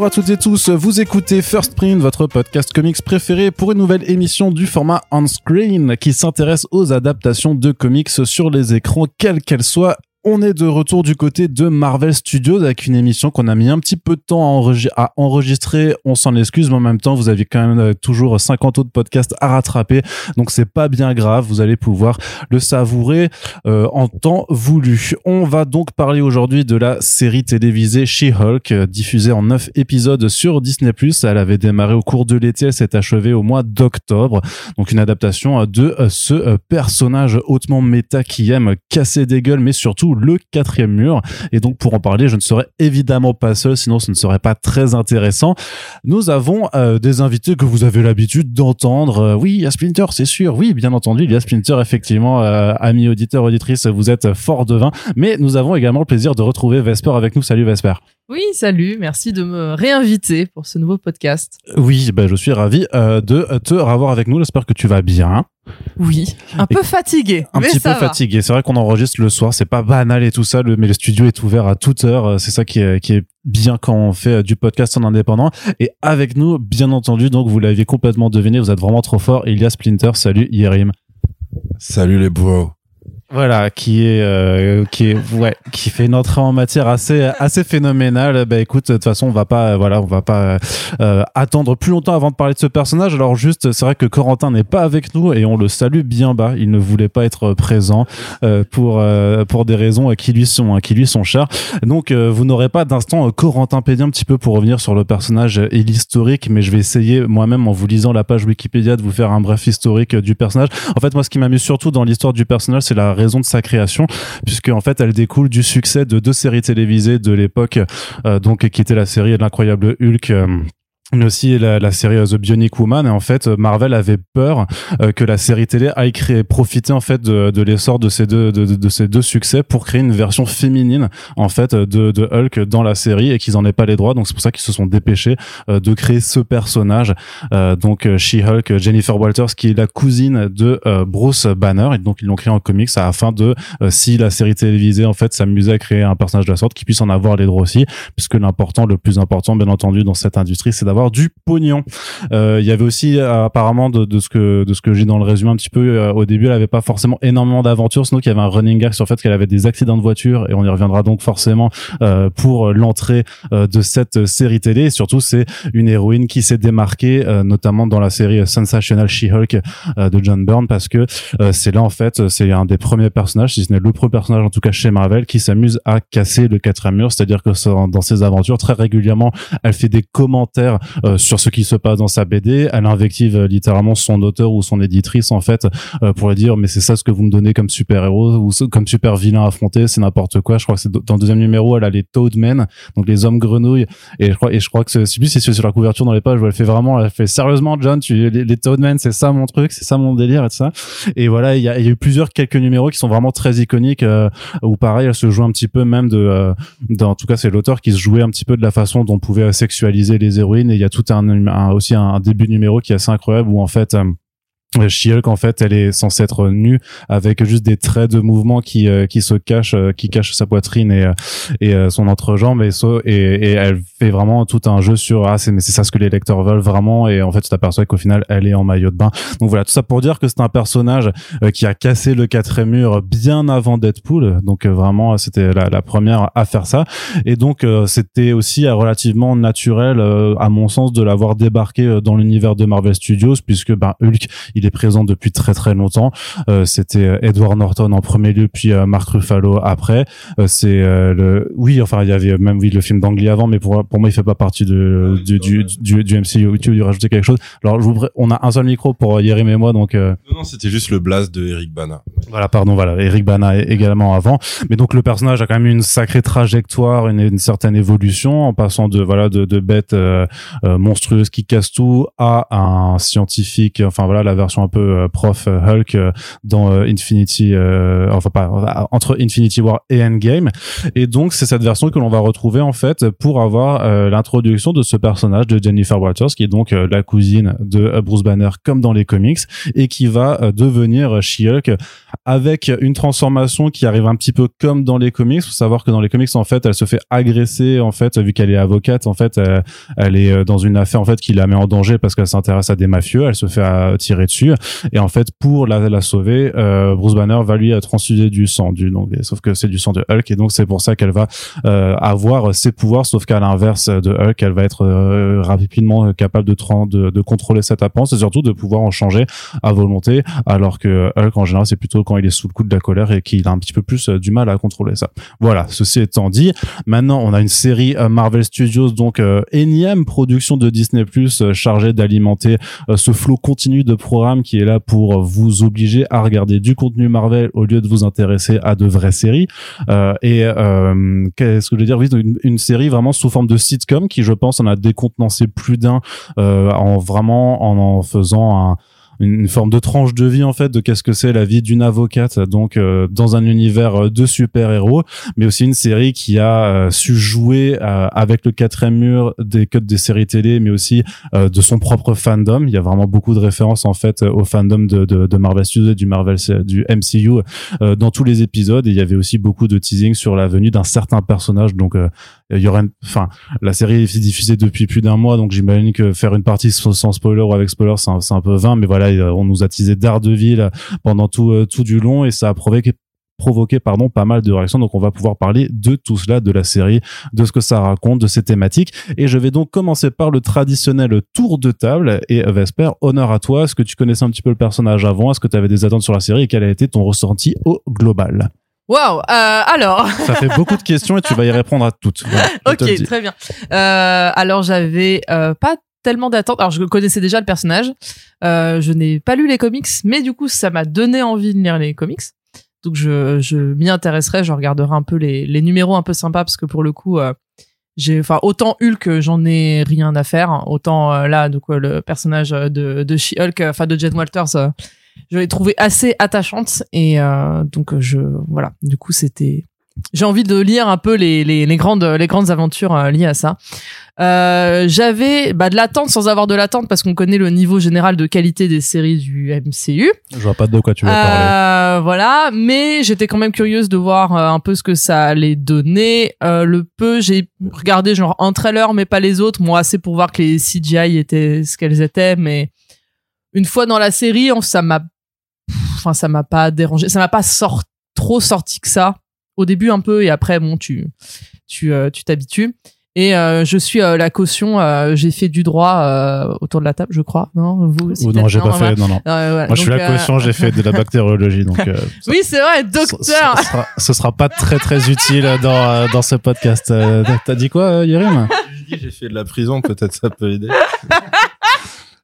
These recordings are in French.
Bonjour à toutes et tous, vous écoutez First Print, votre podcast comics préféré pour une nouvelle émission du format on screen qui s'intéresse aux adaptations de comics sur les écrans, quelles qu'elles soient on est de retour du côté de Marvel Studios avec une émission qu'on a mis un petit peu de temps à, enregistrer. On s'en excuse, mais en même temps, vous avez quand même euh, toujours 50 autres podcasts à rattraper. Donc c'est pas bien grave. Vous allez pouvoir le savourer euh, en temps voulu. On va donc parler aujourd'hui de la série télévisée She-Hulk, euh, diffusée en 9 épisodes sur Disney+. Elle avait démarré au cours de l'été. Elle s'est achevée au mois d'octobre. Donc une adaptation de ce personnage hautement méta qui aime casser des gueules, mais surtout le quatrième mur. Et donc pour en parler, je ne serai évidemment pas seul, sinon ce ne serait pas très intéressant. Nous avons euh, des invités que vous avez l'habitude d'entendre. Euh, oui, il y a Splinter, c'est sûr. Oui, bien entendu, il y a Splinter, effectivement. Euh, amis auditeurs, auditrices, vous êtes fort de vin. Mais nous avons également le plaisir de retrouver Vesper avec nous. Salut Vesper. Oui, salut, merci de me réinviter pour ce nouveau podcast. Oui, ben, je suis ravi de te revoir avec nous. J'espère que tu vas bien. Oui, un peu fatigué. Un petit peu fatigué. C'est vrai qu'on enregistre le soir, c'est pas banal et tout ça, mais le studio est ouvert à toute heure. C'est ça qui est, qui est bien quand on fait euh, du podcast en indépendant. Et avec nous, bien entendu, donc vous l'aviez complètement deviné, vous êtes vraiment trop fort. Il y a Splinter. Salut Yerim. Salut les bros. Voilà, qui est euh, qui est ouais, qui fait une entrée en matière assez assez phénoménale. Bah écoute, de toute façon, on va pas voilà, on va pas euh, attendre plus longtemps avant de parler de ce personnage. Alors juste, c'est vrai que Corentin n'est pas avec nous et on le salue bien bas. Il ne voulait pas être présent euh, pour pour des raisons qui lui sont qui lui sont chères. Donc vous n'aurez pas d'instant Corentin Pédia un petit peu pour revenir sur le personnage et l'historique, mais je vais essayer moi-même en vous lisant la page Wikipédia de vous faire un bref historique du personnage. En fait, moi, ce qui m'amuse surtout dans l'histoire du personnage, c'est la raison de sa création, puisque en fait elle découle du succès de deux séries télévisées de l'époque, euh, donc qui était la série L'incroyable Hulk. Euh, mais aussi la, la, série The Bionic Woman. Et en fait Marvel avait peur euh, que la série télé aille créer profiter en fait de, de l'essor de ces deux de, de, ces deux succès pour créer une version féminine en fait de, de Hulk dans la série et qu'ils en aient pas les droits. Donc c'est pour ça qu'ils se sont dépêchés euh, de créer ce personnage euh, donc She-Hulk Jennifer Walters qui est la cousine de Bruce Banner. Et donc ils l'ont créé en comics afin de si la série télévisée en fait s'amusait à créer un personnage de la sorte qui puisse en avoir les droits aussi. Puisque l'important le plus important bien entendu dans cette industrie c'est d'avoir du pognon. Euh, il y avait aussi euh, apparemment de, ce que de ce que j'ai dans le résumé un petit peu euh, au début, elle avait pas forcément énormément d'aventures, sinon qu'il y avait un running gag sur le fait qu'elle avait des accidents de voiture et on y reviendra donc forcément pour l'entrée de cette série télé. Et surtout, c'est une héroïne qui s'est démarquée, notamment dans la série Sensational She-Hulk de John Byrne, parce que c'est là en fait, c'est un des premiers personnages, si ce n'est le premier personnage en tout cas chez Marvel, qui s'amuse à casser le quatrième mur, c'est-à-dire que dans ses aventures très régulièrement, elle fait des commentaires euh, sur ce qui se passe dans sa BD. Elle invective euh, littéralement son auteur ou son éditrice en fait euh, pour dire mais c'est ça ce que vous me donnez comme super héros ou comme super vilain à affronter, c'est n'importe quoi. Je crois que c'est dans le deuxième numéro, elle a les Toadmen, donc les hommes grenouilles et je crois et je crois que c'est c'est sur la couverture dans les pages où elle fait vraiment elle fait sérieusement John, tu les, Toadmen, c'est ça mon truc, c'est ça mon délire et tout ça. Et voilà, il y a, y a, eu plusieurs quelques numéros qui sont vraiment très iconiques où pareil, elle se joue un petit peu même de, en tout cas c'est l'auteur qui se jouait un petit peu de la façon dont on pouvait sexualiser les héroïnes y a tout un, aussi un, début numéro qui est assez incroyable où en fait euh, She-Hulk en fait elle est censée être nue avec juste des traits de mouvement qui euh, qui se cachent euh, qui cachent sa poitrine et et son entrejambe. Et, et et elle fait vraiment tout un jeu sur ah c'est mais c'est ça ce que les lecteurs veulent vraiment. Et en fait tu t'aperçois qu'au final elle est en maillot de bain. Donc voilà tout ça pour dire que c'est un personnage qui a cassé le quatrième mur bien avant Deadpool. Donc vraiment c'était la, la, première à faire ça. Et donc c'était aussi relativement naturel à mon sens de l'avoir débarqué dans l'univers de Marvel Studios puisque ben Hulk il est présent depuis très très longtemps. Euh, c'était euh, Edward Norton en premier lieu, puis euh, Mark Ruffalo après. c'est le, oui, enfin il y avait même oui le film d'Angly avant, mais pour pour moi il fait pas partie de du du, du, du MCU. Tu veux rajouter quelque chose? Alors on a un seul micro pour Yerim et moi, donc. Non non, c'était juste le blast de Eric Bana. Voilà, pardon, voilà, Eric Bana également avant. Mais donc le personnage a quand même une sacrée trajectoire, une, une certaine évolution en passant de voilà de, de bête monstrueuse qui casse tout à un scientifique. Enfin voilà la version version un peu euh, prof euh, Hulk euh, dans Infinity, enfin pas entre Infinity War et Endgame. Et donc c'est cette version que l'on va retrouver en fait pour avoir l'introduction de ce personnage de Jennifer Walters, qui est donc la cousine de Bruce Banner comme dans les comics, et qui va devenir She-Hulk avec une transformation qui arrive un petit peu comme dans les comics. Faut savoir que dans les comics en fait, elle se fait agresser en fait vu qu'elle est avocate. En fait, elle, elle est dans une affaire en fait qui la met en danger parce qu'elle s'intéresse à des mafieux. Elle se fait tirer dessus et en fait pour la, la sauver, euh, Bruce Banner va lui transfuser du sang. Du donc sauf que c'est du sang de Hulk et donc c'est pour ça qu'elle va euh, avoir ses pouvoirs. Sauf qu'à l'inverse de Hulk, elle va être euh, rapidement capable de, de de contrôler cette apparence et surtout de pouvoir en changer à volonté. Alors que Hulk en général c'est plutôt quand il est sous le coup de la colère et qu'il a un petit peu plus euh, du mal à contrôler ça. Voilà. Ceci étant dit, Maintenant, on a une série euh, Marvel Studios, donc euh, énième production de Disney chargée d'alimenter ce flot continu de programmes qui est là pour vous obliger à regarder du contenu Marvel au lieu de vous intéresser à de vraies séries. Euh, et euh, qu'est-ce que je veux dire? Une, une série vraiment sous forme de sitcom qui, je pense, en a décontenancé plus d'un euh, en vraiment en en faisant un une forme de tranche de vie en fait de qu'est-ce que c'est la vie d'une avocate donc euh, dans un univers euh, de super-héros mais aussi une série qui a euh, su jouer euh, avec le quatrième mur des codes des séries télé mais aussi de son propre fandom. Il y a vraiment beaucoup de références en fait au fandom de, de, de Marvel Studios du Marvel du MCU dans tous les épisodes. Et il y avait aussi beaucoup de teasing sur la venue d'un certain personnage donc il y aurait enfin la série est diffusée depuis plus d'un mois donc j'imagine que faire une partie sans spoiler ou avec spoiler c'est un, peu vain mais voilà il- on nous a teasé Daredevil pendant tout euh, tout du long et ça a provoqué provoqué pardon pas mal de réactions donc on va pouvoir parler de tout cela de la série de ce que ça raconte de ses thématiques. Et je vais donc commencer par le traditionnel tour de table et euh, Vesper honneur à toi est-ce que tu connaissais un petit peu le personnage avant? Est-ce que tu avais des attentes sur la série? Et quel a été ton ressenti au global? Waouh. euh, alors. ça fait beaucoup de questions et tu vas y répondre à toutes Voilà, Ok, très bien. Euh, alors j'avais euh, pas tellement d'attentes. Alors je connaissais déjà le personnage. Euh, je n'ai pas lu les comics, mais du coup ça m'a donné envie de lire les comics. Donc je, je m'y intéresserai, je regarderai un peu les, les numéros un peu sympas parce que pour le coup, euh, j'ai, enfin autant Hulk, j'en ai rien à faire. hein. Autant euh, là, donc euh, le personnage de, de She-Hulk, euh, enfin de Jen Walters, euh, je l'ai trouvé assez attachante et euh, donc je, voilà. Du coup c'était j'ai envie de lire un peu les, les, les grandes les grandes aventures euh, liées à ça. Euh, j'avais bah, de l'attente sans avoir de l'attente parce qu'on connaît le niveau général de qualité des séries du MCU. je vois pas de quoi tu vas parler Euh, voilà, mais j'étais quand même curieuse de voir euh, un peu ce que ça allait donner. Euh, le peu, j'ai regardé genre un trailer, mais pas les autres. Moi, assez pour voir que les CGI étaient ce qu'elles étaient, mais une fois dans la série, on- ça m'a, enfin, ça m'a pas dérangé, ça m'a pas sort, trop sorti que ça. Au début un peu, et après, bon, tu, tu, euh, tu t'habitues. Et euh, je suis euh, la caution. euh, j'ai fait du droit euh, autour de la table, je crois. Non, vous aussi. ou non j'ai pas fait non non voilà. moi je suis la euh, caution j'ai fait de la bactériologie donc euh, ça- oui, c'est vrai, ce, docteur. ce sera, ce sera pas très très utile dans, dans ce podcast. Euh, T'as dit quoi, dis, j'ai fait de la prison, peut-être ça peut aider.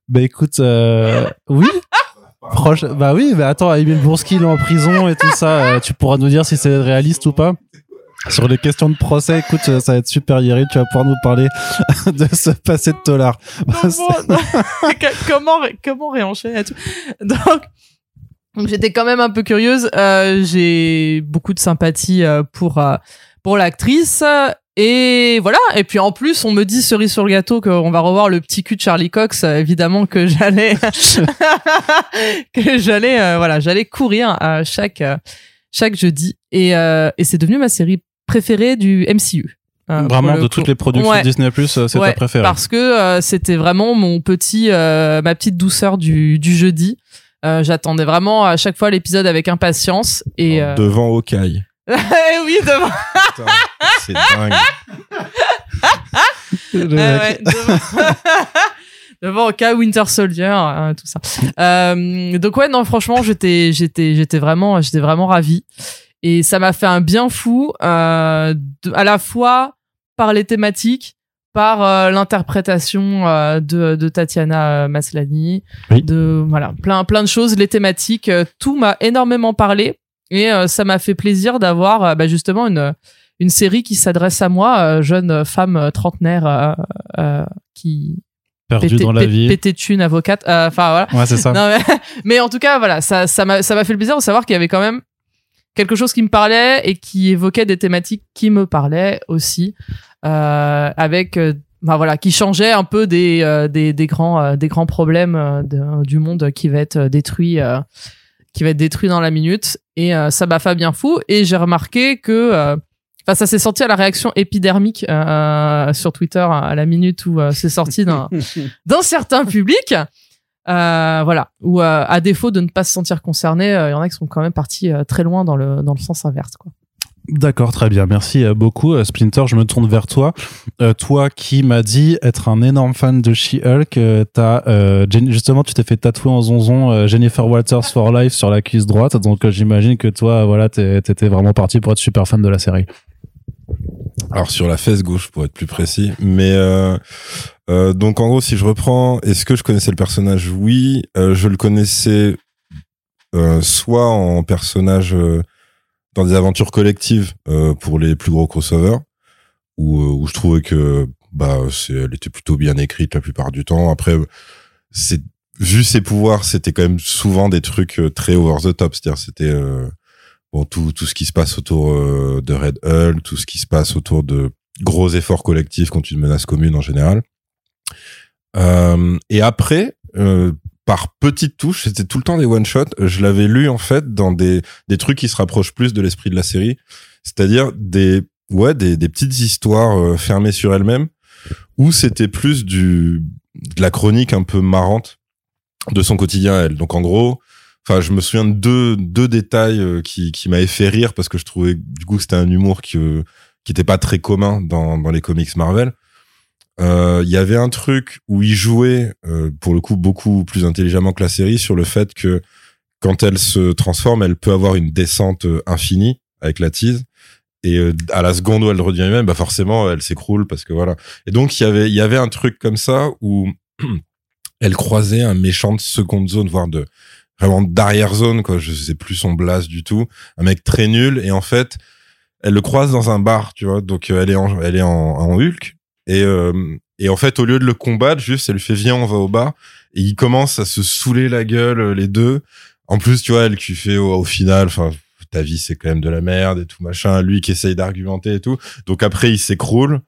Bah écoute, euh, oui. Proche, bah oui, bah attends, Emile Bourski il est en prison et tout ça. euh, tu pourras nous dire si c'est réaliste ou pas sur les questions de procès. Écoute, euh, ça va être super, Yerim. Tu vas pouvoir nous parler de ce passé de c'est- Comment, comment, comment réenchaîner là-dessus Donc, j'étais quand même un peu curieuse. Euh, j'ai beaucoup de sympathie pour pour l'actrice. Et voilà. Et puis en plus, on me dit cerise sur le gâteau qu'on va revoir le petit cul de Charlie Cox. Euh, évidemment que j'allais que j'allais euh, voilà, j'allais courir à chaque euh, chaque jeudi. Et euh, et c'est devenu ma série préférée du MCU. Euh, pour Vraiment, de coup. toutes les productions Ouais. Disney Plus, c'est Ouais, ta préférée. Parce que euh, c'était vraiment mon petit, euh, ma petite douceur du, du jeudi. Euh, J'attendais vraiment à chaque fois l'épisode avec impatience et euh... Devant Hawkeye. oui devant, Putain, c'est dingue. Ouais, ouais, devant... devant Oka, Winter Soldier, euh, tout ça. Euh, donc ouais non franchement j'étais j'étais j'étais vraiment j'étais vraiment ravi et ça m'a fait un bien fou euh, de- à la fois par les thématiques par euh, l'interprétation euh, de, de Tatiana euh, Maslany, Oui. de voilà plein plein de choses, les thématiques, euh, tout m'a énormément parlé et euh, ça m'a fait plaisir d'avoir euh, bah, justement une une série qui s'adresse à moi, euh, jeune femme euh, trentenaire euh, euh, qui Perdu pété, dans la vie. pété de thunes, avocate. euh, Enfin voilà. Ouais, c'est ça. Non, mais, mais en tout cas, voilà, ça, ça m'a, ça m'a fait le plaisir de savoir qu'il y avait quand même quelque chose qui me parlait et qui évoquait des thématiques qui me parlaient aussi, euh, avec, euh, bah voilà, qui changeait un peu des, euh, des, des grands, euh, des grands problèmes euh, de- du monde qui va être détruit, euh, qui va être détruit dans la minute. Et euh, ça m'a fait bien fou. Et j'ai remarqué que, euh, Enfin, ça s'est sorti à la réaction épidermique euh, sur Twitter à la minute où euh, c'est sorti d'un certain public. Euh, voilà. Ou euh, à défaut de ne pas se sentir concerné, il y en a qui sont quand même partis très loin dans le dans le sens inverse. Quoi. D'accord, très bien. Merci euh, beaucoup. Euh, Splinter, je me tourne vers toi. Euh, toi qui m'as dit être un énorme fan de She-Hulk, justement, tu t'es fait tatouer en zonzon Jennifer Walters for Life sur la cuisse droite. Donc j'imagine que toi, voilà, t'étais vraiment parti pour être super fan de la série. Alors sur la fesse gauche pour être plus précis. Mais donc en gros, si je reprends, est-ce que je connaissais le personnage? Oui, je le connaissais soit en personnage dans des aventures collectives euh, pour les plus gros crossovers, où, euh, où je trouvais que bah c'est, elle était plutôt bien écrite la plupart du temps. Après, c'est vu ses pouvoirs, c'était quand même souvent des trucs euh, très over the top. C'est-à-dire, c'était euh, bon tout tout ce qui se passe autour euh, de Red Hulk, tout ce qui se passe autour de gros efforts collectifs contre une menace commune en général. Euh, et après, par petites touches, c'était tout le temps des one shot. Je l'avais lu en fait dans des des trucs qui se rapprochent plus de l'esprit de la série, c'est-à-dire des ouais des des petites histoires euh, fermées sur elles-mêmes où c'était plus du de la chronique un peu marrante de son quotidien à elle. Donc en gros, enfin je me souviens de deux deux détails euh, qui qui m'avaient fait rire parce que je trouvais du coup que c'était un humour qui euh, qui était pas très commun dans dans les comics Marvel. Euh, Il y avait un truc où il jouait euh, pour le coup beaucoup plus intelligemment que la série sur le fait que quand elle se transforme, elle peut avoir une descente euh, infinie avec la tease. Et euh, à la seconde où elle redevient humaine, bah forcément, elle s'écroule parce que voilà. Et donc il y avait il y avait un truc comme ça où elle croisait un méchant de seconde zone, voire de vraiment d'arrière zone quoi. Je sais plus son blast du tout. Un mec très nul et en fait, elle le croise dans un bar, tu vois. Donc elle est en elle est en Hulk et euh, et en fait au lieu de le combattre, juste elle fait viens on va au bar et ils commencent à se saouler la gueule euh, les deux. En plus, tu vois, elle qui fait au, final, enfin ta vie c'est quand même de la merde et tout machin. Lui qui essaye d'argumenter et tout. Donc après il s'écroule.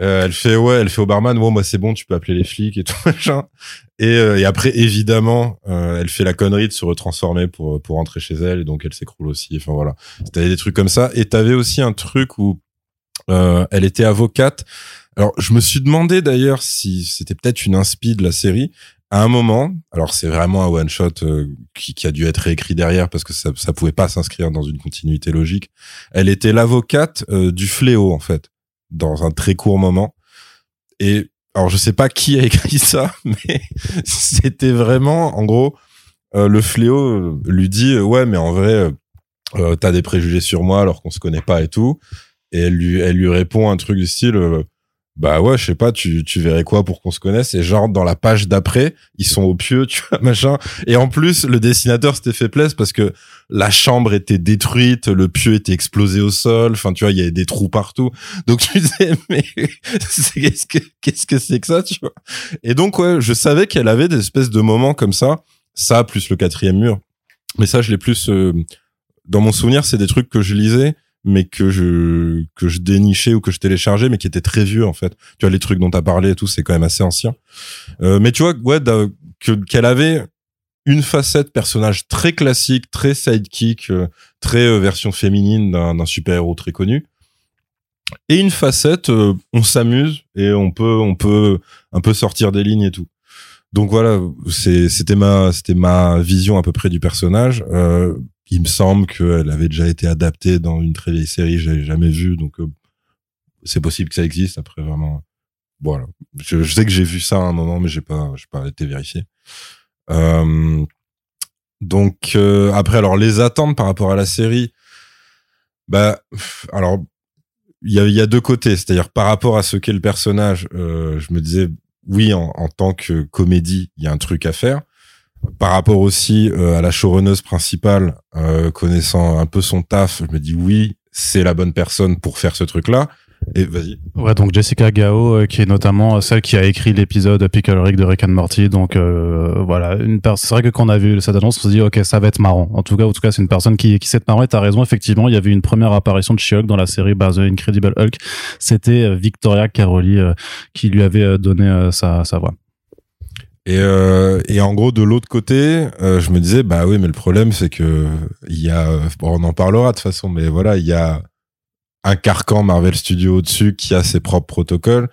Euh, elle fait ouais, elle fait au barman, ouais, moi c'est bon, tu peux appeler les flics et tout machin. Et, euh, et après évidemment, euh, elle fait la connerie de se retransformer pour pour rentrer chez elle et donc elle s'écroule aussi. Enfin voilà, t'avais des trucs comme ça. Et t'avais aussi un truc où euh, elle était avocate. Alors je me suis demandé d'ailleurs si c'était peut-être une inspi de la série. À un moment, alors c'est vraiment un one shot euh, qui, qui a dû être réécrit derrière parce que ça ça pouvait pas s'inscrire dans une continuité logique. Elle était l'avocate euh, du fléau en fait dans un très court moment. Et alors je sais pas qui a écrit ça, mais c'était vraiment, en gros, euh, le fléau lui dit ouais, mais en vrai, t'as des préjugés sur moi alors qu'on se connaît pas et tout. Et elle lui, elle lui répond un truc du style bah ouais, je sais pas, tu, tu verrais quoi pour qu'on se connaisse? Et genre dans la page d'après, ils sont au pieu, tu vois, machin. Et en plus, le dessinateur s'était fait plaisir parce que la chambre était détruite, le pieu était explosé au sol. Enfin, tu vois, il y avait des trous partout. Donc tu disais, mais qu'est-ce que qu'est-ce que c'est que ça, tu vois? Et donc ouais, je savais qu'elle avait des espèces de moments comme ça, ça plus le quatrième mur. Mais ça, je l'ai plus euh, dans mon souvenir, c'est des trucs que je lisais, mais que je que je dénichais ou que je téléchargeais, mais qui étaient très vieux en fait. Tu vois les trucs dont t'as parlé et tout, c'est quand même assez ancien. Euh, mais tu vois, ouais, que qu'elle avait une facette personnage très classique, très sidekick, euh, très euh, version féminine d'un d'un super-héros très connu. Et une facette, euh, on s'amuse et on peut, on peut un peu sortir des lignes et tout. Donc voilà, c'était ma, c'était ma vision à peu près du personnage. Il me semble qu'elle avait déjà été adaptée dans une très vieille série, j'ai jamais vu, donc euh, c'est possible que ça existe. Après vraiment, voilà. Je, je sais que j'ai vu ça à un moment, mais j'ai pas, j'ai pas été vérifié. Euh, donc euh, après, alors les attentes par rapport à la série, bah, alors il y a, y a deux côtés, c'est-à-dire par rapport à ce qu'est le personnage, euh, je me disais oui en, en tant que comédie, il y a un truc à faire. Par rapport aussi euh, à la showrunneuse principale, euh, connaissant un peu son taf, je me dis oui, c'est la bonne personne pour faire ce truc-là. Et vas-y. Ouais, donc Jessica Gao, euh, qui est notamment celle qui a écrit l'épisode Pickle Rick de Rick and Morty. Donc euh, voilà, une c'est vrai que quand on a vu cette annonce, on s'est dit ok, ça va être marrant. En tout cas, en tout cas, c'est une personne qui qui sait être marrant. Et t'as raison, effectivement, il y avait une première apparition de She-Hulk dans la série bah, The Incredible Hulk. C'était euh, Victoria Caroli qui lui avait donné sa sa voix. Et, euh, et en gros, de l'autre côté, euh, je me disais, bah oui, mais le problème, c'est que il y a, bon, on en parlera de toute façon, mais voilà, il y a un carcan Marvel Studios au-dessus qui a ses propres protocoles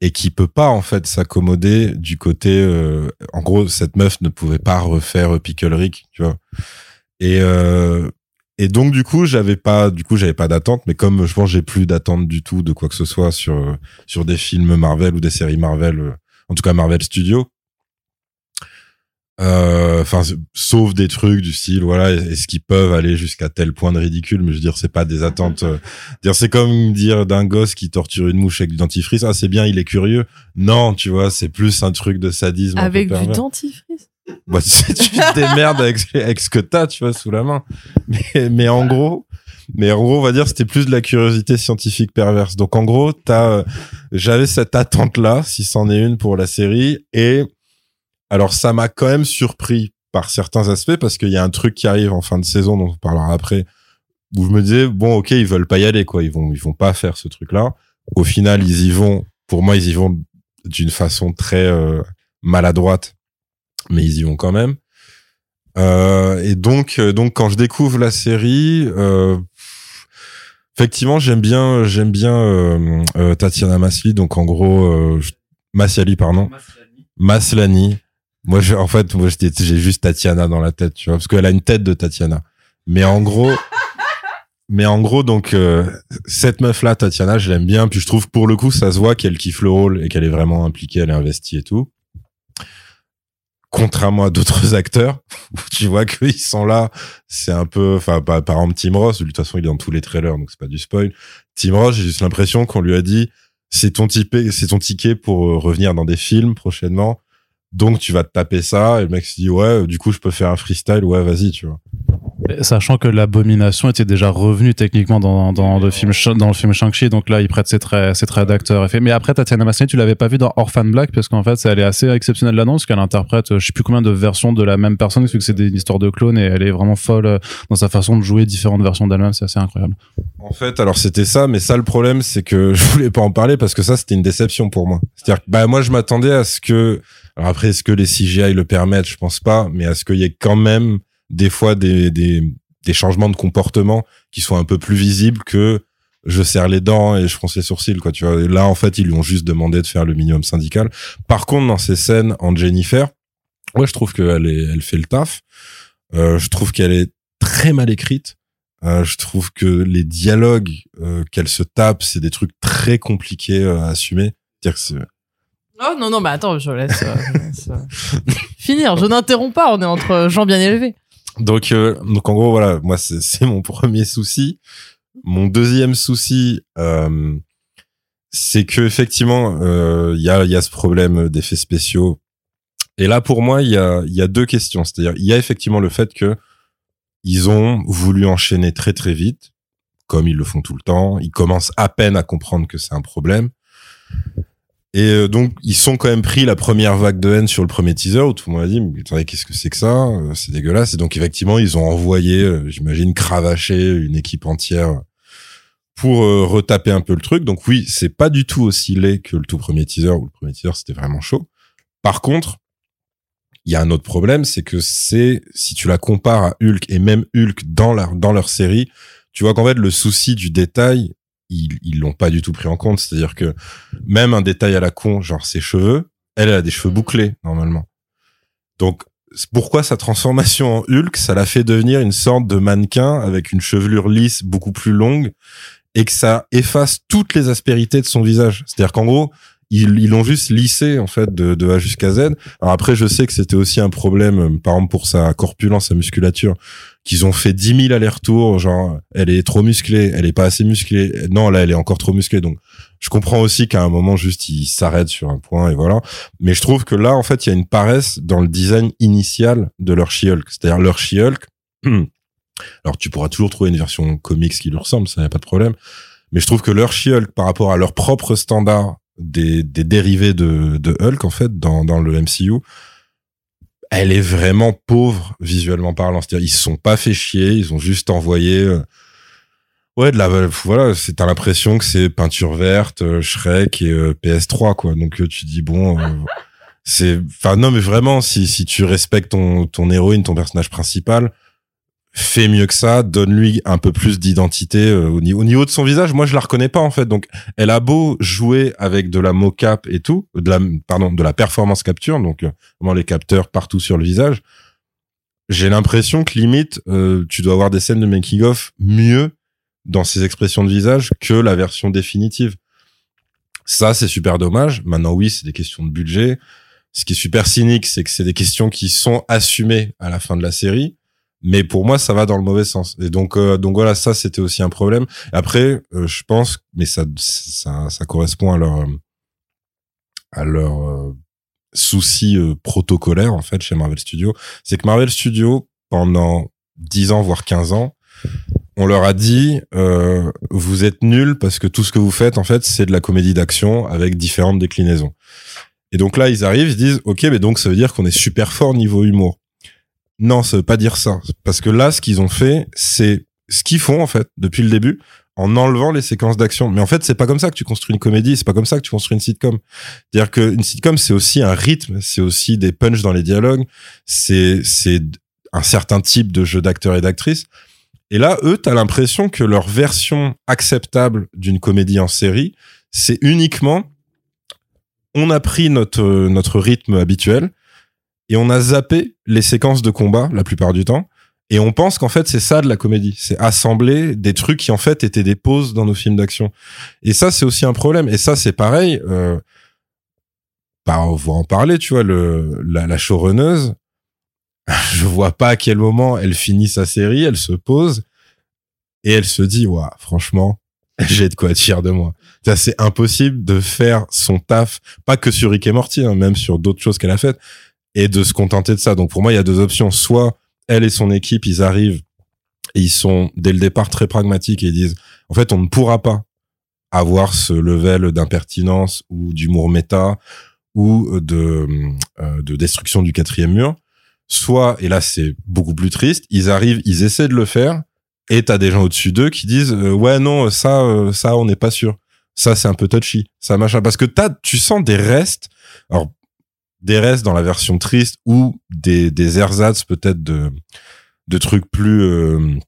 et qui peut pas en fait s'accommoder du côté. Euh, en gros, cette meuf ne pouvait pas refaire Pickle Rick, tu vois. Et euh, et donc du coup, j'avais pas, du coup, j'avais pas d'attente, mais comme je pense j'ai plus d'attente du tout de quoi que ce soit sur sur des films Marvel ou des séries Marvel, en tout cas Marvel Euh, enfin sauf des trucs du style voilà est-ce qu'ils peuvent aller jusqu'à tel point de ridicule mais je veux dire c'est pas des attentes euh, dire c'est comme dire d'un gosse qui torture une mouche avec du dentifrice ah c'est bien il est curieux. Non tu vois c'est plus un truc de sadisme avec du dentifrice? Bah, tu, tu te démerdes avec, avec ce que t'as tu vois sous la main. Mais mais en gros mais en gros on va dire c'était plus de la curiosité scientifique perverse. Donc en gros t'as euh, j'avais cette attente là si c'en est une pour la série et alors ça m'a quand même surpris par certains aspects parce qu'il y a un truc qui arrive en fin de saison dont on parlera après où je me disais bon ok ils veulent pas y aller quoi. Ils vont ils vont pas faire ce truc là au final ils y vont pour moi ils y vont d'une façon très euh, maladroite mais ils y vont quand même. Euh, et donc euh, donc quand je découvre la série effectivement j'aime bien j'aime bien Tatiana Masli donc en gros Massiali pardon. Maslani moi, je, en fait, moi, j'ai juste Tatiana dans la tête, tu vois, parce qu'elle a une tête de Tatiana. Mais en gros, mais en gros, donc euh, cette meuf-là, Tatiana, je l'aime bien. Puis je trouve pour le coup, ça se voit qu'elle kiffe le rôle et qu'elle est vraiment impliquée, elle est investie et tout. Contrairement à d'autres acteurs, tu vois qu'ils sont là, c'est un peu, enfin, par, par exemple Tim Ross, de toute façon, il est dans tous les trailers, donc c'est pas du spoil. Tim Ross, j'ai juste l'impression qu'on lui a dit, c'est ton, c'est ton ticket pour euh, revenir dans des films prochainement donc tu vas te taper ça et le mec se dit ouais du coup je peux faire un freestyle ouais vas-y tu vois. Sachant que l'abomination était déjà revenu techniquement dans, dans le film dans le film Shang-Chi donc là il prête ses traits ses traits d'acteur mais après Tatiana Maslany tu l'avais pas vu dans Orphan Black parce qu'en fait elle est assez exceptionnelle l'annonce qu'elle interprète je sais plus combien de versions de la même personne vu que c'est une histoire de clone et elle est vraiment folle euh, dans sa façon de jouer différentes versions d'elle-même c'est assez incroyable. En fait alors c'était ça mais ça le problème c'est que je voulais pas en parler parce que ça c'était une déception pour moi. C'est-à-dire que bah moi je m'attendais à ce que alors après, est-ce que les CGI le permettent? Je pense pas, mais est-ce qu'il y a quand même des fois des, des, des changements de comportement qui sont un peu plus visibles que je serre les dents et je fronce les sourcils, quoi. Tu vois? là, en fait, ils lui ont juste demandé de faire le minimum syndical. Par contre, dans ces scènes en Jennifer, ouais, je trouve qu'elle elle fait le taf. Euh, je trouve qu'elle est très mal écrite. Euh, je trouve que les dialogues euh, qu'elle se tape, c'est des trucs très compliqués euh, à assumer. Dire que Oh non, non, mais attends, je laisse, euh, euh, finir. Je n'interromps pas, on est entre gens bien élevés. Donc, euh, donc en gros, voilà, moi, c'est mon premier souci. Mon deuxième souci, c'est que effectivement, il y, a, y a ce problème d'effets spéciaux. Et là, pour moi, il y a, y a deux questions. C'est-à-dire, il y a effectivement le fait que ils ont voulu enchaîner très très vite, comme ils le font tout le temps. Ils commencent à peine à comprendre que c'est un problème. Et euh, donc, ils sont quand même pris la première vague de haine sur le premier teaser où tout le monde a dit, mais attendez, qu'est-ce que c'est que ça? Euh, C'est dégueulasse. Et donc, effectivement, ils ont envoyé, euh, j'imagine, cravacher une équipe entière pour retaper un peu le truc. Donc oui, c'est pas du tout aussi laid que le tout premier teaser où le premier teaser c'était vraiment chaud. Par contre, il y a un autre problème, c'est que c'est si tu la compares à Hulk et même Hulk dans leur dans leur série, tu vois qu'en fait le souci du détail ils ils l'ont pas du tout pris en compte. C'est-à-dire que même un détail à la con, genre ses cheveux, elle, elle a des cheveux mm. bouclés normalement. Donc pourquoi sa transformation en Hulk, ça l'a fait devenir une sorte de mannequin avec une chevelure lisse beaucoup plus longue et que ça efface toutes les aspérités de son visage. C'est-à-dire qu'en gros, ils ils l'ont juste lissé en fait de, de A jusqu'à Z. Alors après, je sais que c'était aussi un problème, euh, par exemple pour sa corpulence, sa musculature, qu'ils ont fait 10 000 allers-retours, genre elle est trop musclée, elle est pas assez musclée. Non, là elle est encore trop musclée. Donc je comprends aussi qu'à un moment juste ils s'arrêtent sur un point et voilà. Mais je trouve que là en fait il y a une paresse dans le design initial de leur She-Hulk. C'est-à-dire leur She-Hulk. Alors tu pourras toujours trouver une version comics qui lui ressemble, ça n'y a pas de problème Mais je trouve que leur She-Hulk, par rapport à leur propre standard des, des dérivés de, de Hulk, en fait, dans, dans le MCU, elle est vraiment pauvre visuellement parlant. C'est-à-dire, ils se sont pas fait chier, ils ont juste envoyé, euh, ouais, de la, voilà, c'est, t'as l'impression que c'est peinture verte, euh, Shrek et euh, PS3, quoi. Donc, tu dis, bon, c'est, enfin, non, mais vraiment, si, si tu respectes ton, ton héroïne, ton personnage principal, fais mieux que ça, donne-lui un peu plus d'identité euh, au, niveau, au niveau de son visage. Moi, je la reconnais pas en fait. Donc, elle a beau jouer avec de la mocap et tout, de la pardon, de la performance capture, donc euh, vraiment les capteurs partout sur le visage. J'ai l'impression que limite, euh, tu dois avoir des scènes de making of mieux dans ses expressions de visage que la version définitive. Ça, c'est super dommage. Maintenant, oui, c'est des questions de budget. Ce qui est super cynique, c'est que c'est des questions qui sont assumées à la fin de la série mais pour moi ça va dans le mauvais sens. Et donc euh, donc voilà ça c'était aussi un problème. Après euh, je pense mais ça ça ça correspond à leur à leur euh, souci euh, protocolaire en fait chez Marvel Studios. C'est que Marvel Studios pendant 10 ans voire 15 ans on leur a dit euh, vous êtes nuls parce que tout ce que vous faites en fait c'est de la comédie d'action avec différentes déclinaisons. Et donc là ils arrivent ils disent ok mais donc ça veut dire qu'on est super fort niveau humour non, ça veut pas dire ça. Parce que là, ce qu'ils ont fait, c'est ce qu'ils font, en fait, depuis le début, en enlevant les séquences d'action. Mais en fait, c'est pas comme ça que tu construis une comédie, c'est pas comme ça que tu construis une sitcom. C'est-à-dire qu'une sitcom, c'est aussi un rythme, c'est aussi des punchs dans les dialogues, c'est, c'est un certain type de jeu d'acteurs et d'actrices. Et là, eux, t'as l'impression que leur version acceptable d'une comédie en série, c'est uniquement, on a pris notre, notre rythme habituel, et on a zappé les séquences de combat la plupart du temps. Et on pense qu'en fait, c'est ça de la comédie. C'est assembler des trucs qui, en fait, étaient des pauses dans nos films d'action. Et ça, c'est aussi un problème. Et ça, c'est pareil. Euh, bah, on va en parler, tu vois, le, la, la showrunneuse. Je vois pas à quel moment elle finit sa série, elle se pose et elle se dit, ouais, franchement, j'ai de quoi être fier de moi. C'est impossible de faire son taf, pas que sur Rick et Morty, hein, même sur d'autres choses qu'elle a faites et de se contenter de ça. Donc pour moi, il y a deux options. Soit elle et son équipe, ils arrivent ils sont dès le départ très pragmatiques et ils disent, en fait, on ne pourra pas avoir ce level d'impertinence ou d'humour méta ou de, euh, de destruction du quatrième mur. Soit, et là c'est beaucoup plus triste, ils arrivent, ils essaient de le faire, et t'as des gens au-dessus d'eux qui disent euh, ouais non ça euh, ça on n'est pas sûr, ça c'est un peu touchy, ça machin parce que t'as tu sens des restes. Alors des restes dans la version triste ou des, des ersatz peut-être de, trucs plus, euh,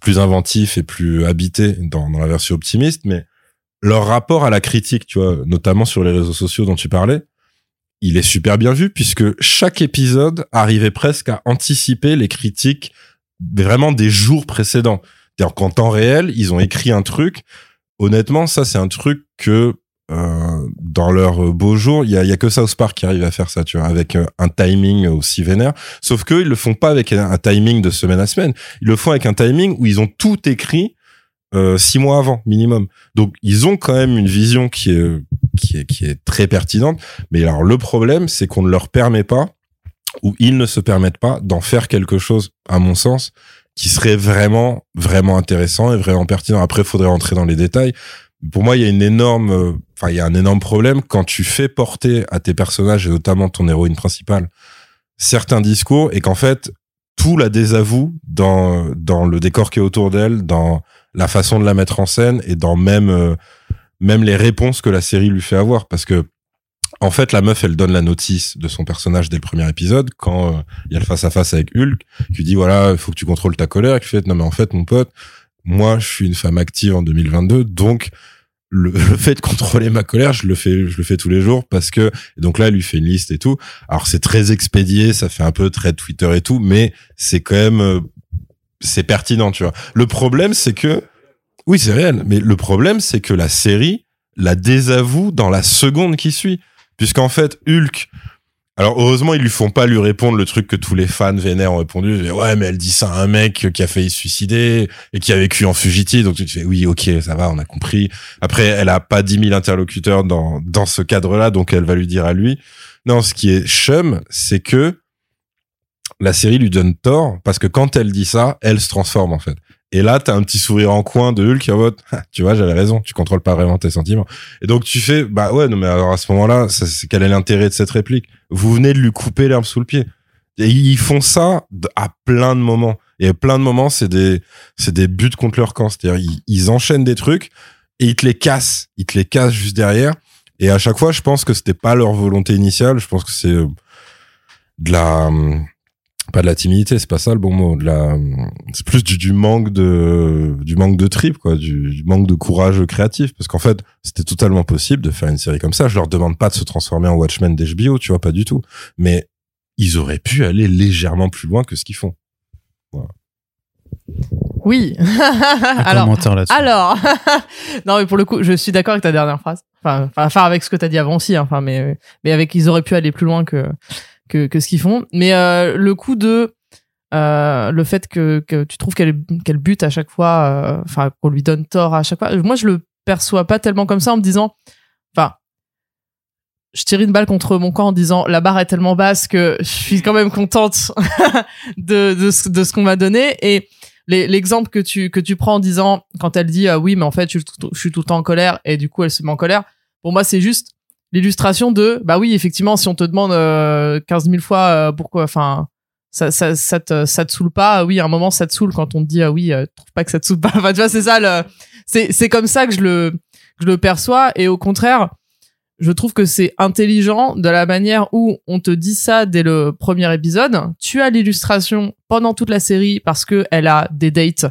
plus inventifs et plus habités dans, dans la version optimiste, mais leur rapport à la critique, tu vois, notamment sur les réseaux sociaux dont tu parlais, il est super bien vu puisque chaque épisode arrivait presque à anticiper les critiques vraiment des jours précédents. C'est-à-dire qu'en temps réel, ils ont écrit un truc. Honnêtement, ça, c'est un truc que euh, dans leur beau jour, il y a, y a que South Park qui arrive à faire ça, tu vois, avec euh, un timing aussi vénère. Sauf que ils le font pas avec un, un timing de semaine à semaine. Ils le font avec un timing où ils ont tout écrit euh, six mois avant minimum. Donc ils ont quand même une vision qui est qui est qui est très pertinente. Mais alors le problème, c'est qu'on ne leur permet pas ou ils ne se permettent pas d'en faire quelque chose, à mon sens, qui serait vraiment vraiment intéressant et vraiment pertinent. Après, il faudrait rentrer dans les détails pour moi, il y a une énorme, enfin, il y a un énorme problème quand tu fais porter à tes personnages et notamment ton héroïne principale certains discours et qu'en fait tout la désavoue dans dans le décor qui est autour d'elle, dans la façon de la mettre en scène et dans même euh, même les réponses que la série lui fait avoir. Parce que en fait la meuf elle donne la notice de son personnage dès le premier épisode quand euh, il y a le face à face avec Hulk qui dit voilà il faut que tu contrôles ta colère et qui fait non mais en fait mon pote moi je suis une femme active en 2022 donc le, le, fait de contrôler ma colère, je le fais, je le fais tous les jours parce que donc là, elle lui fait une liste et tout. Alors c'est très expédié, ça fait un peu très Twitter et tout, mais c'est quand même euh, c'est pertinent, tu vois. Le problème, c'est que oui, c'est réel, mais le problème, c'est que la série la désavoue dans la seconde qui suit, puisqu'en fait Hulk alors heureusement ils lui font pas lui répondre le truc que tous les fans vénères ont répondu. Ouais mais elle dit ça à un mec qui a failli se suicider et qui a vécu en fugitif. Donc tu te fais oui ok ça va on a compris. Après elle a pas 10 000 interlocuteurs dans dans ce cadre-là donc elle va lui dire à lui. Non ce qui est chum c'est que la série lui donne tort parce que quand elle dit ça elle se transforme en fait. Et là, t'as un petit sourire en coin de Hulk en mode, tu vois, j'avais raison, tu contrôles pas vraiment tes sentiments. Et donc tu fais, bah ouais, non mais alors à ce moment-là, quel est l'intérêt de cette réplique? Vous venez de lui couper l'herbe sous le pied. Et ils font ça à plein de moments. Et à plein de moments, c'est des, c'est des buts contre leur camp. C'est-à-dire, ils, ils enchaînent des trucs et ils te les cassent. Ils te les cassent juste derrière. Et à chaque fois, je pense que c'était pas leur volonté initiale. Je pense que c'est euh, de la, hum, pas de la timidité, c'est pas ça le bon mot. De la, c'est plus du, du manque de, du manque de trip, quoi, du, du manque de courage créatif. Parce qu'en fait, c'était totalement possible de faire une série comme ça. Je leur demande pas de se transformer en Watchmen d'HBO, tu vois, pas du tout. Mais ils auraient pu aller légèrement plus loin que ce qu'ils font. Oui. Alors, alors, non mais pour le coup, je suis d'accord avec ta dernière phrase. Enfin, enfin, enfin, avec ce que t'as dit avant aussi. hein. Enfin, mais mais avec ils auraient pu aller plus loin que que, que ce qu'ils font. Mais euh, le coup de euh, le fait que, que tu trouves qu'elle qu'elle bute à chaque fois, euh, enfin qu'on lui donne tort à chaque fois. Moi, je le perçois pas tellement comme ça en me disant, enfin. Je tire une balle contre mon camp en disant la barre est tellement basse que je suis quand même contente de, de ce, qu'on m'a donné et l'exemple que tu que tu prends en disant quand elle dit ah oui mais en fait je suis tout le temps en colère et du coup elle se met en colère pour moi c'est juste l'illustration de bah oui effectivement si on te demande euh, 15 000 fois euh, pourquoi enfin ça, ça, ça, te, ça saoule pas oui à un moment ça te saoule quand on te dit ah oui euh, trouve pas que ça te saoule pas enfin tu vois c'est ça c'est c'est comme ça que je le je le perçois et au contraire je trouve que c'est intelligent de la manière où on te dit ça dès le premier épisode. Tu as l'illustration pendant toute la série parce que elle a des dates.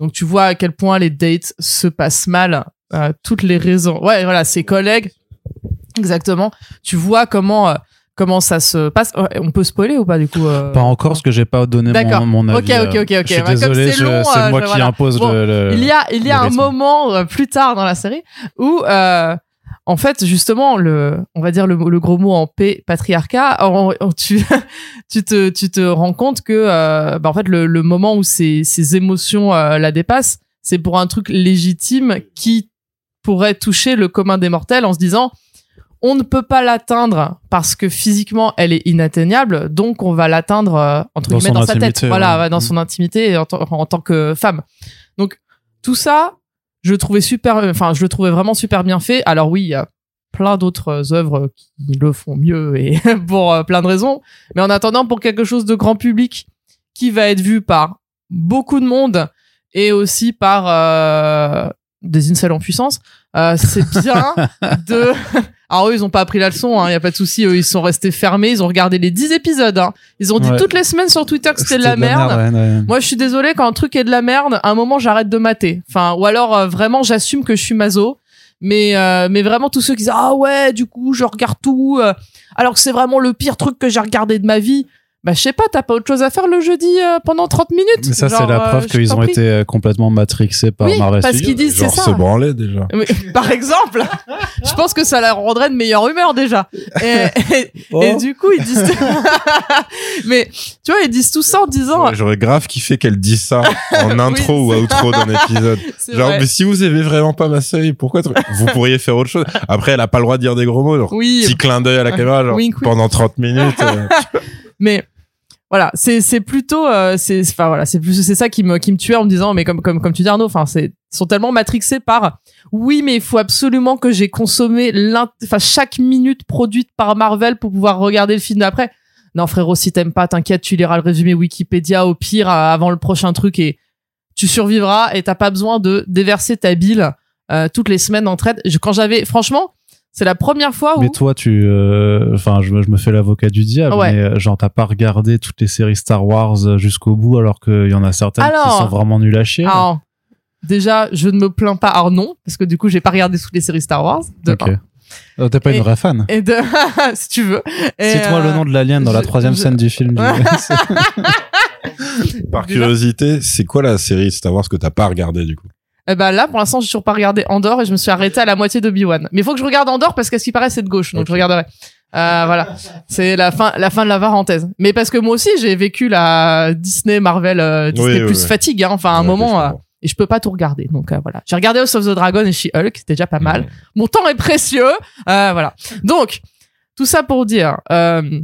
Donc tu vois à quel point les dates se passent mal. euh, toutes les raisons. Ouais, voilà, ses collègues. Exactement. Tu vois comment euh, comment ça se passe. Ouais, On peut spoiler ou pas du coup euh, Pas encore, parce que j'ai pas donné mon, mon Ok, avis. ok, euh, ok, ok. Je suis Bah, comme désolé, c'est euh, moi je- qui voilà. impose Bon, le, le- il y a il y a un rythme. moment euh, plus tard dans la série où euh, en fait justement le on va dire le, le gros mot en P patriarcat on- on- tu tu te tu te rends compte que euh, bah, en fait le, le moment où ces ces émotions euh, la dépassent c'est pour un truc légitime qui pourrait toucher le commun des mortels en se disant on ne peut pas l'atteindre parce que physiquement elle est inatteignable, donc on va l'atteindre euh, entre Dans guillemets dans sa tête, intimité, voilà, ouais. dans Mm. son intimité et en, tant- en tant que femme. Donc tout ça, je le trouvais super, enfin je le trouvais vraiment super bien fait. Alors oui, il y a plein d'autres œuvres qui le font mieux et pour euh, plein de raisons, mais en attendant pour quelque chose de grand public qui va être vu par beaucoup de monde et aussi par euh, des incels en puissance, euh, c'est bien de. Alors eux, ils ont pas appris la leçon, il y a pas de souci. Eux, ils sont restés fermés, ils ont regardé les 10 épisodes. hein. Ils ont dit Ouais. toutes les semaines sur Twitter que c'était de la merde. ouais, ouais. Moi, je suis désolée quand un truc est de la merde, à un moment, j'arrête de mater. Enfin, ou alors euh, vraiment, j'assume que je suis maso. Mais euh, mais vraiment tous ceux qui disent ah ouais, du coup, je regarde tout, euh, alors que c'est vraiment le pire truc que j'ai regardé de ma vie. Bah je sais pas, t'as pas autre chose à faire le jeudi euh, pendant 30 minutes? Mais ça, c'est la euh, preuve je qu'ils ont été euh, complètement matrixés par Oui, Marvel parce qu'ils disent c'est Genre ça. se branler déjà. Oui, par exemple, je pense que ça leur rendrait de meilleure humeur déjà. Et, et- Oh. et du coup, ils disent. Mais tu vois, ils disent tout ça en disant. J'aurais- J'aurais grave kiffé qu'elle dise ça en intro Oui, ou outro d'un épisode. Genre, vrai. mais si vous aimez vraiment pas ma série, pourquoi vous pourriez faire autre chose? Après, elle a pas le droit de dire des gros mots. Genre, Oui, petit clin d'œil à la caméra, genre Wink, wink. pendant 30 minutes. euh, mais voilà, c'est c'est plutôt euh, c'est enfin voilà, c'est plus c'est ça qui me qui me tuait en me disant mais comme comme comme tu dis Arnaud, enfin c'est sont tellement matrixés par oui, mais il faut absolument que j'ai consommé enfin chaque minute produite par Marvel pour pouvoir regarder le film d'après. Non frérot, si t'aimes pas, t'inquiète, tu liras le résumé Wikipédia au pire euh, avant le prochain truc et tu survivras et t'as pas besoin de déverser ta bile euh, toutes les semaines en traite. Quand j'avais franchement, c'est la première fois où Mais toi, tu, euh, enfin, je, me- je me fais l'avocat du diable, Ouais. mais euh, genre t'as pas regardé toutes les séries Star Wars euh, jusqu'au bout, alors qu'il y en a certaines Alors- qui sont vraiment nulles à chier. Alors, déjà, je ne me plains pas. Alors non, parce que du coup, j'ai pas regardé toutes les séries Star Wars. De. Oh, T'es pas Et- une vraie fan. Et de, si tu veux. Cite-moi euh, le nom de l'alien dans la troisième je- scène du film. du- Par Déjà- curiosité, c'est quoi la série Star Wars que t'as pas regardé du coup? Eh ben là, pour l'instant, j'ai toujours pas regardé Andorre et je me suis arrêté à la moitié de Obi-Wan. Mais il faut que je regarde Andorre parce qu'à ce qui paraît, c'est de gauche, donc je regarderai. Euh, voilà, c'est la fin, la fin de la parenthèse. Mais parce que moi aussi, j'ai vécu la Disney, Marvel, euh, Disney Oui, plus oui. fatigue. Hein. Enfin, à un moment, euh, et je peux pas tout regarder. Donc euh, voilà, j'ai regardé House of the Dragon et She-Hulk, c'était déjà pas mal. Mon temps est précieux. Euh, voilà. Donc, tout ça pour dire euh,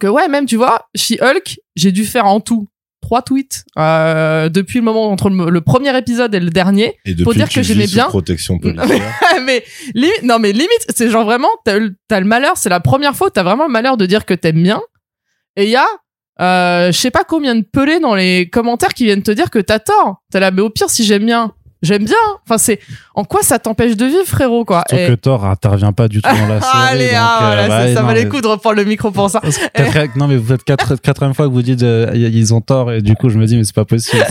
que ouais, même tu vois, She-Hulk, j'ai dû faire en tout trois tweets euh, depuis le moment entre le, le premier épisode et le dernier. Et Pour dire que j'aimais bien. protection policière. mais limite, non mais limite, c'est genre vraiment, t'as le t'as malheur, c'est la première fois, t'as vraiment le malheur de dire que t'aimes bien. Et il y a, euh, je sais pas combien de pelés dans les commentaires qui viennent te dire que t'as tort. T'es là, mais au pire, si j'aime bien, j'aime bien. Enfin, c'est en quoi ça t'empêche de vivre, frérot, quoi? Sauf Et- que Thor intervient pas du tout dans la série. Allez, donc, ah, euh, voilà, bah, ça, ça valait le coup de reprendre le micro pour ça. Non mais vous faites quatre, quatrième fois que vous dites euh, ils ont tort et du coup je me dis mais c'est pas possible.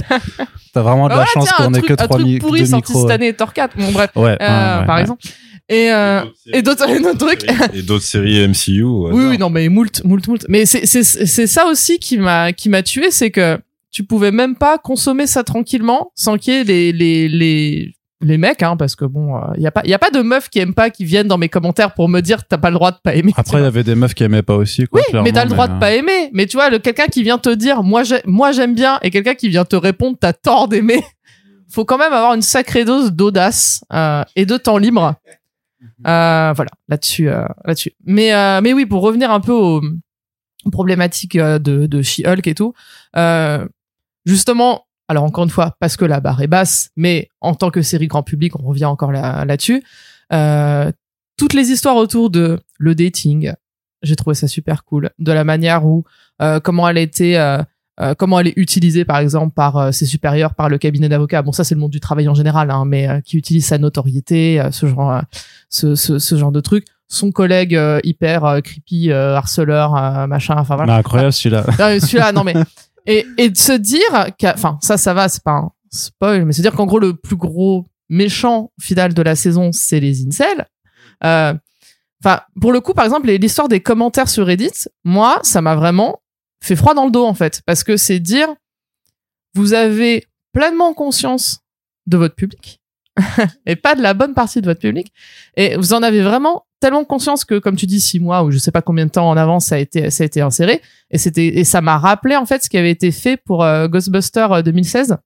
T'as vraiment de la voilà, chance un qu'on ait truc, que un trois truc mi- pourri deux sorti micros. cette ouais. année, Thor 4, bon bref, Ouais, euh, ouais, ouais, par ouais. exemple. Et, euh, et d'autres trucs. Et d'autres séries MCU. Oui, oui, non, mais moult, moult, moult. Mais c'est, c'est, c'est ça aussi qui m'a, qui m'a tué, c'est que tu pouvais même pas consommer ça tranquillement sans qu'il y ait les, les, les, les mecs, hein, parce que bon, il y a pas, y a pas de meufs qui aiment pas qui viennent dans mes commentaires pour me dire t'as pas le droit de pas aimer. Après il y avait des meufs qui aimaient pas aussi quoi. oui, mais t'as le droit de euh, pas aimer. Mais tu vois, le quelqu'un qui vient te dire moi, j'ai, moi j'aime bien et quelqu'un qui vient te répondre t'as tort d'aimer. Faut quand même avoir une sacrée dose d'audace euh, et de temps libre. Euh, voilà, là-dessus, euh, là-dessus. Mais, euh, mais oui, pour revenir un peu aux, problématiques euh, de, de She-Hulk et tout, euh, justement, alors encore une fois, parce que la barre est basse, mais en tant que série grand public, on revient encore là, là-dessus. Euh, toutes les histoires autour de le dating, j'ai trouvé ça super cool. De la manière où, euh, comment elle été, euh, comment elle est utilisée, par exemple, par ses supérieurs, par le cabinet d'avocats. Bon, ça, c'est le monde du travail en général, hein, mais qui utilise sa notoriété, ce genre, ce, ce, ce genre de truc. Son collègue euh, hyper euh, creepy, euh, harceleur, machin. Enfin voilà. mais incroyable celui-là. Mais celui-là, non mais et, et de se dire, enfin ça, ça va, c'est pas un spoil, mais se dire qu'en gros le plus gros méchant final de la saison, c'est les incels. Euh, Enfin, pour le coup, par exemple, l'histoire des commentaires sur Reddit, moi, ça m'a vraiment fait froid dans le dos en fait, parce que c'est dire, vous avez pleinement conscience de votre public et pas de la bonne partie de votre public, et vous en avez vraiment tellement conscience que, comme tu dis, six mois ou je sais pas combien de temps en avance ça a été, ça a été inséré, et c'était et ça m'a rappelé en fait ce qui avait été fait pour euh, Ghostbusters euh, 2016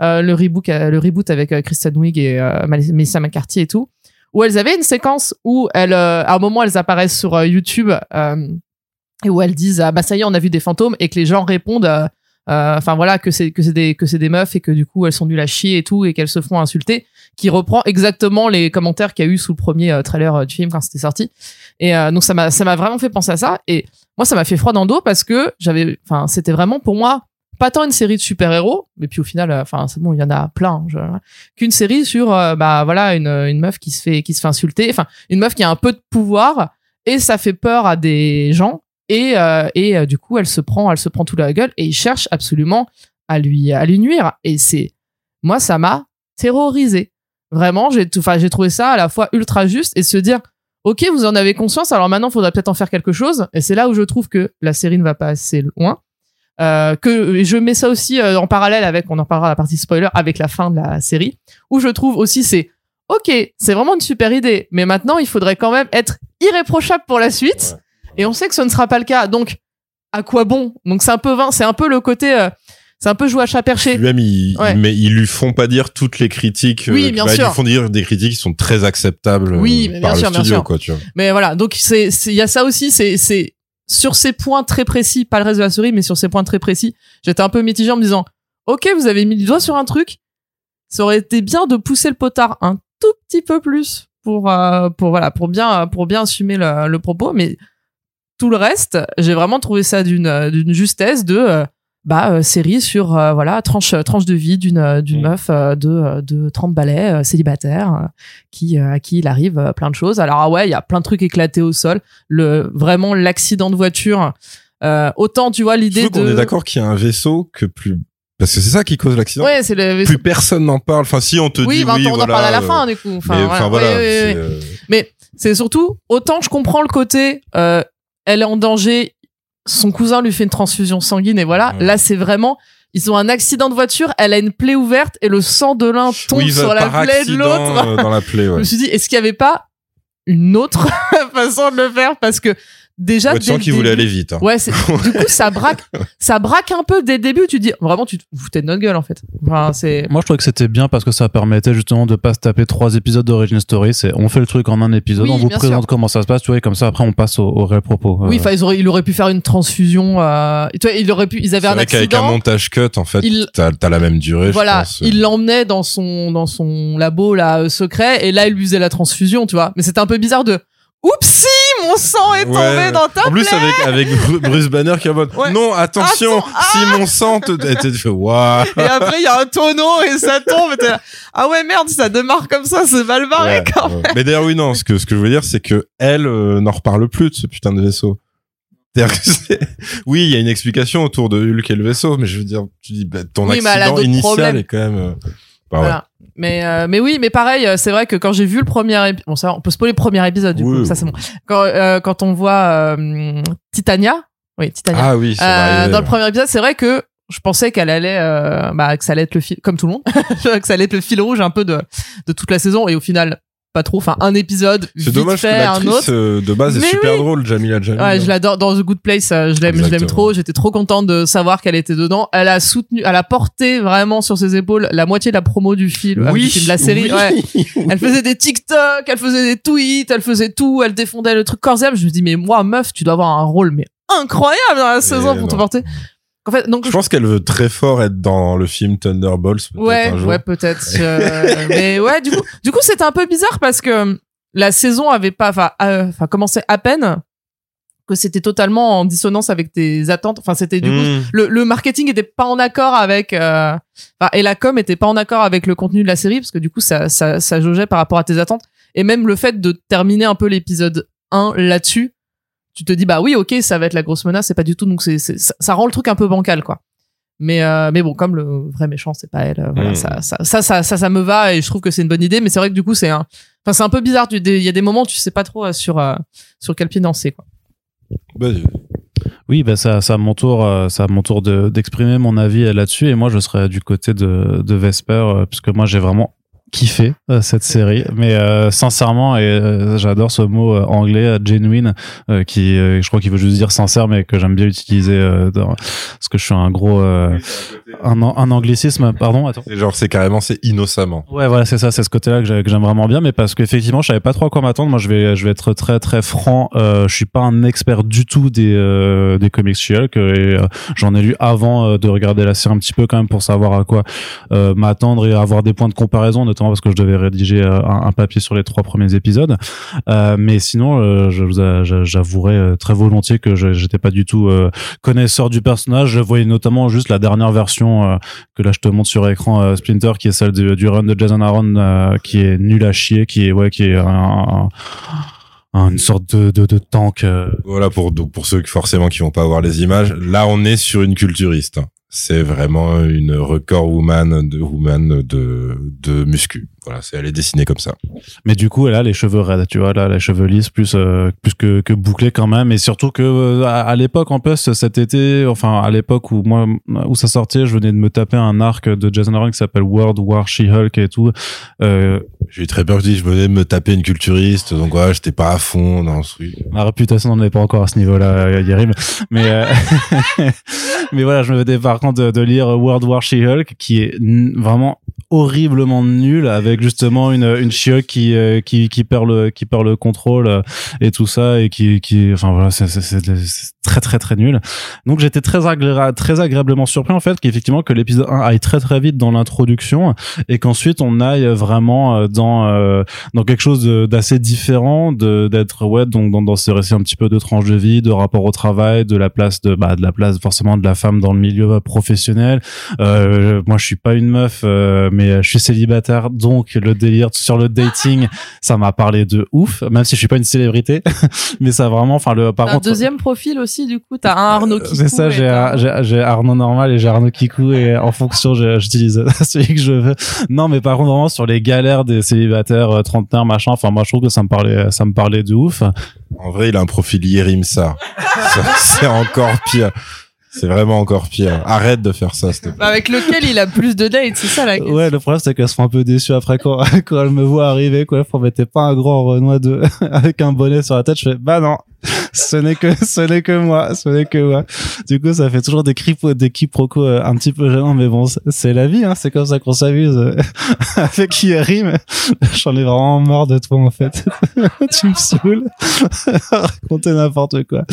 euh, le reboot euh, le reboot avec euh, Kristen Wiig et euh, Melissa McCarthy et tout. Où elles avaient une séquence où elles euh, à un moment elles apparaissent sur euh, YouTube euh, et où elles disent ah bah ça y est on a vu des fantômes et que les gens répondent euh, euh, enfin voilà que c'est que c'est des que c'est des meufs et que du coup elles sont nulles à chier et tout et qu'elles se font insulter qui reprend exactement les commentaires qu'il y a eu sous le premier euh, trailer euh, du film quand c'était sorti. Et euh, donc ça m'a ça m'a vraiment fait penser à ça. Et moi ça m'a fait froid dans le dos parce que j'avais enfin c'était vraiment pour moi pas tant une série de super-héros mais puis au final euh, enfin c'est bon il y en a plein je- qu'une série sur euh, bah voilà une une meuf qui se fait qui se fait insulter enfin une meuf qui a un peu de pouvoir et ça fait peur à des gens et euh, et euh, du coup elle se prend elle se prend tout la gueule et il cherche absolument à lui à lui nuire. Et c'est moi ça m'a terrorisé. Vraiment j'ai enfin j'ai trouvé ça à la fois ultra juste et se dire ok vous en avez conscience alors maintenant faudra peut-être en faire quelque chose. Et c'est là où je trouve que la série ne va pas assez loin. Euh, que je mets ça aussi en parallèle avec on en parlera à la partie spoiler avec la fin de la série où je trouve aussi c'est ok c'est vraiment une super idée mais maintenant il faudrait quand même être irréprochable pour la suite et on sait que ce ne sera pas le cas donc à quoi bon? Donc c'est un peu vain c'est un peu le côté euh, c'est un peu jouer à chat perché Lui-même, Ouais. ils- mais ils lui font pas dire toutes les critiques. Oui, euh, bien bah, Ils sûr. lui font dire des critiques qui sont très acceptables Oui, euh, mais par bien le sûr, bien studio, sûr. quoi, tu vois. Mais voilà, donc c'est c'est- il y a ça aussi, c'est c'est sur ces points très précis, pas le reste de la série, mais sur ces points très précis, j'étais un peu mitigé en me disant, ok, vous avez mis le doigt sur un truc, ça aurait été bien de pousser le potard un tout petit peu plus pour euh, pour voilà pour bien pour bien assumer le, le propos, mais tout le reste, j'ai vraiment trouvé ça d'une euh, d'une justesse de euh, bah euh, série sur euh, voilà tranche tranche de vie d'une d'une Mm. meuf euh, de de 30 balais célibataire qui à qui il arrive plein de choses. Alors ah ouais, il y a plein de trucs éclatés au sol, le vraiment l'accident de voiture euh, autant tu vois l'idée de qu'on est d'accord qu'il y a un vaisseau que plus. Parce que c'est ça qui cause l'accident. Ouais, c'est le Plus personne n'en parle. Enfin, si on te oui, dit ben, oui, on en parle à la fin du coup. Enfin, mais voilà. enfin voilà. Oui, oui, euh, c'est surtout autant je comprends le côté euh, elle est en danger. Son cousin lui fait une transfusion sanguine et voilà. Là c'est vraiment ils ont un accident de voiture. Elle a une plaie ouverte et le sang de l'un tombe oui, sur la plaie de l'autre. euh, dans la plaie, je me suis dit est-ce qu'il y avait pas une autre façon de le faire? Parce que déjà Ouais, tu sens qu'il voulait aller vite. hein. Ouais, c'est- du coup ça braque, ça braque un peu dès le début. Tu te dis vraiment tu te foutais de notre gueule en fait. Enfin c'est Moi, je trouvais que c'était bien parce que ça permettait justement de pas se taper trois épisodes d'Origin Story. C'est, on fait le truc en un épisode, Oui, on vous présente sûr. comment ça se passe, tu vois, et comme ça, après, on passe au, au réel propos. oui, Euh, enfin ils auraient, il aurait pu faire une transfusion. Euh... et toi, il aurait pu, ils avaient un vrai qu'avec un accident. montage cut, en fait, Il- t'as as la même durée. Voilà, je pense. il l'emmenait dans son dans son labo là euh, secret et là il lui faisait la transfusion, tu vois. Mais c'était un peu bizarre de Oupsie, mon sang est tombé Ouais. dans ta En plus, plaie. avec, avec Bru- Bruce Banner qui est en mode Ouais. Non, attention, Attends, si mon sang te. Fais Waouh Et après il y a un tonneau et ça tombe. et t'es là, ah ouais merde, ça démarre comme ça, c'est mal barré Ouais, quand même. Mais d'ailleurs, oui, non, ce que, ce que je veux dire, c'est que elle euh, n'en reparle plus de ce putain de vaisseau. Oui, il y a une explication autour de Hulk et le vaisseau, mais je veux dire, tu dis, bah, ton Oui, accident initial est quand même. euh, bah. Voilà. Mais euh, mais oui, mais pareil, euh, c'est vrai que quand j'ai vu le premier épisode, bon ça, on peut spoiler le premier épisode du Oui, coup, ça c'est bon. Quand euh, quand on voit euh, Titania, oui Titania, Ah oui, Euh, dans le premier épisode, c'est vrai que je pensais qu'elle allait, euh, bah, que ça allait être le fil, comme tout le monde, que ça allait être le fil rouge un peu de, de toute la saison, et au final, pas trop. Enfin, un épisode, C'est dommage que fait, un l'actrice autre. euh, de base est Mais super oui. drôle, Jamila Jamil. Ouais, je l'adore dans The Good Place, euh, je l'aime, je l'aime trop. J'étais trop contente de savoir qu'elle était dedans. Elle a soutenu, elle a porté vraiment sur ses épaules la moitié de la promo du film, euh, du film, de la série. oui. Ouais. Elle faisait des TikTok, elle faisait des tweets, elle faisait tout, elle défendait le truc corps. Je me dis, mais moi, meuf, tu dois avoir un rôle, mais incroyable dans la saison pour te porter. En fait, donc, Je pense qu'elle veut très fort être dans le film Thunderbolts. Ouais, un jour. ouais, peut-être. euh, mais ouais, du coup, du coup, c'était un peu bizarre parce que la saison avait pas, enfin, euh, enfin, commencé à peine que c'était totalement en dissonance avec tes attentes. Enfin, c'était du coup, Mmh. le, le marketing était pas en accord avec, euh, enfin, et la com était pas en accord avec le contenu de la série parce que du coup, ça, ça, ça jaugeait par rapport à tes attentes. Et même le fait de terminer un peu l'épisode 1 là-dessus, tu te dis bah oui, ok, ça va être la grosse menace, c'est pas du tout. Donc c'est, c'est- ça, ça rend le truc un peu bancal, quoi. Mais euh, mais bon, comme le vrai méchant, c'est pas elle. euh, voilà, Mm. ça, ça, ça, ça, ça, ça me va et je trouve que c'est une bonne idée. Mais c'est vrai que du coup, c'est un, enfin, c'est un peu bizarre. Tu- Il y a des moments, où tu sais pas trop euh, sur euh, sur quel pied danser, quoi. Bah, Oui, bah ça, ça à mon tour, euh, ça à mon tour de- d'exprimer mon avis là-dessus. Et moi, je serais du côté de, de Vesper, puisque moi, j'ai vraiment kiffé euh, cette série. Mais euh, sincèrement, et euh, j'adore ce mot euh, anglais, euh, genuine, euh, qui, euh, je crois qu'il veut juste dire sincère, mais que j'aime bien utiliser euh, dans, parce que je suis un gros, euh, un, un anglicisme. Pardon, attends. c'est genre, c'est carrément, c'est innocemment. Ouais, voilà, c'est ça, c'est ce côté-là que j'ai- que j'aime vraiment bien, mais parce qu'effectivement, je savais pas trop à quoi m'attendre. Moi, je vais, je vais être très, très franc. Euh, je suis pas un expert du tout des, euh, des comics She-Hulk, et euh, j'en ai lu avant euh, de regarder la série un petit peu quand même pour savoir à quoi euh, m'attendre et avoir des points de comparaison, notamment parce que je devais rédiger euh, un, papier sur les trois premiers épisodes. Euh, mais sinon, euh, je vous a- j'a- j'avouerai euh, très volontiers que j'étais pas du tout connaisseur du personnage. Je voyais notamment juste la dernière version que là je te montre sur écran Splinter qui est celle du, run de Jason Aaron qui est nul à chier qui est ouais qui est un, un- un- une sorte de, tank. Voilà, pour, pour ceux forcément, qui vont pas voir les images. Là, on est sur une culturiste. C'est vraiment une record woman de, woman de, de muscu. Voilà, c'est, elle est dessinée comme ça. mais du coup elle a les cheveux raides tu vois là les cheveux lisses plus euh, plus que, que bouclés quand même et surtout que euh, à, à l'époque en plus cet été enfin à l'époque où moi où ça sortait je venais de me taper un arc de Jason Aaron qui s'appelle World War She-Hulk et tout euh, J'ai eu très peur, je dis, je venais de me taper une culturiste, donc voilà, j'étais pas à fond dans ce truc. Ma réputation n'en est pas encore à ce niveau-là, Yerim. Mais, euh, mais voilà, je me faisais par de, de lire World War She-Hulk, qui est vraiment horriblement nul, avec justement une, une She-Hulk qui, euh, qui, qui perd le, qui perd le contrôle euh, et tout ça, et qui, qui, enfin voilà, c'est, c'est, très très très nul. Donc j'étais très, très agréablement surpris en fait qu'effectivement que l'épisode 1 aille très très vite dans l'introduction et qu'ensuite on aille vraiment euh, dans dans quelque chose d'assez différent de d'être ouais donc dans, dans ce récit un petit peu de tranche de vie de rapport au travail de la place de bah de la place forcément de la femme dans le milieu professionnel euh, moi je suis pas une meuf euh, mais je suis célibataire donc le délire sur le dating ça m'a parlé de ouf même si je suis pas une célébrité mais ça vraiment enfin le par T'as un contre deuxième profil aussi, du coup, t'as un Arnaud qui c'est ça, j'ai j'ai j'ai Arnaud normal et j'ai Arnaud Kikou et en fonction, j'utilise celui que je veux. Non, mais par contre, vraiment sur les galères des célibataires, euh, trentenaires, machin. Enfin, moi, je trouve que ça me parlait, ça me parlait de ouf. En vrai, il a un profil Yerimsa. Ça, c'est encore pire. C'est vraiment encore pire. Arrête de faire ça, s'il te plaît. Bah, Avec lequel il a plus de dates, c'est ça la question. Ouais, le problème, c'est qu'elle se fait un peu déçue après quand, quand elle me voit arriver, quoi. Elle promettait pas un grand Renoir de, avec un bonnet sur la tête. Je fais, bah non. Ce n'est que ce n'est que moi, ce n'est que moi. Du coup, ça fait toujours des cripos, des quiproquos euh, un petit peu gênants, mais bon, c'est la vie, hein, c'est comme ça qu'on s'amuse avec Yeri. Mais j'en ai vraiment marre de toi en fait. tu me saoules. Raconter n'importe quoi.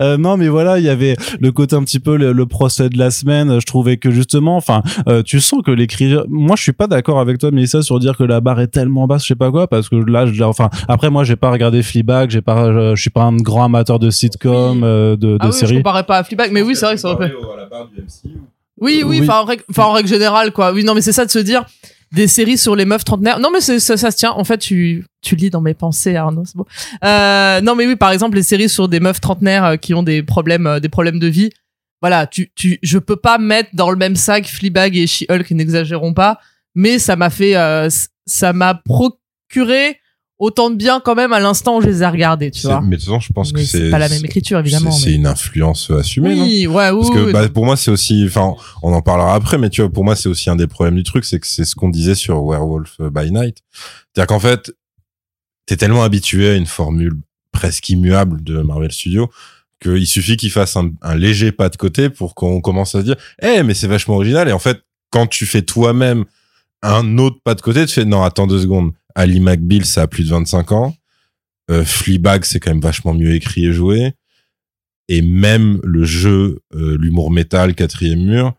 Euh, non, mais voilà, il y avait le côté un petit peu le, le procès de la semaine. Je trouvais que justement, enfin, euh, tu sens que l'écriture. Moi, je suis pas d'accord avec toi, mais ça sur dire que la barre est tellement basse, je sais pas quoi, parce que là, enfin, après moi, j'ai pas regardé Fleabag, j'ai pas, je, je suis pas un grand amateur de sitcom, Oui. euh, de, de Ah oui, je séries. comparais pas à Fleabag, mais oui, c'est vrai que ça aurait pu. à la barre du MCU. Oui, oui, Oui. enfin en, règle, enfin, en règle générale, quoi. Oui, non, mais c'est ça de se dire des séries sur les meufs trentenaires. Non, mais ça, ça se tient. En fait, tu, tu lis dans mes pensées, Arnaud, c'est beau. Euh, non, mais oui, par exemple, les séries sur des meufs trentenaires euh, qui ont des problèmes, euh, des problèmes de vie. Voilà, tu, tu, je peux pas mettre dans le même sac Fleabag et She-Hulk, n'exagérons pas. Mais ça m'a fait, euh, ça m'a procuré autant de bien quand même à l'instant où je les ai regardés, tu vois. Mais de toute façon, je pense Mais que c'est c'est pas la même écriture, évidemment. C'est mais- une influence assumée, non oui, ouais, oui, Parce que oui, bah, non. pour moi, c'est aussi, enfin, on en parlera après, mais tu vois, pour moi, c'est aussi un des problèmes du truc, c'est que c'est ce qu'on disait sur Werewolf by Night. C'est-à-dire qu'en fait, t'es tellement habitué à une formule presque immuable de Marvel Studios qu'il suffit qu'il fasse un, un léger pas de côté pour qu'on commence à se dire, eh, mais c'est vachement original. Et en fait, quand tu fais toi-même un autre pas de côté, tu fais, non, attends deux secondes. Ali McBeal, ça a plus de 25 ans. Euh, Fleabag, c'est quand même vachement mieux écrit et joué. Et même le jeu, euh, l'humour métal, quatrième mur,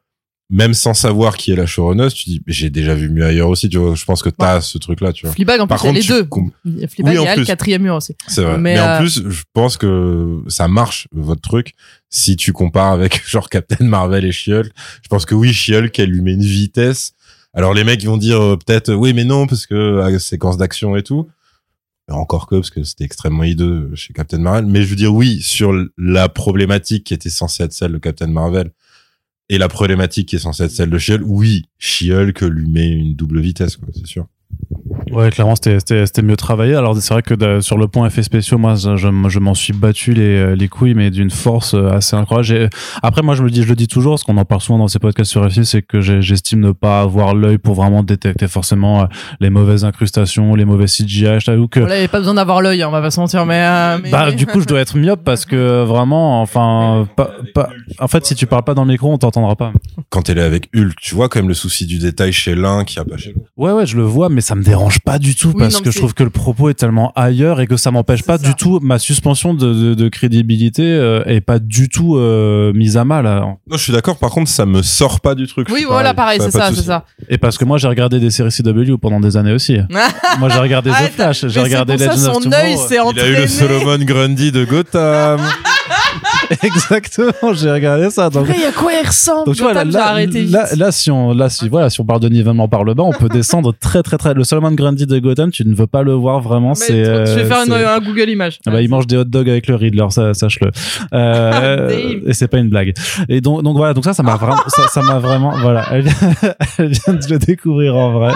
même sans savoir qui est la showrunner, tu dis, j'ai déjà vu mieux ailleurs aussi, tu vois. Je pense que t'as ce truc-là, tu vois. Fleabag, en Par plus, il y a les deux. com- Fleabag Oui, en et plus. quatrième mur aussi. C'est vrai. Mais, Mais, euh, en plus, je pense que ça marche, votre truc. Si tu compares avec genre Captain Marvel et She-Hulk, je pense que oui, She-Hulk, elle lui met une vitesse. Alors les mecs vont dire euh, peut-être, euh, oui, mais non, parce que euh, séquence d'action et tout. Encore que, parce que c'était extrêmement hideux chez Captain Marvel. Mais je veux dire, oui, sur la problématique qui était censée être celle de Captain Marvel et la problématique qui est censée être celle de She-Hulk, oui, She-Hulk lui met une double vitesse, quoi, c'est sûr. Ouais, clairement, c'était, c'était, c'était mieux travaillé. Alors, c'est vrai que de- sur le point effets spéciaux, moi, je, je, m'en suis battu les, les couilles, mais d'une force euh, assez incroyable. Après, moi, je me le dis, je le dis toujours, parce qu'on en parle souvent dans ces podcasts sur FI, c'est que j'estime ne pas avoir l'œil pour vraiment détecter forcément euh, les mauvaises incrustations, les mauvais CGI. Je t'avoue que Voilà, il n'y avait pas besoin d'avoir l'œil, hein, on va pas se mentir, mais. euh, mais- bah, du coup, je dois être myope parce que vraiment, enfin, pas, pas, en fait, si tu parles pas dans le micro, on t'entendra pas. Quand elle est avec Hulk, tu vois quand même le souci du détail chez l'un qui a pas chez l'autre. Ouais, ouais, je le vois, mais ça me dérange pas du tout Oui, parce non, que je trouve que le propos est tellement ailleurs et que ça m'empêche pas ça. du tout ma suspension de, de, de crédibilité euh, est pas du tout euh, mise à mal. hein. Non, je suis d'accord. Par contre, ça me sort pas du truc. Oui, voilà, pareil, a c'est ça, c'est ça. Et parce que moi, j'ai regardé des séries CW pendant des années aussi. moi, j'ai regardé The Flash, j'ai regardé Legends of Tomorrow. Il a eu le Solomon Grundy de Gotham. Exactement, j'ai regardé ça. Donc, Après, il y a quoi il ressemble Donc tu vois là, là, là, là, si on là si voilà si on parle de nivellement par le bas on peut descendre très très très le Solomon Grundy de Gotham tu ne veux pas le voir vraiment Mais c'est trop- je vais euh, faire une- un Google Image. Ah bah, il mange des hot dogs avec le Riddler, ça, sache-le. Euh, et c'est pas une blague. Et donc, donc voilà, donc ça, ça m'a vraiment, ça, ça m'a vraiment, voilà, elle vient, elle vient de le découvrir en vrai.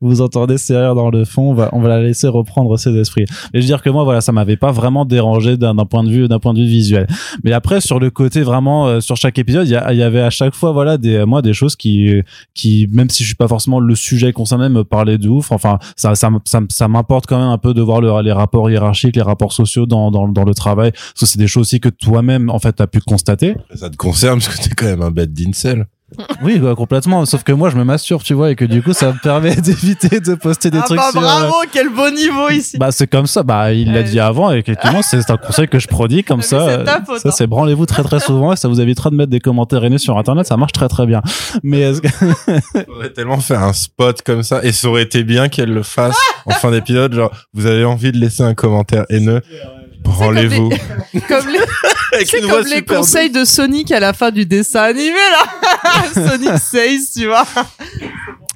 Vous entendez ces rires dans le fond, on va, on va la laisser reprendre ses esprits. Mais je veux dire que moi, voilà, ça m'avait pas vraiment dérangé d'un point de vue, d'un point de vue visuel. Mais après, sur le côté vraiment, euh, sur chaque épisode, il y, y avait à chaque fois, voilà, des, moi, des choses qui, qui, même si je suis pas forcément le sujet concerné, me parlaient de ouf. Enfin, ça, ça, ça, ça m'importe quand même un peu de voir le- les rapports hiérarchiques, les rapports sociaux dans, dans, dans le travail. Parce que c'est des choses aussi que toi-même, en fait, t'as pu constater. Ça te concerne parce que t'es quand même un bête d'incel. Oui, bah, complètement. Sauf que moi, je me masturbe, tu vois, et que du coup, ça me permet d'éviter de poster des Ah trucs bah sur. euh, bravo, quel beau niveau ici. Bah c'est comme ça, bah il l'a dit avant et effectivement c'est un conseil que je prodigue comme Mais ça. euh, faute, ça hein. c'est branlez-vous très très souvent et ça vous évitera de mettre des commentaires haineux sur internet, ça marche très très bien. Mais est-ce que- Faudrait tellement faire un spot comme ça et ça aurait été bien qu'elle le fasse en fin d'épisode. Genre, vous avez envie de laisser un commentaire haineux. Branlez-vous. Comme les, Avec c'est une comme les conseils de Sonic à la fin du dessin animé là. Sonic says, tu vois.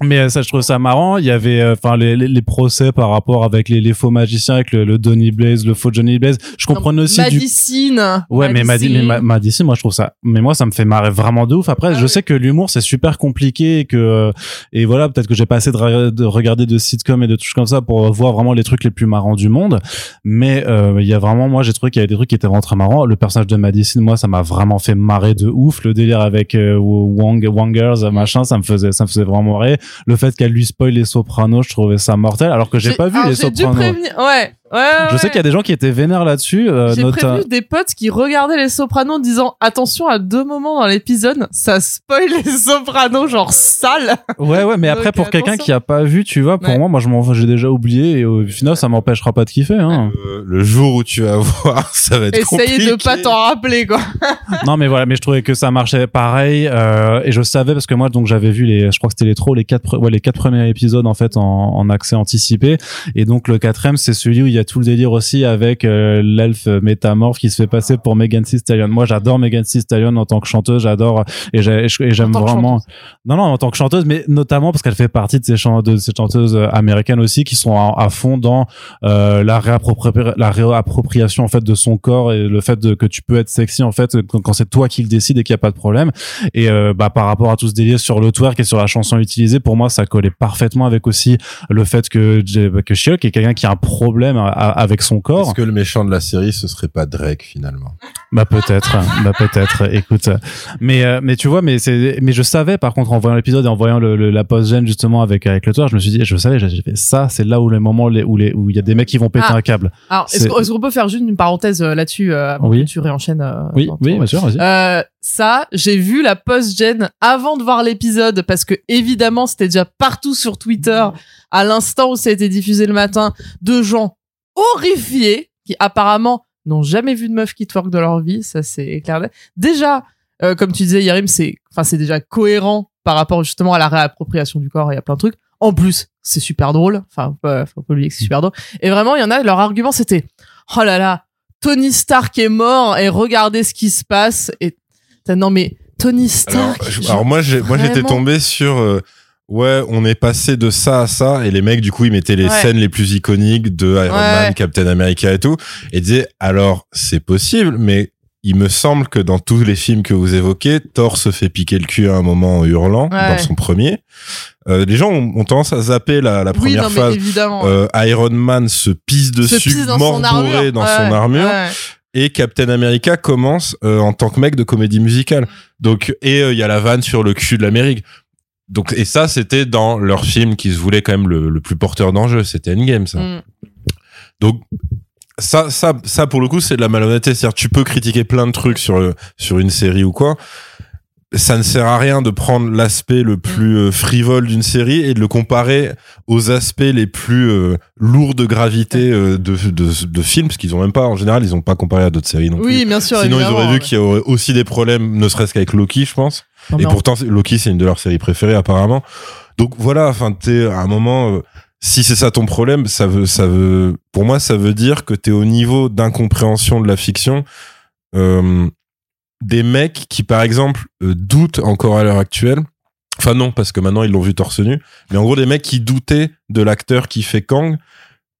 Mais euh, ça je trouve ça marrant, il y avait euh, enfin les, les, les procès par rapport avec les, les faux magiciens avec le, le Donny Blaze, le faux Johnny Blaze. Je comprenais aussi du Madicine. Ouais, mais Madi, mais Madicine. Moi je trouve ça. Mais moi, ça me fait marrer vraiment de ouf. Après, Ah je oui. sais que l'humour c'est super compliqué et que et voilà, peut-être que j'ai pas assez de, re- de regarder de sitcoms et de trucs comme ça pour voir vraiment les trucs les plus marrants du monde. Mais euh, il y a vraiment, moi, j'ai trouvé qu'il y avait des trucs qui étaient vraiment très marrants. Le personnage de Madison, moi, ça m'a vraiment fait marrer de ouf. Le délire avec euh, Wang, Wangers, machin, ça me faisait, ça me faisait vraiment marrer. Le fait qu'elle lui spoil les Sopranos, je trouvais ça mortel. Alors que j'ai pas vu alors, les dû Sopranos. prévenir. Ouais. Ouais, ouais, Je sais qu'il y a des gens qui étaient vénères là-dessus. euh, J'ai prévenu des potes qui regardaient les Sopranos en disant attention à deux moments dans l'épisode, ça spoil les Sopranos genre sale. Ouais, ouais, mais après, Donc, pour quelqu'un attention. qui a pas vu, tu vois, pour Ouais. moi, moi, je m'en, j'ai déjà oublié et au final, ça m'empêchera pas de kiffer, hein. Euh, le jour où tu vas voir, ça va être Essaye compliqué. de pas t'en rappeler quoi. non, mais voilà, mais je trouvais que ça marchait pareil, euh, et je savais parce que moi, donc, j'avais vu les, je crois que c'était les trop, les quatre, ouais, les quatre premiers épisodes, en fait, en, en accès anticipé. Et donc, le quatrième, c'est celui où il y a tout le délire aussi avec euh, l'elfe métamorphe qui se fait passer pour Megan Thee Stallion. Moi, j'adore Megan Thee Stallion en tant que chanteuse, j'adore, et j'ai- et j'aime vraiment. Non, non, en tant que chanteuse, mais notamment parce qu'elle fait partie de ces, chan- de ces chanteuses américaines aussi qui sont à, à fond dans euh, la, réappropri- la réappropriation en fait de son corps et le fait de, que tu peux être sexy en fait quand, quand c'est toi qui le décide et qu'il n'y a pas de problème. Et euh, bah, par rapport à tout ce délire sur le twerk et sur la chanson utilisée, pour moi, ça collait parfaitement avec aussi le fait que que She-Hulk est quelqu'un qui a un problème avec son corps. Est-ce que le méchant de la série, ce serait pas Drake finalement? Bah peut-être, bah peut-être. Écoute, mais euh, mais tu vois, mais c'est, mais je savais par contre en voyant l'épisode et en voyant le, le- la post gêne justement avec avec le toit, je me suis dit, je savais, j'ai fait ça, c'est là où le moment les- où les où il y a des mecs qui vont péter Ah. un câble. Alors est-ce qu'on peut faire juste une parenthèse euh, là-dessus euh, avant Oui. que tu réenchaînes euh, Oui, oui, ton- bien sûr, vas-y. Euh, ça, j'ai vu la post-gen avant de voir l'épisode parce que évidemment c'était déjà partout sur Twitter à l'instant où ça a été diffusé le matin de gens horrifiés qui apparemment n'ont jamais vu de meuf qui twerk de leur vie, ça c'est clair. Déjà, euh, comme tu disais Yarim, c'est enfin c'est déjà cohérent par rapport justement à la réappropriation du corps et à plein de trucs. En plus, c'est super drôle. Enfin, faut pas- faut pas oublier que c'est super drôle. Et vraiment, il y en a, leur argument c'était oh là là, Tony Stark est mort et regardez ce qui se passe. Et t'as- non mais Tony alors, Stark. je- genre, alors moi, j'ai, moi, j'étais tombé sur. euh, Ouais, on est passé de ça à ça, et les mecs, du coup, ils mettaient les Ouais. scènes les plus iconiques de Iron Ouais. Man, Captain America et tout, et disaient, alors, c'est possible, mais il me semble que dans tous les films que vous évoquez, Thor se fait piquer le cul à un moment en hurlant, Ouais. dans son premier. Euh, les gens ont, ont tendance à zapper la, la oui, première non phase. Euh, Iron Man se pisse Se dessus, pisse dans mort son armure. bourré dans Ouais, son armure. ouais. et Captain America commence euh, en tant que mec de comédie musicale. Donc et euh, il y a la vanne sur le cul de l'Amérique. Donc et ça c'était dans leur film qui se voulait quand même le, le plus porteur d'enjeu, c'était Endgame ça. Mm. Donc ça ça ça pour le coup c'est de la malhonnêteté, c'est-à-dire tu peux critiquer plein de trucs sur le, sur une série ou quoi. Ça ne sert à rien de prendre l'aspect le plus euh, frivole d'une série et de le comparer aux aspects les plus euh, lourds de gravité euh, de, de, de films, parce qu'ils ont même pas, en général, ils ont pas comparé à d'autres séries non plus. Oui, bien sûr. Sinon, ils auraient vu qu'il y aurait aussi des problèmes, ne serait-ce qu'avec Loki, je pense. Non, Et en- pourtant, Loki, c'est une de leurs séries préférées, apparemment. Donc voilà, enfin, t'es à un moment, euh, si c'est ça ton problème, ça veut, ça veut, pour moi, ça veut dire que t'es au niveau d'incompréhension de la fiction. Euh, des mecs qui, par exemple, euh, doutent encore à l'heure actuelle. Enfin non, parce que maintenant ils l'ont vu torse nu. Mais en gros, des mecs qui doutaient de l'acteur qui fait Kang.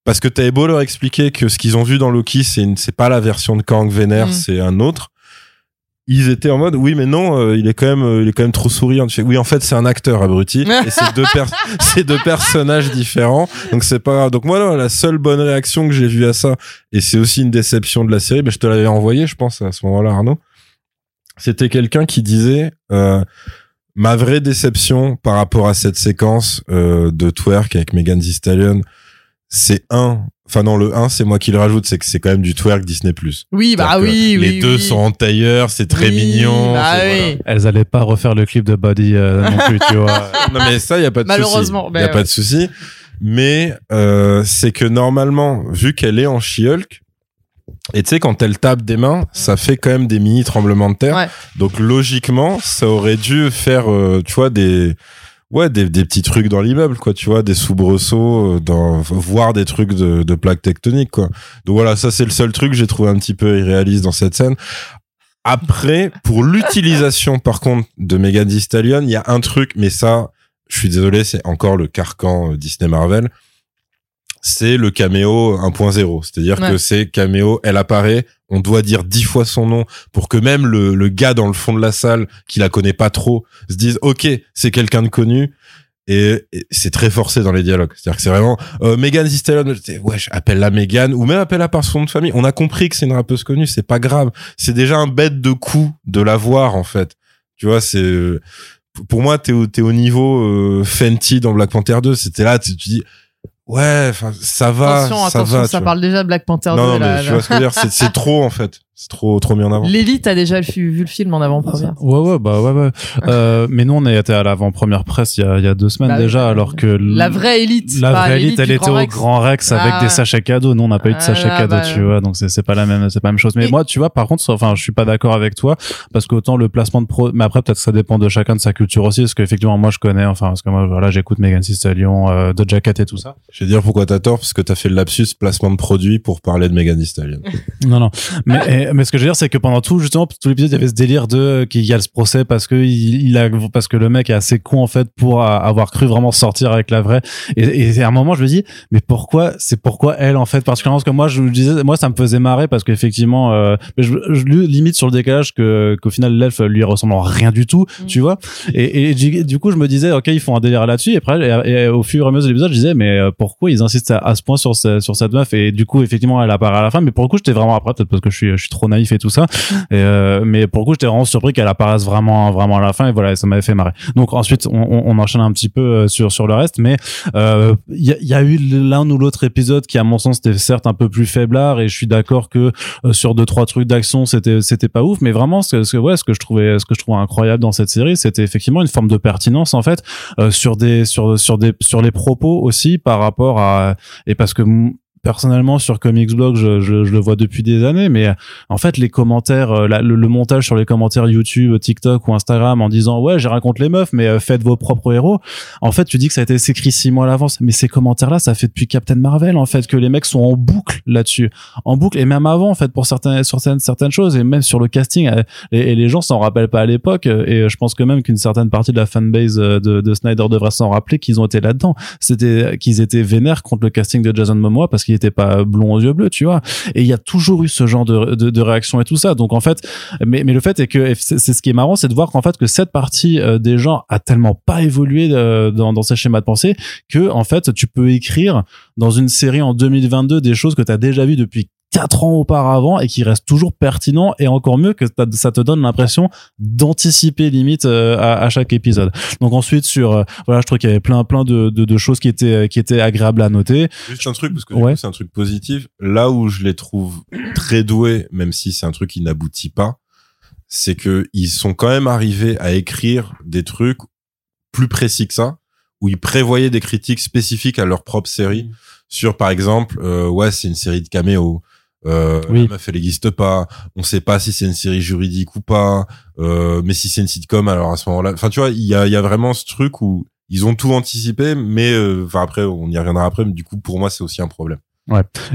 Parce que t'avais beau leur expliquer que ce qu'ils ont vu dans Loki, c'est une- c'est pas la version de Kang vénère, Mm. c'est un autre. Ils étaient en mode oui mais non euh, il est quand même euh, il est quand même trop souriant. Oui en fait c'est un acteur abruti et c'est deux c'est deux personnages différents donc c'est pas grave. donc moi non, la seule bonne réaction que j'ai vue à ça et c'est aussi une déception de la série mais je te l'avais envoyé je pense à ce moment-là Arnaud c'était quelqu'un qui disait euh, ma vraie déception par rapport à cette séquence euh, de twerk avec Megan Thee Stallion c'est un enfin non le 1 c'est moi qui le rajoute c'est que c'est quand même du twerk Disney Plus Oui, bah oui, oui. les deux oui. sont en tailleur c'est très Oui, mignon Bah oui. voilà. Elles allaient pas refaire le clip de Body euh, non plus, tu vois. non mais ça y a pas de Malheureusement, souci. ben y a ouais. pas de souci mais euh, c'est que normalement vu qu'elle est en She-Hulk et tu sais quand elle tape des mains ça fait quand même des mini tremblements de terre Ouais. donc logiquement ça aurait dû faire euh, tu vois des ouais des, des petits trucs dans l'immeuble quoi tu vois des soubresauts euh, dans voir des trucs de, de plaques tectoniques quoi. Donc voilà ça c'est le seul truc que j'ai trouvé un petit peu irréaliste dans cette scène. Après pour l'utilisation par contre de Megan Thee Stallion il y a un truc mais ça je suis désolé c'est encore le carcan euh, Disney Marvel c'est le caméo 1.0 c'est-à-dire Ouais. que c'est caméo elle apparaît on doit dire dix fois son nom pour que même le, le gars dans le fond de la salle qui la connaît pas trop se dise ok c'est quelqu'un de connu. Et, et c'est très forcé dans les dialogues. C'est-à-dire que c'est vraiment euh, Megan Thee ouais appelle la Megan ou même appelle-la par son nom de famille. On a compris que c'est une rappeuse connue c'est pas grave. C'est déjà un bête de coup de la voir en fait. Tu vois c'est euh, pour moi t'es au, t'es au niveau euh, Fenty dans Black Panther 2 c'était là tu, tu dis Ouais, ça va, attention, ça attention, va. ça parle déjà de Black Panther 2. Non, non, là, mais là. vois ce que je veux dire, c'est trop en fait. C'est trop, trop mis en avant. L'élite a déjà vu vu le film en avant-première. Ouais, ouais, bah ouais, ouais. Euh, mais nous, on a été à l'avant-première presse il y a, il y a deux semaines Bah déjà, alors que La vraie élite. la vraie élite, elle était Grand au Rex. Grand Rex avec Ah des ouais. sachets cadeaux. Nous, on n'a pas eu de Ah sachets là, cadeaux, bah, tu vois. Donc c'est c'est pas la même, c'est pas la même chose. Mais Et- moi, tu vois, par contre, enfin, je suis pas d'accord avec toi parce qu'autant le placement de pro, mais après peut-être que ça dépend de chacun de sa culture aussi, parce qu'effectivement, moi, je connais, enfin, parce que moi, voilà, j'écoute Megan Thee Stallion, euh, Doja Cat et tout ça. Je vais dire pourquoi t'as tort, parce que t'as fait le lapsus placement de produit pour parler de Megan Thee Stallion. Non, non. Mais, mais ce que je veux dire, c'est que pendant tout, justement, tout l'épisode, il y avait ce délire de euh, qu'il y a ce procès parce que il, il a, parce que le mec est assez con, en fait, pour avoir cru vraiment sortir avec la vraie. Et, et à un moment, je me dis, mais pourquoi, c'est pourquoi elle, en fait, particulièrement parce que moi, je vous disais, moi, ça me faisait marrer parce qu'effectivement, euh, je, je limite sur le décalage que, qu'au final, l'elfe lui ressemble en rien du tout, Mm. tu vois? Et, et du, coup, je me disais, ok, ils font un délire là-dessus. Et après, et, et au fur et à mesure de l'épisode, je disais, mais euh, pourquoi ils insistent à, à ce point sur, ce- sur cette meuf? Et du coup, effectivement, elle apparaît à la fin. Mais pour le coup, j'étais vraiment après, peut-être parce que je suis, je suis trop naïf et tout ça. Euh, mais pour le coup, j'étais vraiment surpris qu'elle apparaisse vraiment, vraiment à la fin. Et voilà, ça m'avait fait marrer. Donc ensuite, on, on, enchaîne un petit peu euh, sur sur le reste. Mais euh, il y, a, il y a eu l'un ou l'autre épisode qui, à mon sens, était certes un peu plus faiblard. Et je suis d'accord que euh, sur deux trois trucs d'action, c'était c'était pas ouf. Mais vraiment, ce que, ce que ouais, ce que je trouvais, ce que je trouvais incroyable dans cette série, c'était effectivement une forme de pertinence en fait euh, sur des sur sur des sur les propos aussi par rapport à et parce que personnellement sur Comics Blog je, je, je le vois depuis des années mais euh, en fait les commentaires euh, le, le montage sur les commentaires YouTube TikTok ou Instagram en disant ouais j'ai raconte les meufs mais euh, faites vos propres héros. En fait tu dis que ça a été écrit six mois à l'avance. Mais ces commentaires là ça fait depuis Captain Marvel en fait que les mecs sont en boucle là-dessus. En boucle et même avant en fait pour certaines certaines, certaines choses et même sur le casting et, et les gens s'en rappellent pas à l'époque et je pense que même qu'une certaine partie de la fanbase de, de Snyder devrait s'en rappeler qu'ils ont été là-dedans. C'était qu'ils étaient vénères contre le casting de Jason Momoa parce qu'il était pas blond aux yeux bleus tu vois. Et il y a toujours eu ce genre de, de, réaction et tout ça. Donc en fait mais, mais le fait est que c'est ce qui est marrant c'est de voir qu'en fait que cette partie euh, des gens a tellement pas évolué euh, dans, dans ses schémas de pensée que en fait tu peux écrire dans une série en 2022 des choses que tu as déjà vues depuis quatre ans auparavant et qui restent toujours pertinents et encore mieux que ça te donne l'impression d'anticiper limite euh, à, à chaque épisode. Donc ensuite sur euh, voilà, je trouve qu'il y avait plein plein de, de, de choses qui étaient qui étaient agréables à noter. Juste un truc, parce que Ouais. c'est un truc positif. Là où je les trouve très doués, même si c'est un truc qui n'aboutit pas, c'est que ils sont quand même arrivés à écrire des trucs plus précis que ça, où ils prévoyaient des critiques spécifiques à leur propre série sur, par exemple, euh, ouais, c'est une série de caméos. Euh, Oui. La meuf, elle existe pas. On sait pas si c'est une série juridique ou pas. Euh, mais si c'est une sitcom, alors à ce moment-là, enfin, tu vois, il y a, y a vraiment ce truc où ils ont tout anticipé, mais euh, enfin après, on y reviendra après. Mais du coup, pour moi, c'est aussi un problème.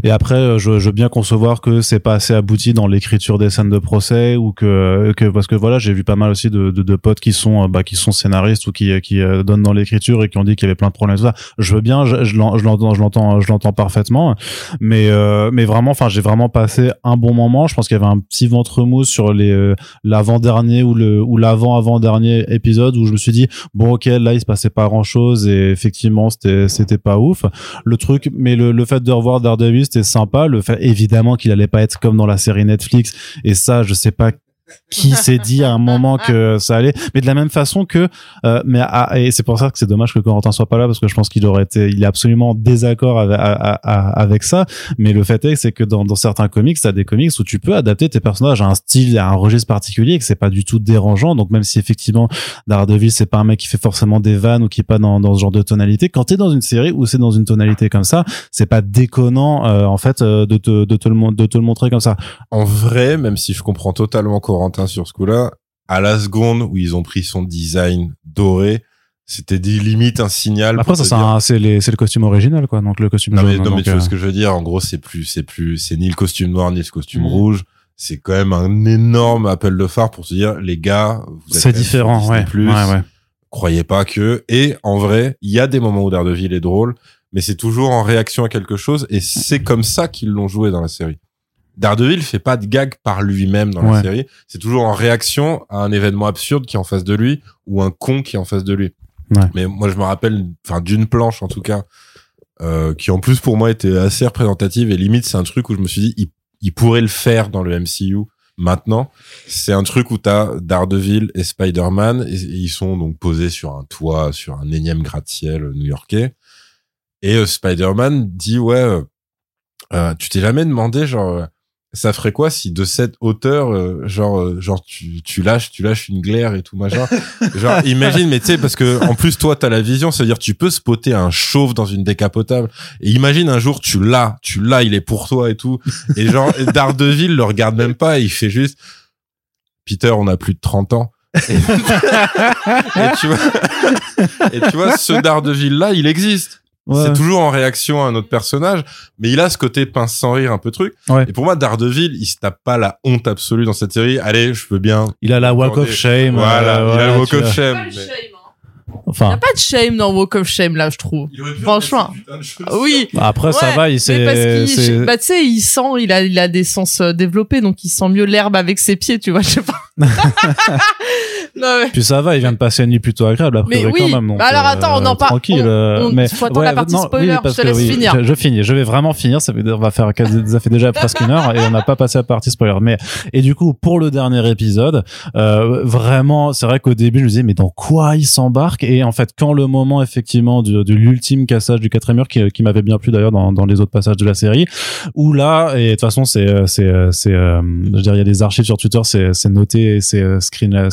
Et après, euh, je, je veux bien concevoir que c'est pas assez abouti dans l'écriture des scènes de procès ou que, que parce que voilà, j'ai vu pas mal aussi de, de, de potes qui sont euh, bah, qui sont scénaristes ou qui qui euh, donnent dans l'écriture et qui ont dit qu'il y avait plein de problèmes tout ça. Je veux bien, je, je l'en- je l'entends, je l'entends, je l'entends parfaitement. Mais euh, mais vraiment, enfin, j'ai vraiment passé un bon moment. Je pense qu'il y avait un petit ventre mou sur les euh, l'avant dernier ou le ou l'avant avant dernier épisode où je me suis dit bon ok là il se passait pas grand chose et effectivement c'était c'était pas ouf le truc mais le, le fait de revoir Daredevil c'était sympa. Le fait évidemment qu'il allait pas être comme dans la série Netflix. Et ça je sais pas qui s'est dit à un moment que ça allait. Mais de la même façon que euh, mais à- et c'est pour ça que c'est dommage que Corentin soit pas là parce que je pense qu'il aurait été il est absolument en désaccord avec, ça. Mais le fait est c'est que dans, dans certains comics t'as des comics où tu peux adapter tes personnages à un style à un registre particulier et que c'est pas du tout dérangeant. Donc même si effectivement Daredevil c'est pas un mec qui fait forcément des vannes ou qui est pas dans, dans ce genre de tonalité quand t'es dans une série où c'est dans une tonalité comme ça c'est pas déconnant euh, en fait euh, de te de te le de te le montrer comme ça. En vrai, même si je comprends totalement Corentin sur ce coup-là, à la seconde où ils ont pris son design doré, c'était des limites un signal. après ça c'est le costume original quoi donc le costume Non mais, jaune, non, mais tu vois euh, ce que je veux dire. En gros, c'est plus, c'est plus, c'est ni le costume noir ni le costume Mhm. rouge. C'est quand même un énorme appel de phare pour se dire, les gars, vous êtes c'est différent ouais ouais ouais croyez pas que. Et en vrai, il y a des moments où Daredevil est drôle, mais c'est toujours en réaction à quelque chose, et c'est comme ça qu'ils l'ont joué dans la série. Daredevil fait pas de gag par lui-même dans Ouais. la série, c'est toujours en réaction à un événement absurde qui est en face de lui ou un con qui est en face de lui. Ouais. Mais moi, je me rappelle, enfin, d'une planche en tout cas, euh, qui en plus pour moi était assez représentative et limite c'est un truc où je me suis dit, il, il pourrait le faire dans le MCU maintenant. C'est un truc où t'as Daredevil et Spider-Man et, et ils sont donc posés sur un toit, sur un énième gratte-ciel new-yorkais. Et euh, Spider-Man dit ouais, euh, euh, tu t'es jamais demandé genre ça ferait quoi si de cette hauteur euh, genre euh, genre tu, tu lâches tu lâches une glaire et tout machin genre imagine mais tu sais parce que en plus toi t'as la vision c'est à dire tu peux spotter un chauve dans une décapotable et imagine un jour tu l'as tu l'as il est pour toi et tout et genre Daredevil le regarde même pas il fait juste Peter on a plus de 30 ans. Et, et tu vois et tu vois ce Daredevil là il existe Ouais. c'est toujours en réaction à un autre personnage, mais il a ce côté pince sans rire un peu truc. Ouais. Et pour moi, Daredevil, il se tape pas la honte absolue dans cette série. Allez, je peux bien. Il a la walk of shame. Voilà, euh, il a le ouais, walk of shame. Hein. Y Enfin, a pas de shame dans Walk of Shame là, je trouve. Il Franchement. Oui. après, ça va, il s'est. parce qu'il, bah tu sais, il sent, il a, il a des sens euh, développés, donc il sent mieux l'herbe avec ses pieds, tu vois, je sais pas. non, mais... Puis ça va, il vient de passer une nuit plutôt agréable après Mais oui. quand même. donc, Bah alors, attends, on en parle. Tranquille. On- euh, on- mais faut attendre la partie spoiler, parce je te que laisse finir. Je, je finis. Je vais vraiment finir. Ça, fait, on va faire, ça fait déjà presque une heure et on n'a pas passé la partie spoiler. Mais et du coup, pour le dernier épisode, euh, vraiment, c'est vrai qu'au début, je me disais mais dans quoi il s'embarque? Et en fait, quand le moment effectivement du- de l'ultime cassage du quatrième mur, qui, qui m'avait bien plu d'ailleurs dans, dans les autres passages de la série, où là, et de toute façon, c'est, euh, c'est, euh, c'est, euh, je dire, il y a des archives sur Twitter, c'est, c'est noté, c'est euh, screen, euh,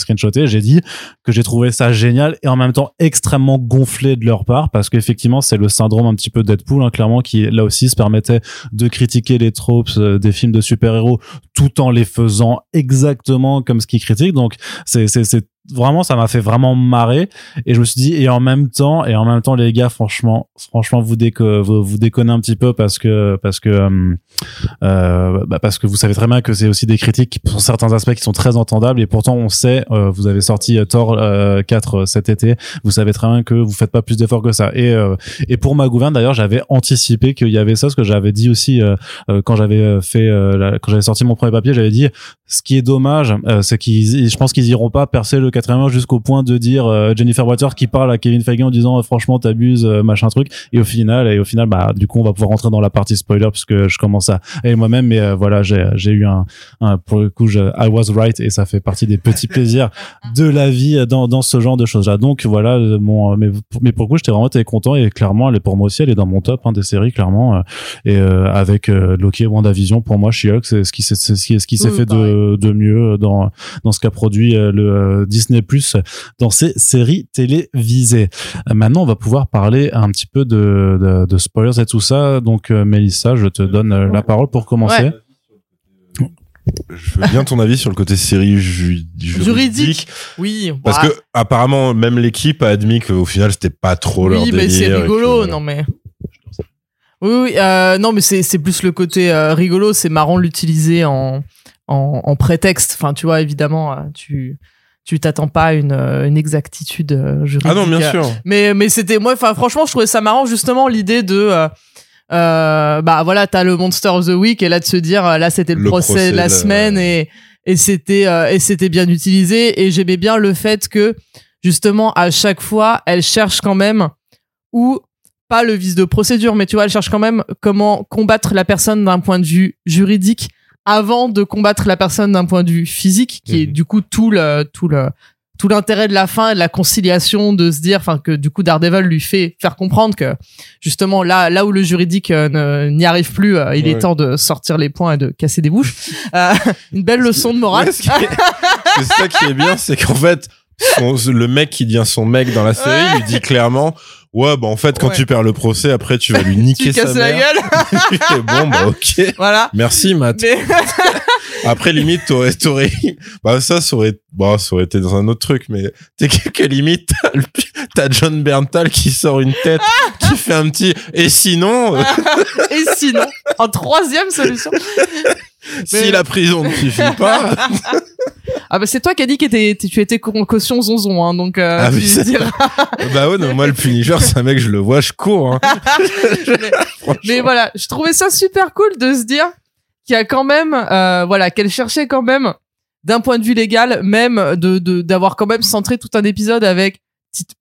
J'ai dit que j'ai trouvé ça génial et en même temps extrêmement gonflé de leur part parce qu'effectivement, c'est le syndrome un petit peu Deadpool, hein, clairement, qui là aussi se permettait de critiquer les tropes euh, des films de super-héros tout en les faisant exactement comme ce qu'ils critiquent. Donc, c'est vraiment ça m'a fait vraiment marrer. Et je me suis dit et en même temps et en même temps les gars franchement franchement vous déco vous, vous déconnez un petit peu parce que parce que euh, euh, bah parce que vous savez très bien que c'est aussi des critiques pour certains aspects qui sont très entendables. Et pourtant on sait euh, vous avez sorti euh, Thor euh, 4 euh, cet été. Vous savez très bien que vous faites pas plus d'efforts que ça. Et et pour ma gouverne d'ailleurs j'avais anticipé qu'il y avait ça ce que j'avais dit aussi quand j'avais fait la- quand j'avais sorti mon premier papier j'avais dit ce qui est dommage euh, c'est qu'ils je pense qu'ils iront pas percer le quatrième jusqu'au point de dire euh, Jennifer Waters qui parle à Kevin Feige en disant euh, franchement t'abuses euh, machin truc. Et au final et au final bah du coup on va pouvoir rentrer dans la partie spoiler puisque je commence à et moi-même mais euh, voilà j'ai j'ai eu un, un pour le coup je, I was right et ça fait partie des petits plaisirs de la vie dans dans ce genre de choses là donc voilà euh, mon mais mais pour le coup j'étais vraiment très content et clairement elle est pour moi aussi elle est dans mon top hein, des séries clairement euh, et euh, avec Loki et WandaVision pour moi She-Hulk c'est ce qui s'est c'est ce qui, ce qui s'est fait de de mieux dans dans ce qu'a produit euh, le euh, Disney Plus dans ses séries télévisées. Euh, maintenant, on va pouvoir parler un petit peu de, de, de spoilers et tout ça. Donc, Mélissa, je te donne la parole pour commencer. Ouais. Je veux bien ton avis sur le côté série ju- juridique. Juridique. Oui. Parce bah, que apparemment même l'équipe a admis qu'au final c'était pas trop leur oui, délire. mais c'est que- rigolo, non mais. Oui, oui, euh, non, mais c'est c'est plus le côté euh, rigolo. C'est marrant l'utiliser en, en en prétexte. Enfin, tu vois, évidemment, euh, tu tu t'attends pas à une euh, une exactitude euh, juridique. Ah non bien sûr. Mais mais c'était moi. Enfin, franchement, je trouvais ça marrant justement l'idée de. euh, bah voilà, t'as le Monster of the Week et là de se dire là c'était le, Le procès, procès de la semaine et et c'était euh, et c'était bien utilisé et j'aimais bien le fait que justement à chaque fois elle cherche quand même ou pas le vice de procédure mais tu vois elle cherche quand même comment combattre la personne d'un point de vue juridique avant de combattre la personne d'un point de vue physique qui est Mhm. du coup tout le tout le tout l'intérêt de la fin et de la conciliation de se dire enfin que du coup Daredevil lui fait faire comprendre que justement là là où le juridique euh, n'y arrive plus euh, il est temps de sortir les poings et de casser des bouches. Euh, une belle leçon de morale. Ouais, ce c'est ça qui est bien, c'est qu'en fait, son- le mec qui devient son mec dans la série lui dit clairement, ouais, bah en fait, quand Ouais. tu perds le procès, après tu vas lui tu niquer sa casses la mère. gueule Tu bon, bah ok. voilà Merci Matt. mais Après limite t'aurais t'aurais bah ça ça aurait bah ça aurait été dans un autre truc mais t'es que limite t'as John Berntal qui sort une tête qui fait un petit et sinon euh, et sinon en troisième solution si la prison ne suffit pas ah bah c'est toi qui as dit que tu étais caution zonzon hein, donc euh, Ah tu c'est diras. bah ouais non, moi le Punisher c'est un mec je le vois je cours hein. Mais voilà je trouvais ça super cool de se dire qu'il y a quand même euh, voilà qu'elle cherchait quand même d'un point de vue légal même de de- d'avoir quand même centré tout un épisode avec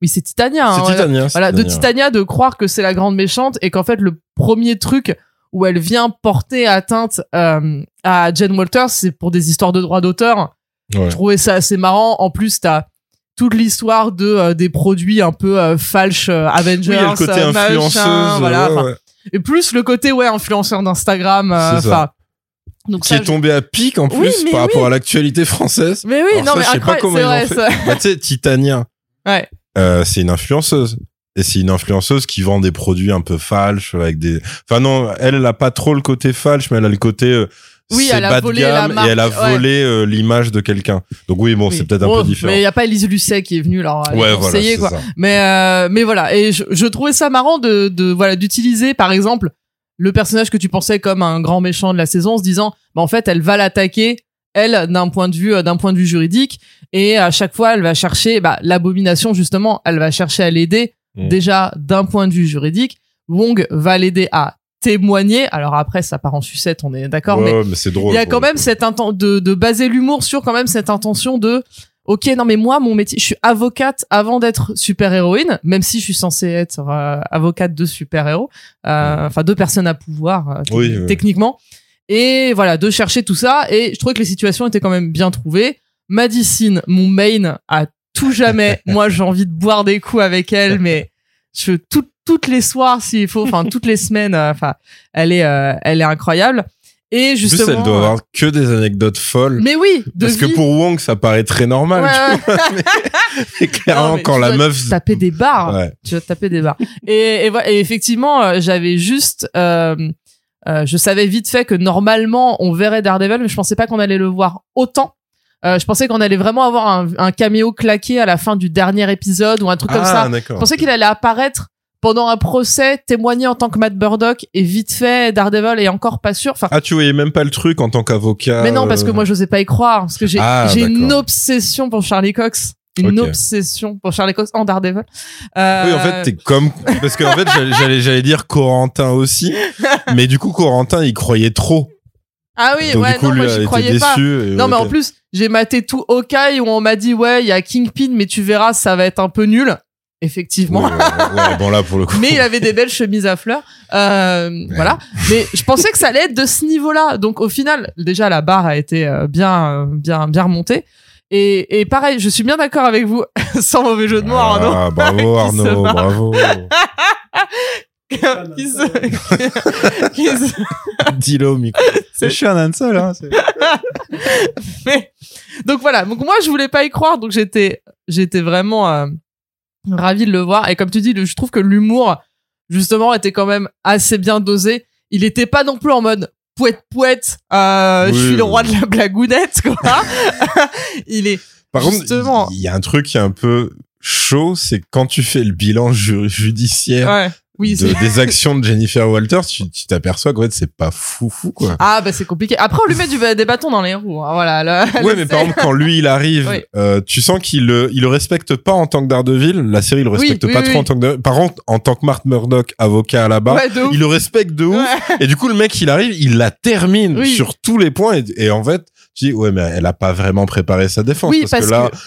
oui c'est Titania hein, voilà. Titania voilà de Titania. De croire que c'est la grande méchante et qu'en fait le premier truc où elle vient porter atteinte euh, à Jen Walters c'est pour des histoires de droits d'auteur Ouais. je trouvais ça assez marrant en plus t'as toute l'histoire de euh, des produits un peu euh, falche euh, Avengers, Oui, le côté machin, voilà, et plus le côté ouais influenceur d'Instagram, enfin. Donc Qui ça, est tombé à pic en plus par rapport à l'actualité française. Mais oui, Alors non ça, mais je sais pas comment ont fait. Bah, tu sais, Titania, Ouais. euh, c'est une influenceuse. Et c'est une influenceuse qui vend des produits un peu falches avec des. Enfin non, elle, elle a pas trop le côté falche, mais elle a le côté. euh, Oui, elle a volé la marque, et elle a ouais. volé euh, l'image de quelqu'un. Donc oui, bon, Oui. c'est peut-être un Oh, peu différent. Mais il y a pas Elise Lucet qui est venue leur ouais, voilà, conseiller quoi. ça. Mais euh, mais voilà et je, je trouvais ça marrant de de voilà d'utiliser par exemple le personnage que tu pensais comme un grand méchant de la saison en se disant bah en fait elle va l'attaquer elle d'un point de vue euh, d'un point de vue juridique et à chaque fois elle va chercher bah l'abomination justement elle va chercher à l'aider Mm. déjà d'un point de vue juridique Wong va l'aider à témoigner alors après ça part en sucette on est d'accord mais Ouais, mais c'est drôle. il y a quand même cette intention de, de baser l'humour sur quand même cette intention de ok non mais moi mon métier je suis avocate avant d'être super héroïne même si je suis censée être euh, avocate de super héros enfin deux personnes à pouvoir euh, Oui, techni- oui. Et voilà de chercher tout ça et je trouvais que les situations étaient quand même bien trouvées Madison mon main à tout jamais moi j'ai envie de boire des coups avec elle mais je tout- toutes les soirs s'il faut enfin toutes les semaines euh, enfin elle est euh, elle est incroyable et En plus, justement elle doit avoir que des anecdotes folles. mais oui, de Parce que pour Wong, ça paraît très normal. Ouais, tu vois, mais, mais clairement, Non, mais quand tu la meuf. taper des barres, Ouais. tu vas taper des barres. et, et, et effectivement, euh, j'avais juste, euh, euh, je savais vite fait que normalement on verrait Daredevil, mais je pensais pas qu'on allait le voir autant. Euh, je pensais qu'on allait vraiment avoir un, un caméo claqué à la fin du dernier épisode ou un truc comme ah, ça. Je pensais qu'il allait apparaître pendant un procès, témoigner en tant que Matt Burdock et vite fait Daredevil est encore pas sûr. Enfin, Ah, tu voyais même pas le truc en tant qu'avocat. Mais non, parce que euh, moi, j'osais pas y croire. Parce que j'ai Ah, une obsession pour Charlie Cox. Une obsession pour Charlie Cox en Daredevil. Euh, Oui, en fait, t'es comme. Parce qu'en fait, j'allais- j'allais dire Corentin aussi. mais du coup, Corentin, il croyait trop. Ah oui, Donc, ouais, du coup, non, lui moi, j'y croyais pas. Non, mais en plus, j'ai maté tout Hawkeye où on m'a dit, ouais, il y a Kingpin, mais tu verras, ça va être un peu nul. Effectivement. Ouais, bon, là, pour le coup. mais il avait des belles chemises à fleurs. Euh, Voilà. Mais je pensais que ça allait être de ce niveau-là. Donc au final, déjà la barre a été euh, bien, euh, bien, bien remontée. Et, et pareil, je suis bien d'accord avec vous, sans mauvais jeu de mots, Arnaud. Ah, bravo, Arnaud, bravo. qui se- qui se- Dis-le au micro. Je suis un seul, hein. Mais- donc voilà. Donc moi, je voulais pas y croire. Donc j'étais, j'étais vraiment euh, ravi de le voir. Et comme tu dis, je trouve que l'humour, justement, était quand même assez bien dosé. Il était pas non plus en mode pouette pouette. Euh, je Oui, suis le roi de la blagounette, quoi. il est. Par Justement. contre, il y a un truc qui est un peu chaud, c'est quand tu fais le bilan ju- judiciaire Ouais. Oui. de- des actions de Jennifer Walters, tu tu t'aperçois qu'en fait, c'est pas fou fou, quoi. Ah bah c'est compliqué. Après on lui met du, des bâtons dans les roues. hein, Voilà. là, Ouais, mais par exemple, quand lui il arrive, Oui. euh, tu sens qu'il le, il le respecte pas en tant que Daredevil. La série il le respecte oui, pas oui, trop en tant que. Par contre, en tant que Mark Murdock, avocat à la barre, Ouais, il le respecte de ouf. Ouais. Et du coup, le mec il arrive, il la termine sur tous les points. Et, et en fait, tu dis ouais, mais elle a pas vraiment préparé sa défense Oui, parce, parce que là, que-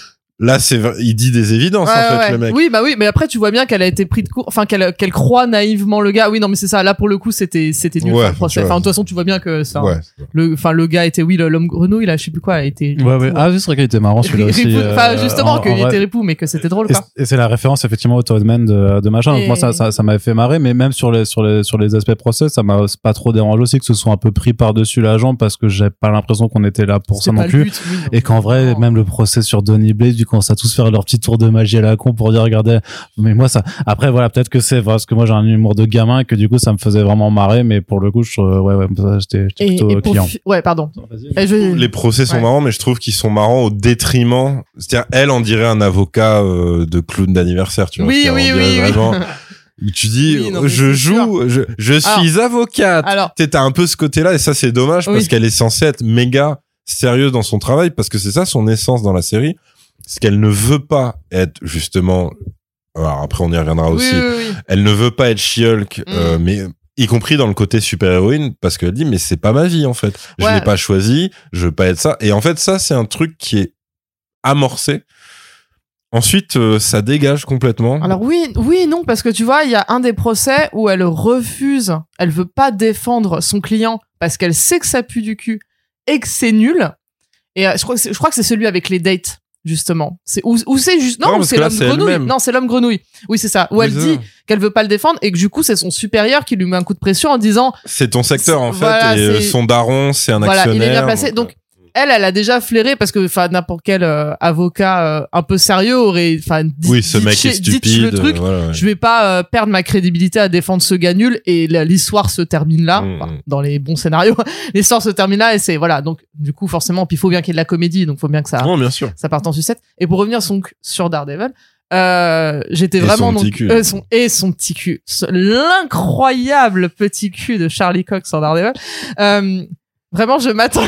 là c'est, il dit des évidences Ouais, en fait, ouais. le mec. Oui, bah oui, mais après tu vois bien qu'elle a été prise de court, enfin qu'elle qu'elle croit naïvement le gars. Oui, non, mais c'est ça. Là pour le coup, c'était c'était nul Ouais, faire le procès. Enfin de toute façon, tu vois bien que ça. Ouais. Le, enfin le gars était oui l'homme grenouille là, je sais plus quoi, a été. Ouais, ouais. Ah, oui, c'est vrai qu'il était marrant celui-là aussi. Enfin euh, justement en- qu'il était ripou, mais que c'était drôle Et quoi. c- Et c'est la référence effectivement au Toadman de, de machin. Donc Et- moi ça ça, ça m'avait fait marrer, mais même sur les sur les sur les aspects procès, ça m'a pas trop dérangé aussi que ce soit un peu pris par dessus la jambe parce que j'ai pas l'impression qu'on était là pour ça non plus. Et qu'en vrai, même le procès sur Donny Blaze, du commencent à tous faire leur petit tour de magie à la con pour dire, regardez, mais moi ça, après voilà, peut-être que c'est parce que moi j'ai un humour de gamin et que du coup ça me faisait vraiment marrer, mais pour le coup, je, ouais, ouais, j'étais plutôt et client. fi- ouais, pardon. Je- Les procès sont Ouais. marrants, mais je trouve qu'ils sont marrants au détriment. C'est-à-dire, elle, on dirait un avocat euh, de clown d'anniversaire, tu vois. Oui, oui, oui. Vraiment, tu dis, Oui, non, mais je joue, je, je suis avocate. Alors, Tu sais, T'as un peu ce côté-là, et ça, c'est dommage Oui. parce qu'elle est censée être méga sérieuse dans son travail, parce que c'est ça son essence dans la série. C'est qu'elle ne veut pas être, justement, alors après, on y reviendra aussi. oui, oui. Elle ne veut pas être She-Hulk, euh, Mm. mais y compris dans le côté super-héroïne, parce qu'elle dit, mais c'est pas ma vie, en fait. Je Ouais. l'ai pas choisi, je veux pas être ça. Et en fait, ça, c'est un truc qui est amorcé. Ensuite, euh, ça dégage complètement. Alors oui, oui, non, parce que tu vois, il y a un des procès où elle refuse, elle veut pas défendre son client parce qu'elle sait que ça pue du cul et que c'est nul. Et euh, je crois que c'est celui avec les dates. Justement. C'est ou, ou c'est juste non, c'est l'homme grenouille. Non, c'est l'homme grenouille. Oui, c'est ça. Où elle dit qu'elle veut pas le défendre et que du coup c'est son supérieur qui lui met un coup de pression en disant C'est ton secteur en fait, Voilà, et son daron, c'est un Voilà, il est actionnaire. bien placé. Donc, elle, elle a déjà flairé parce que enfin n'importe quel euh, avocat euh, un peu sérieux aurait enfin dit, oui, ce mec est stupide. le truc. voilà, ouais. Je vais pas euh, perdre ma crédibilité à défendre ce gars nul et l'histoire se termine là Mm, Enfin, dans les bons scénarios. l'histoire se termine là et c'est voilà donc du coup forcément puis il faut bien qu'il y ait de la comédie donc faut bien que ça Non, bien sûr. ça parte en sucette. Et pour revenir donc sur Daredevil, euh, j'étais vraiment son donc petit cul. euh, son et son petit cul, l'incroyable petit cul de Charlie Cox en Daredevil. Euh, vraiment, je m'attends.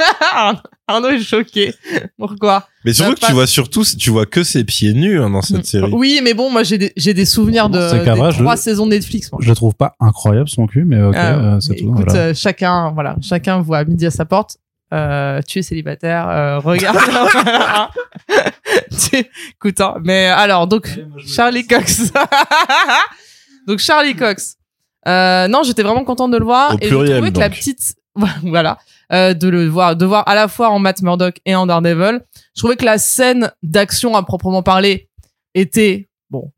Arnaud est choqué. Pourquoi? Mais surtout Bah, que pas- tu vois surtout, tu vois que ses pieds nus hein, dans cette série. Oui, mais bon, moi j'ai des j'ai des souvenirs de C'est qu'à des vrai, je- trois saisons Netflix. Moi. Je le trouve pas incroyable son cul, mais ok, Euh, euh, c'est tout. écoute, voilà. euh, chacun, voilà, chacun voit midi à sa porte. Euh, tu es célibataire, euh, regarde. Tu- écoute, hein, mais alors donc Charlie Cox. donc Charlie Cox. Euh, non, j'étais vraiment contente de le voir Au et pluriel, je trouvais que la petite, voilà, euh, de le voir, de voir à la fois en Matt Murdock et en Daredevil. Je trouvais que la scène d'action à proprement parler était bon.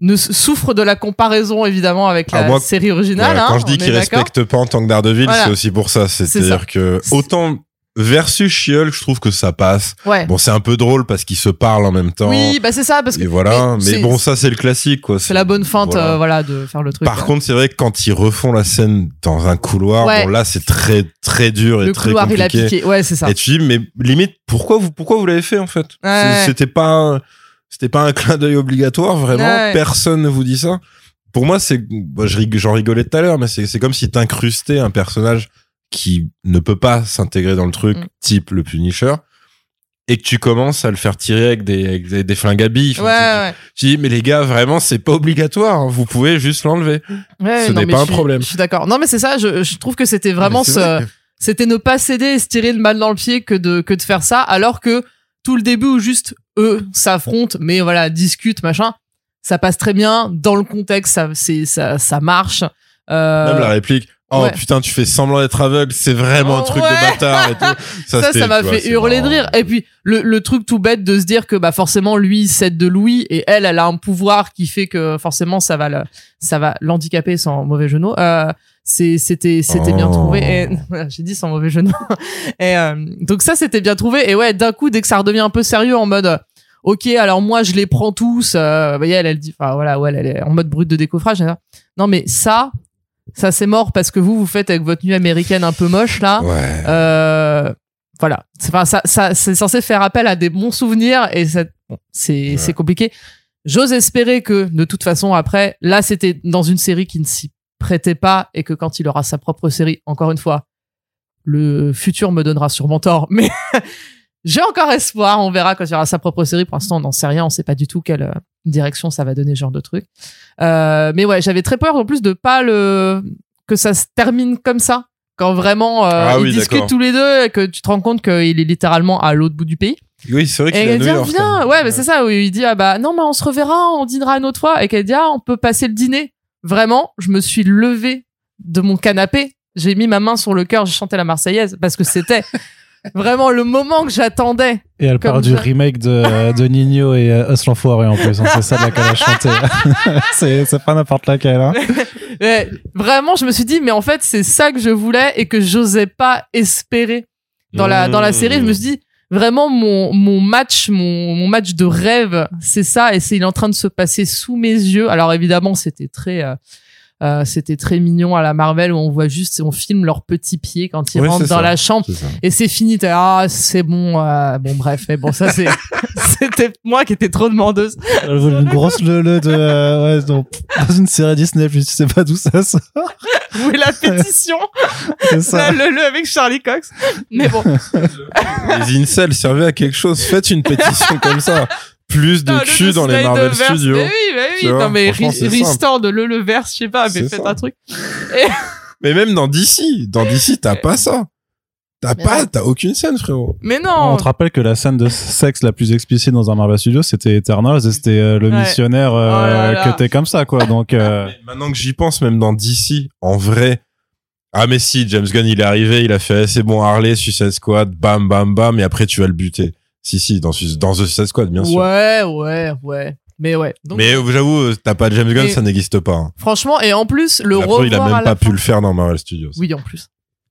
Ne souffre de la comparaison évidemment avec la Ah, moi, série originale. Voilà, hein, quand je dis qu'il respecte pas en tant que Daredevil, Voilà. c'est aussi pour ça. C'est-à-dire que autant versus She-Hulk, je trouve que ça passe. Ouais. Bon, c'est un peu drôle parce qu'ils se parlent en même temps. Oui, bah c'est ça parce que et voilà. mais bon, ça c'est le classique, quoi. c'est la bonne feinte, voilà. euh, voilà, de faire le truc. Par euh. contre, c'est vrai que quand ils refont la scène dans un couloir, Ouais. bon là c'est très très dur et le très couloir il a piqué. Ouais, c'est ça. Et tu dis mais limite pourquoi vous pourquoi vous l'avez fait en fait? C'était pas un- c'était pas un clin d'œil obligatoire vraiment. Personne ne vous dit ça. Pour moi c'est j'en rigolais tout à l'heure mais c'est c'est comme si t'incrustais un personnage qui ne peut pas s'intégrer dans le truc Mm. type le Punisher et que tu commences à le faire tirer avec des avec des, des flingues à billes. Ouais, Enfin, ouais. tu- tu dis mais les gars vraiment c'est pas obligatoire. hein. Vous pouvez juste l'enlever. Ouais, Ce n'est pas un suis- problème. Je suis d'accord. Non, mais c'est ça. Je, je trouve que c'était vraiment ce, vrai. c'était ne pas céder et se tirer le mal dans le pied que de que de faire ça, alors que tout le début où juste eux s'affrontent, mais voilà discutent machin, ça passe très bien dans le contexte, ça c'est ça ça marche. Euh, Même la réplique. Oh ouais. putain, tu fais semblant d'être aveugle, c'est vraiment un truc Ouais. de bâtard et tout. ça, ça m'a fait hurler de rire. Et puis le, le truc tout bête de se dire que bah forcément lui cède de Louis et elle elle a un pouvoir qui fait que forcément ça va le, ça va l'handicaper sans mauvais jeu de mots. Euh, c'était c'était bien Oh. trouvé. Et, voilà, j'ai dit sans mauvais jeu de mots. Et euh, donc ça c'était bien trouvé. Et ouais d'un coup dès que ça redevient un peu sérieux en mode Ok, alors moi je les prends tous. Euh, elle, elle dit, enfin voilà, ouais, elle est en mode brut de décoffrage. Non, mais ça, ça c'est mort parce que vous vous faites avec votre nuit américaine un peu moche là. Ouais. Euh, voilà. C'est, enfin, ça, ça, c'est censé faire appel à des bons souvenirs et c'est, Ouais. c'est compliqué. J'ose espérer que, de toute façon, après, là, c'était dans une série qui ne s'y prêtait pas et que quand il aura sa propre série, encore une fois, le futur me donnera sûrement tort, mais j'ai encore espoir. On verra quand il y aura sa propre série. Pour l'instant, on n'en sait rien. On sait pas du tout quelle euh, direction ça va donner, ce genre de truc. Euh, mais ouais, j'avais très peur en plus de pas le que ça se termine comme ça. Quand vraiment euh, Ah ils oui, discutent tous les deux et que tu te rends compte qu'il est littéralement à l'autre bout du pays. Oui, c'est vrai qu'il est à New dit York. viens, hein. ouais, mais c'est ça où il dit ah bah non mais on se reverra, on dînera une autre fois et qu'elle dit ah on peut passer le dîner. Vraiment, je me suis levée de mon canapé, j'ai mis ma main sur le cœur, j'ai chanté la Marseillaise parce que c'était vraiment le moment que j'attendais. Et elle parle du remake de, de Nino et euh, Us l'enfoiré en plus. hein, c'est ça laquelle a chanté. c'est, pas n'importe laquelle. Hein. Vraiment, je me suis dit mais en fait c'est ça que je voulais et que j'osais pas espérer dans la dans la série. Je me suis dit vraiment mon mon match mon, mon match de rêve c'est ça et c'est il est en train de se passer sous mes yeux alors évidemment c'était très euh, euh, c'était très mignon à la Marvel où on voit juste on filme leurs petits pieds quand ils rentrent dans ça. la chambre et c'est fini ah c'est bon euh, bon bref mais bon ça c'est c'était moi qui étais trop demandeuse une grosse leu de, euh, ouais, dans, dans une série Disney, puis tu sais pas d'où ça sort. où est la pétition C'est ça. le le avec Charlie Cox mais bon Les incels servaient à quelque chose. Faites une pétition comme ça. Plus de Non, le cul dans les Marvel Studios. mais oui mais Tu oui vois, non mais restore de le le verse je sais pas mais faites un truc Mais même dans DC, dans DC, t'as pas ça. T'as pas, t'as aucune scène, frérot. mais non On te rappelle que la scène de sexe la plus explicite dans un Marvel Studio, c'était Eternals et c'était euh, le Ouais. missionnaire euh, Oh là là. que t'es comme ça, quoi. Donc, euh, Mais Maintenant que j'y pense, même dans DC, en vrai. Ah, mais si, James Gunn, il est arrivé, il a fait, eh, c'est bon, Harley, Suicide Squad, bam, bam, bam, et après, tu vas le buter. Si, si, dans, dans The Suicide Squad, bien sûr. Ouais, ouais, ouais. Mais ouais. Donc, Mais euh, j'avoue, euh, t'as pas James Gunn, ça n'existe pas. hein. franchement, et en plus, le revoir il a à même la pas pu le faire dans Marvel Studios. Oui, en plus.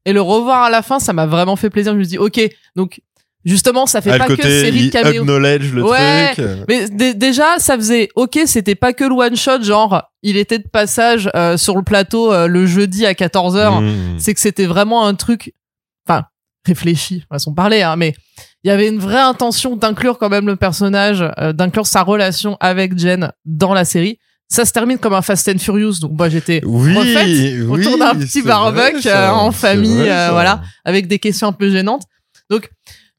Et le revoir à la fin, ça m'a vraiment fait plaisir. Je me dis, ok, donc justement, ça fait Ah, pas le que côté, série de caméos. le Ouais. truc. Mais dé- déjà, ça faisait ok, c'était pas que le one shot, genre il était de passage euh, sur le plateau euh, le jeudi à 14h. Mmh. C'est que c'était vraiment un truc, enfin réfléchi, façon parler, hein, mais il y avait une vraie intention d'inclure quand même le personnage, euh, d'inclure sa relation avec Jen dans la série. Ça se termine comme un Fast and Furious, donc moi j'étais Oui, refaite oui, autour d'un petit barbecue, vrai, ça. euh, en famille, vrai, euh, voilà. avec des questions un peu gênantes. Donc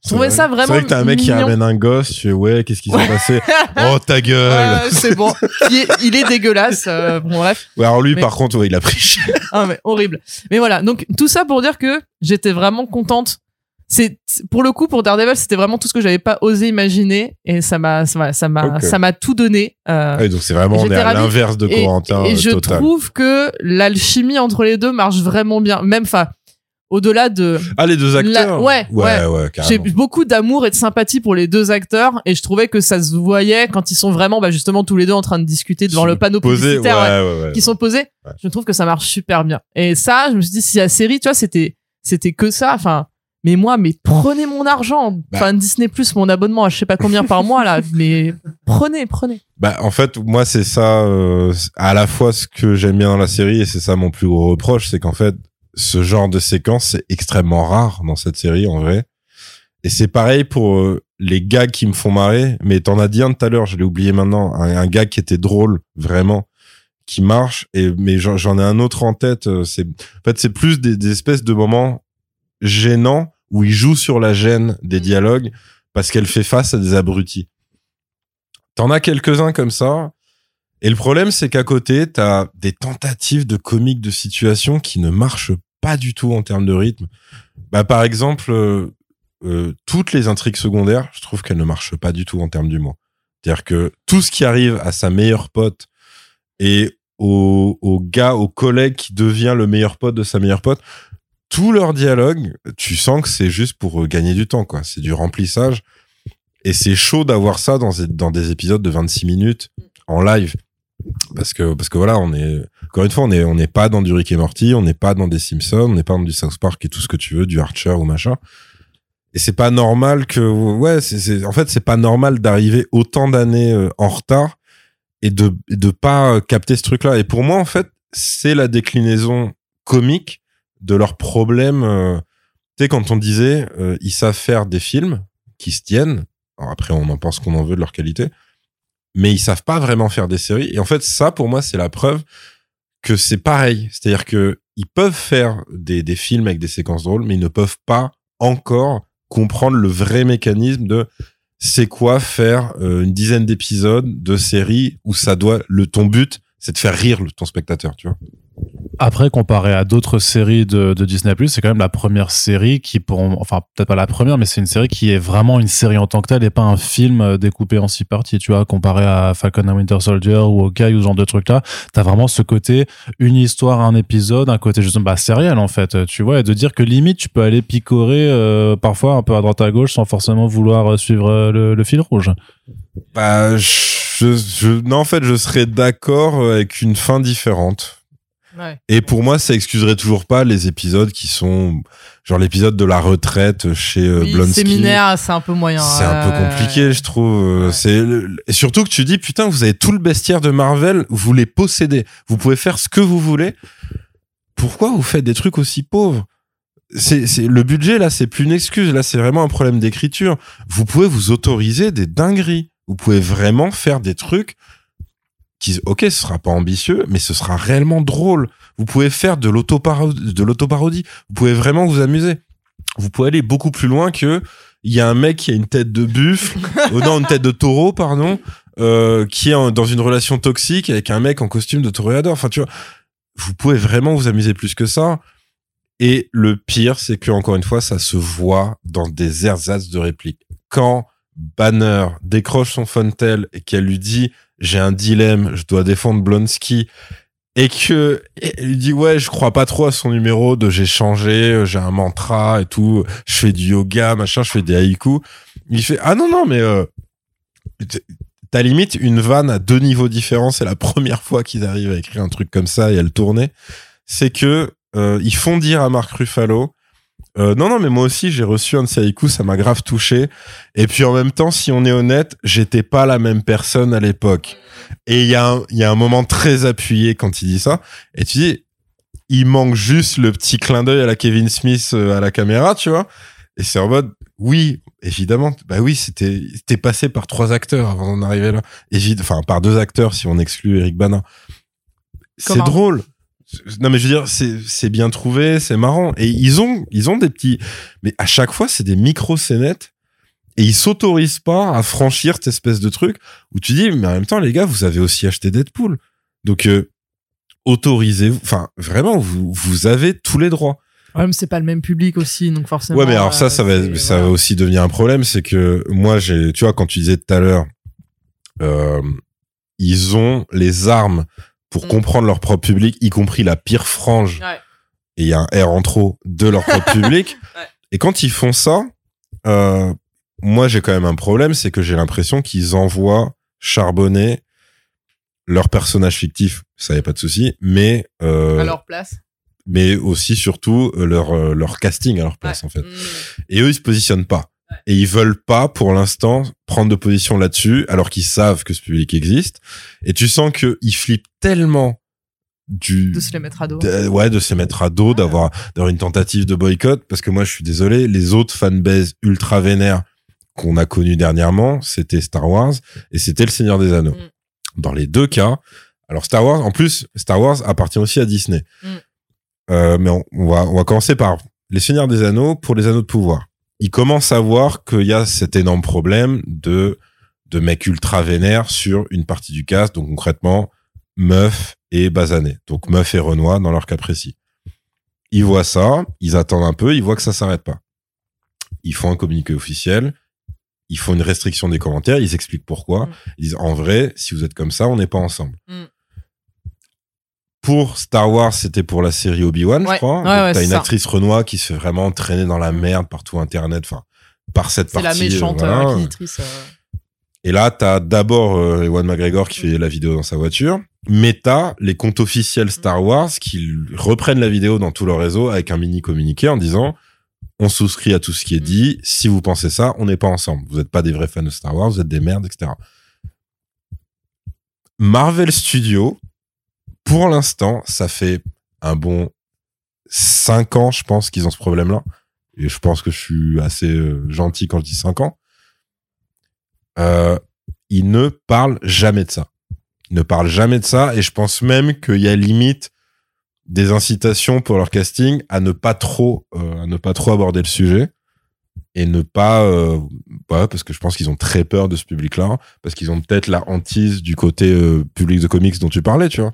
je trouvais ça vrai. vraiment C'est vrai que t'as un mec qui ramène un gosse, tu fais ouais, qu'est-ce qui s'est passé Oh ta gueule Ouais, c'est bon. Il est, il est dégueulasse. euh, bon, bref. Ouais, alors lui, Mais- par contre, ouais, il a pris cher. Ah, mais horrible. Mais voilà. Donc, tout ça pour dire que j'étais vraiment contente. C'est, pour le coup, pour Daredevil, c'était vraiment tout ce que j'avais pas osé imaginer. Et ça m'a, ça m'a, ça m'a, Ok. ça m'a tout donné. Euh, donc c'est vraiment, on est à l'inverse de et, Corentin et euh, je total. trouve que l'alchimie entre les deux marche vraiment bien. Même, enfin, au-delà de, Ah, les deux acteurs? La- ouais, ouais, ouais, j'ai carrément. beaucoup d'amour et de sympathie pour les deux acteurs et je trouvais que ça se voyait quand ils sont vraiment, bah, justement, tous les deux en train de discuter devant le panneau Posé, publicitaire. ouais ouais, ouais, ouais. qui sont posés. Ouais. Je trouve que ça marche super bien. Et ça, je me suis dit, si la série, tu vois, c'était, c'était que ça. Enfin, mais moi, mais prenez mon argent. Bah. Enfin, Disney Plus, mon abonnement à je sais pas combien par mois, là. Mais prenez, prenez. Bah, en fait, moi, c'est ça, euh, à la fois ce que j'aime bien dans la série, et c'est ça mon plus gros reproche, c'est qu'en fait, ce genre de séquence, c'est extrêmement rare dans cette série, en vrai. Et c'est pareil pour euh, les gags qui me font marrer, mais t'en as dit un tout à l'heure, je l'ai oublié maintenant, un, un gag qui était drôle, vraiment, qui marche, et, mais j'en ai un autre en tête, euh, c'est, en fait, c'est plus des, des espèces de moments gênants où il joue sur la gêne des Mm. dialogues parce qu'elle fait face à des abrutis. T'en as quelques-uns comme ça. Et le problème, c'est qu'à côté, t'as des tentatives de comiques de situation qui ne marchent pas du tout en termes de rythme. Bah, par exemple, euh, euh, toutes les intrigues secondaires, je trouve qu'elles ne marchent pas du tout en termes d'humour. C'est-à-dire que tout ce qui arrive à sa meilleure pote et au, gars, au collègue qui devient le meilleur pote de sa meilleure pote, tout leur dialogue, tu sens que c'est juste pour euh, gagner du temps, quoi. C'est du remplissage. Et c'est chaud d'avoir ça dans, dans des épisodes de 26 minutes en live. Parce que, parce que voilà, on est, encore une fois, on est, on n'est pas dans du Rick et Morty, on n'est pas dans des Simpsons, on n'est pas dans du South Park et tout ce que tu veux, du Archer ou machin. Et c'est pas normal que, ouais, c'est, en fait, c'est pas normal d'arriver autant d'années euh, en retard et de, de pas euh, capter ce truc-là. Et pour moi, en fait, c'est la déclinaison comique de leurs problèmes. euh, tu sais, quand on disait, ils savent faire des films qui se tiennent. Alors après, on en pense qu'on en veut de leur qualité, mais ils savent pas vraiment faire des séries. Et en fait, ça, pour moi, c'est la preuve que c'est pareil. C'est-à-dire que ils peuvent faire des, des films avec des séquences drôles, mais ils ne peuvent pas encore comprendre le vrai mécanisme de c'est quoi faire euh, une dizaine d'épisodes de séries où ça doit le ton but c'est de faire rire ton spectateur tu vois Après, comparé à d'autres séries de, Disney+, c'est quand même la première série qui, pour, enfin peut-être pas la première, mais c'est une série qui est vraiment une série en tant que telle et pas un film euh, découpé en six parties. Tu vois, comparé à Falcon and Winter Soldier ou Hawkeye ou ce genre de trucs là, t'as vraiment ce côté une histoire, un épisode, un côté justement bah, sériel en fait. Tu vois, et de dire que limite tu peux aller picorer euh, parfois un peu à droite à gauche sans forcément vouloir euh, suivre le, fil rouge. bah je non en fait je serais d'accord avec une fin différente Ouais. et pour moi ça excuserait toujours pas les épisodes qui sont genre l'épisode de la retraite chez euh, Oui, Blonsky séminaire, c'est un peu moyen. C'est un peu compliqué, je trouve. Ouais. C'est le- et surtout que tu dis putain, vous avez tout le bestiaire de Marvel, vous les possédez, vous pouvez faire ce que vous voulez. Pourquoi vous faites des trucs aussi pauvres? C'est c'est le budget là, c'est plus une excuse. Là, c'est vraiment un problème d'écriture. Vous pouvez vous autoriser des dingueries. Vous pouvez vraiment faire des trucs qui, ok, ce sera pas ambitieux, mais ce sera réellement drôle. Vous pouvez faire de l'autoparodie, de l'autoparodie. Vous pouvez vraiment vous amuser. Vous pouvez aller beaucoup plus loin que il y a un mec qui a une tête de buffle, oh non, une tête de taureau, pardon, euh, qui est en- dans une relation toxique avec un mec en costume de toréador. Enfin, tu vois, vous pouvez vraiment vous amuser plus que ça. Et le pire, c'est que encore une fois, ça se voit dans des ersatz de répliques. Quand Banner décroche son Fontel et qu'elle lui dit j'ai un dilemme, je dois défendre Blonsky. Et que et il dit ouais je crois pas trop à son numéro de j'ai changé euh, j'ai un mantra et tout je fais du yoga machin je fais des haïkus. Il fait ah non non mais euh, t'as limite une vanne à deux niveaux différents c'est la première fois qu'ils arrivent à écrire un truc comme ça et à le tourner. C'est que euh, ils font dire à Marc Ruffalo euh, non non mais moi aussi j'ai reçu un de ces haïkus ça m'a grave touché et puis en même temps si on est honnête j'étais pas la même personne à l'époque et il y, a un- il y a un moment très appuyé quand il dit ça. Et tu dis, il manque juste le petit clin d'œil à la Kevin Smith euh, à la caméra, tu vois. Et c'est en mode, oui, évidemment. Bah oui, c'était, c'était passé par trois acteurs avant d'en arriver là. Évid enfin, par deux acteurs si on exclut Eric Bana. C'est drôle. Non mais je veux dire, c'est, bien trouvé, c'est marrant. Et ils ont, ils ont des petits, mais à chaque fois, c'est des micro-scénettes. Et ils s'autorisent pas à franchir cette espèce de truc où tu dis, mais en même temps, les gars, vous avez aussi acheté Deadpool. Donc, euh, autorisez-vous. Enfin, vraiment, vous, vous avez tous les droits. Ouais, mais c'est pas le même public aussi, donc forcément. Ouais, mais alors ça, euh, ça va, ça voilà. va aussi devenir un problème. C'est que moi, j'ai, tu vois, quand tu disais tout à l'heure, euh, ils ont les armes pour Mm. comprendre leur propre public, y compris la pire frange. Ouais. Et il y a un R en trop de leur propre public. Ouais. Et quand ils font ça, euh, moi, j'ai quand même un problème, c'est que j'ai l'impression qu'ils envoient charbonner leur personnage fictif. Ça y a pas de souci, mais euh, À leur place. mais aussi surtout euh, leur leur casting à leur place Ouais. en fait. Mm. Et eux, ils se positionnent pas. Et ils veulent pas, pour l'instant, prendre de position là-dessus, alors qu'ils savent que ce public existe. Et tu sens qu'ils flippent tellement du... De se les mettre à dos. de- ouais, de se mettre à dos, d'avoir, d'avoir une tentative de boycott. Parce que moi, je suis désolé, les autres fanbases ultra vénères qu'on a connus dernièrement, c'était Star Wars et c'était Le Seigneur des Anneaux. Mm. Dans les deux cas, alors Star Wars, en plus, Star Wars appartient aussi à Disney. Mm. Euh, mais on, on va, on va commencer par Les Seigneurs des Anneaux pour les Anneaux de pouvoir. Ils commencent à voir qu'il y a cet énorme problème de, de mecs ultra vénères sur une partie du cast. Donc concrètement, Meuf et Bazané. Donc Meuf et Renoir dans leur cas précis. Ils voient ça, ils attendent un peu, ils voient que ça s'arrête pas. Ils font un communiqué officiel, ils font une restriction des commentaires, ils expliquent pourquoi. Mm. Ils disent en vrai, si vous êtes comme ça, on n'est pas ensemble. Mm. Pour Star Wars, c'était pour la série Obi-Wan, je crois. Ouais, ouais, T'as c'est une ça. actrice Renoir qui se fait vraiment traîner dans la merde partout Internet, enfin par cette C'est partie. la euh, méchante voilà. euh, inquisitrice. euh. Et là, t'as d'abord euh, Ewan McGregor qui fait la vidéo dans sa voiture, mais t'as les comptes officiels Star Wars qui reprennent la vidéo dans tout leur réseau avec un mini communiqué en disant on souscrit à tout ce qui est dit. Si vous pensez ça, on n'est pas ensemble. Vous n'êtes pas des vrais fans de Star Wars, vous êtes des merdes, etc. Marvel Studios, pour l'instant, ça fait un bon 5 ans, je pense, qu'ils ont ce problème-là. Et je pense que je suis assez euh, gentil quand je dis 5 ans. Euh, ils ne parlent jamais de ça. Ils ne parlent jamais de ça. Et je pense même qu'il y a limite des incitations pour leur casting à ne pas trop, euh, à ne pas trop aborder le sujet et ne pas, euh, ouais, parce que je pense qu'ils ont très peur de ce public-là, parce qu'ils ont peut-être la hantise du côté euh, public de comics dont tu parlais, tu vois.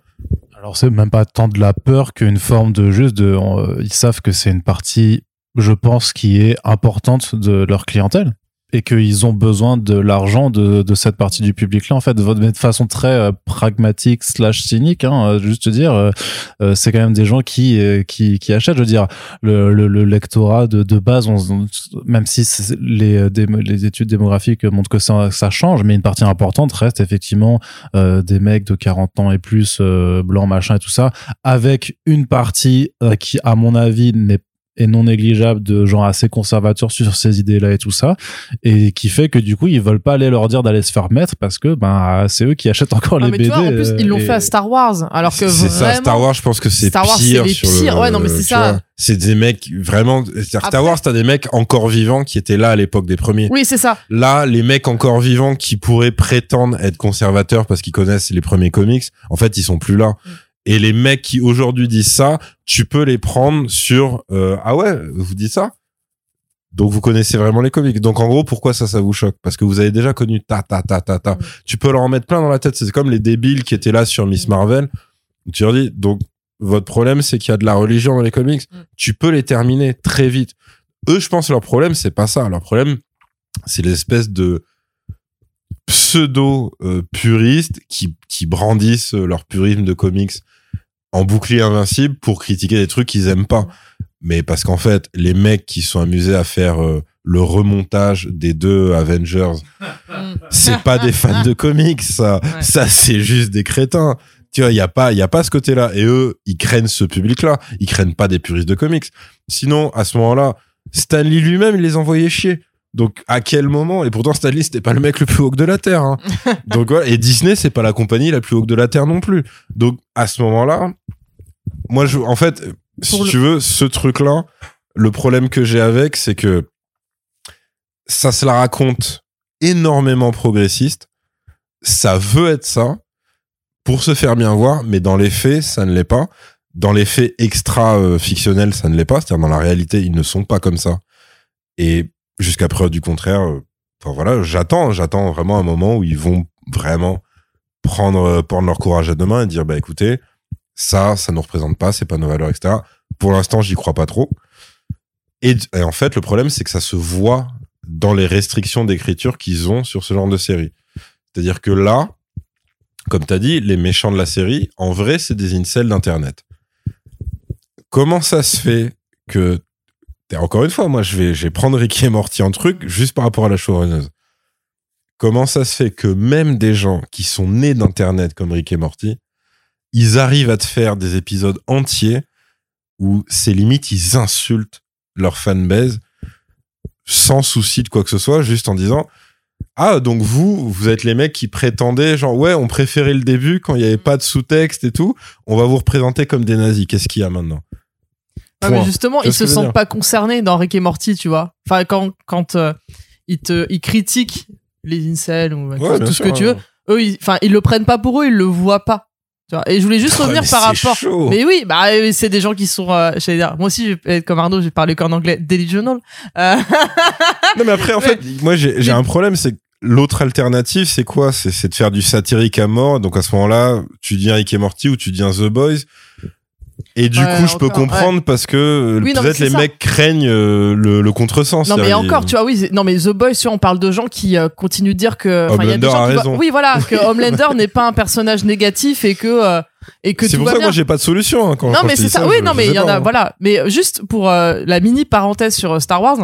Alors c'est même pas tant de la peur qu'une forme de juste de. euh, ils savent que c'est une partie, je pense, qui est importante de leur clientèle et qu'ils ont besoin de l'argent de, de cette partie du public-là, en fait, de, façon très euh, pragmatique slash cynique, hein, euh, juste te dire, euh, c'est quand même des gens qui, qui, qui achètent, je veux dire, le, le, le lectorat de, de base, on, même si les, les études démographiques montrent que ça, ça change, mais une partie importante reste effectivement euh, des mecs de 40 ans et plus, euh, blancs, machin et tout ça, avec une partie qui, à mon avis, n'est est non négligeable de gens assez conservateurs sur ces idées-là et tout ça, et qui fait que du coup ils veulent pas aller leur dire d'aller se faire mettre parce que ben c'est eux qui achètent encore Ah, les mais BD. tu vois, en plus, ils l'ont fait à et- Star Wars. Alors que c'est vraiment. ça, Star Wars, je pense que c'est Star Wars, c'est pire les sur pires. le- Ouais, non, mais c'est ça. vois, C'est des mecs vraiment. Star Après- Wars, t'as des mecs encore vivants qui étaient là à l'époque des premiers. Oui, c'est ça. Là, les mecs encore vivants qui pourraient prétendre être conservateurs parce qu'ils connaissent les premiers comics, en fait, ils sont plus là. Mm. Et les mecs qui aujourd'hui disent ça, tu peux les prendre sur euh, ah ouais, vous dites ça? Donc vous connaissez vraiment les comics. Donc en gros, pourquoi ça, ça vous choque? Parce que vous avez déjà connu ta ta ta ta ta. Tu peux leur en mettre plein dans la tête. C'est comme les débiles qui étaient là sur Miss. Marvel. Tu leur dis donc votre problème, c'est qu'il y a de la religion dans les comics. Mm. Tu peux les terminer très vite. Eux, je pense leur problème, c'est pas ça. Leur problème, c'est l'espèce de pseudo euh, puristes qui qui brandissent leur purisme de comics en bouclier invincible pour critiquer des trucs qu'ils aiment pas. Mais parce qu'en fait, les mecs qui sont amusés à faire euh, le remontage des deux Avengers, c'est pas des fans de comics, ça. Ouais. Ça, c'est juste des crétins. Tu vois, il y a pas, il y a pas ce côté-là. Et eux, ils craignent ce public-là. Ils craignent pas des puristes de comics. Sinon, à ce moment-là, Stanley lui-même, il les envoyait chier. Donc, à quel moment? Et pourtant, Stanley, c'était pas le mec le plus haut de la terre. hein. Donc voilà. Et Disney, c'est pas la compagnie la plus haut que de la terre non plus. Donc, à ce moment-là, moi, je, en fait, si Pour le- tu veux, ce truc-là, le problème que j'ai avec, c'est que ça se la raconte énormément progressiste. Ça veut être ça pour se faire bien voir, mais dans les faits, ça ne l'est pas. Dans les faits extra euh, fictionnels, ça ne l'est pas. C'est-à-dire dans la réalité, ils ne sont pas comme ça. Et jusqu'à preuve du contraire, euh, enfin voilà, j'attends, j'attends vraiment un moment où ils vont vraiment prendre, euh, leur courage à deux mains et dire bah écoutez, ça, ça nous représente pas, c'est pas nos valeurs, etc. Pour l'instant, j'y crois pas trop. Et, et en fait, le problème, c'est que ça se voit dans les restrictions d'écriture qu'ils ont sur ce genre de série. C'est-à-dire que là, comme tu as dit, les méchants de la série, en vrai, c'est des incels d'Internet. Comment ça se fait que... Encore une fois, moi, je vais, prendre Ricky et Morty en truc, juste par rapport à la showrunneuse. Comment ça se fait que même des gens qui sont nés d'Internet comme Rick et Morty, ils arrivent à te faire des épisodes entiers où c'est limite, ils insultent leur fanbase sans souci de quoi que ce soit, juste en disant Ah, donc vous, vous êtes les mecs qui prétendaient, genre, ouais, on préférait le début quand il n'y avait pas de sous-texte et tout, on va vous représenter comme des nazis. Qu'est-ce qu'il y a maintenant? Ouais, mais justement, ils se je sentent pas concernés dans Rick et Morty, tu vois. Enfin, quand, quand euh, ils te, ils critiquent les incels ou tout, Ouais, bien tout ce que tu veux, eux, ils, enfin, ils le prennent pas pour eux, ils le voient pas. Tu vois. Et je voulais juste Ah, revenir par rapport. chaud. Mais oui, bah, c'est des gens qui sont, euh, j'allais dire, moi aussi, je vais être comme Arnaud, je vais parler qu'en anglais, delusional. Euh, Non, mais après, en fait, moi, j'ai j'ai Mais- un problème, c'est que l'autre alternative, c'est quoi? C'est c'est de faire du satirique à mort. Donc, à ce moment-là, tu dis un Rick et Morty ou tu dis un The Boys. Et du Ouais, coup, je peux comprendre parce que euh, Oui, peut-être les ça. mecs craignent euh, le, le contresens. Non mais encore, tu vois, oui, non mais The Boys, tu vois, on parle de gens qui euh, continuent de dire que, enfin, il y a des Homelander gens a qui raison. oui voilà, que Homelander n'est pas un personnage négatif et que euh, et que C'est pour va ça que moi, j'ai pas de solution. hein, quand, non quand mais c'est ça, oui, je- non mais il y en a, hein. voilà. Mais juste pour euh, la mini parenthèse sur Star Wars,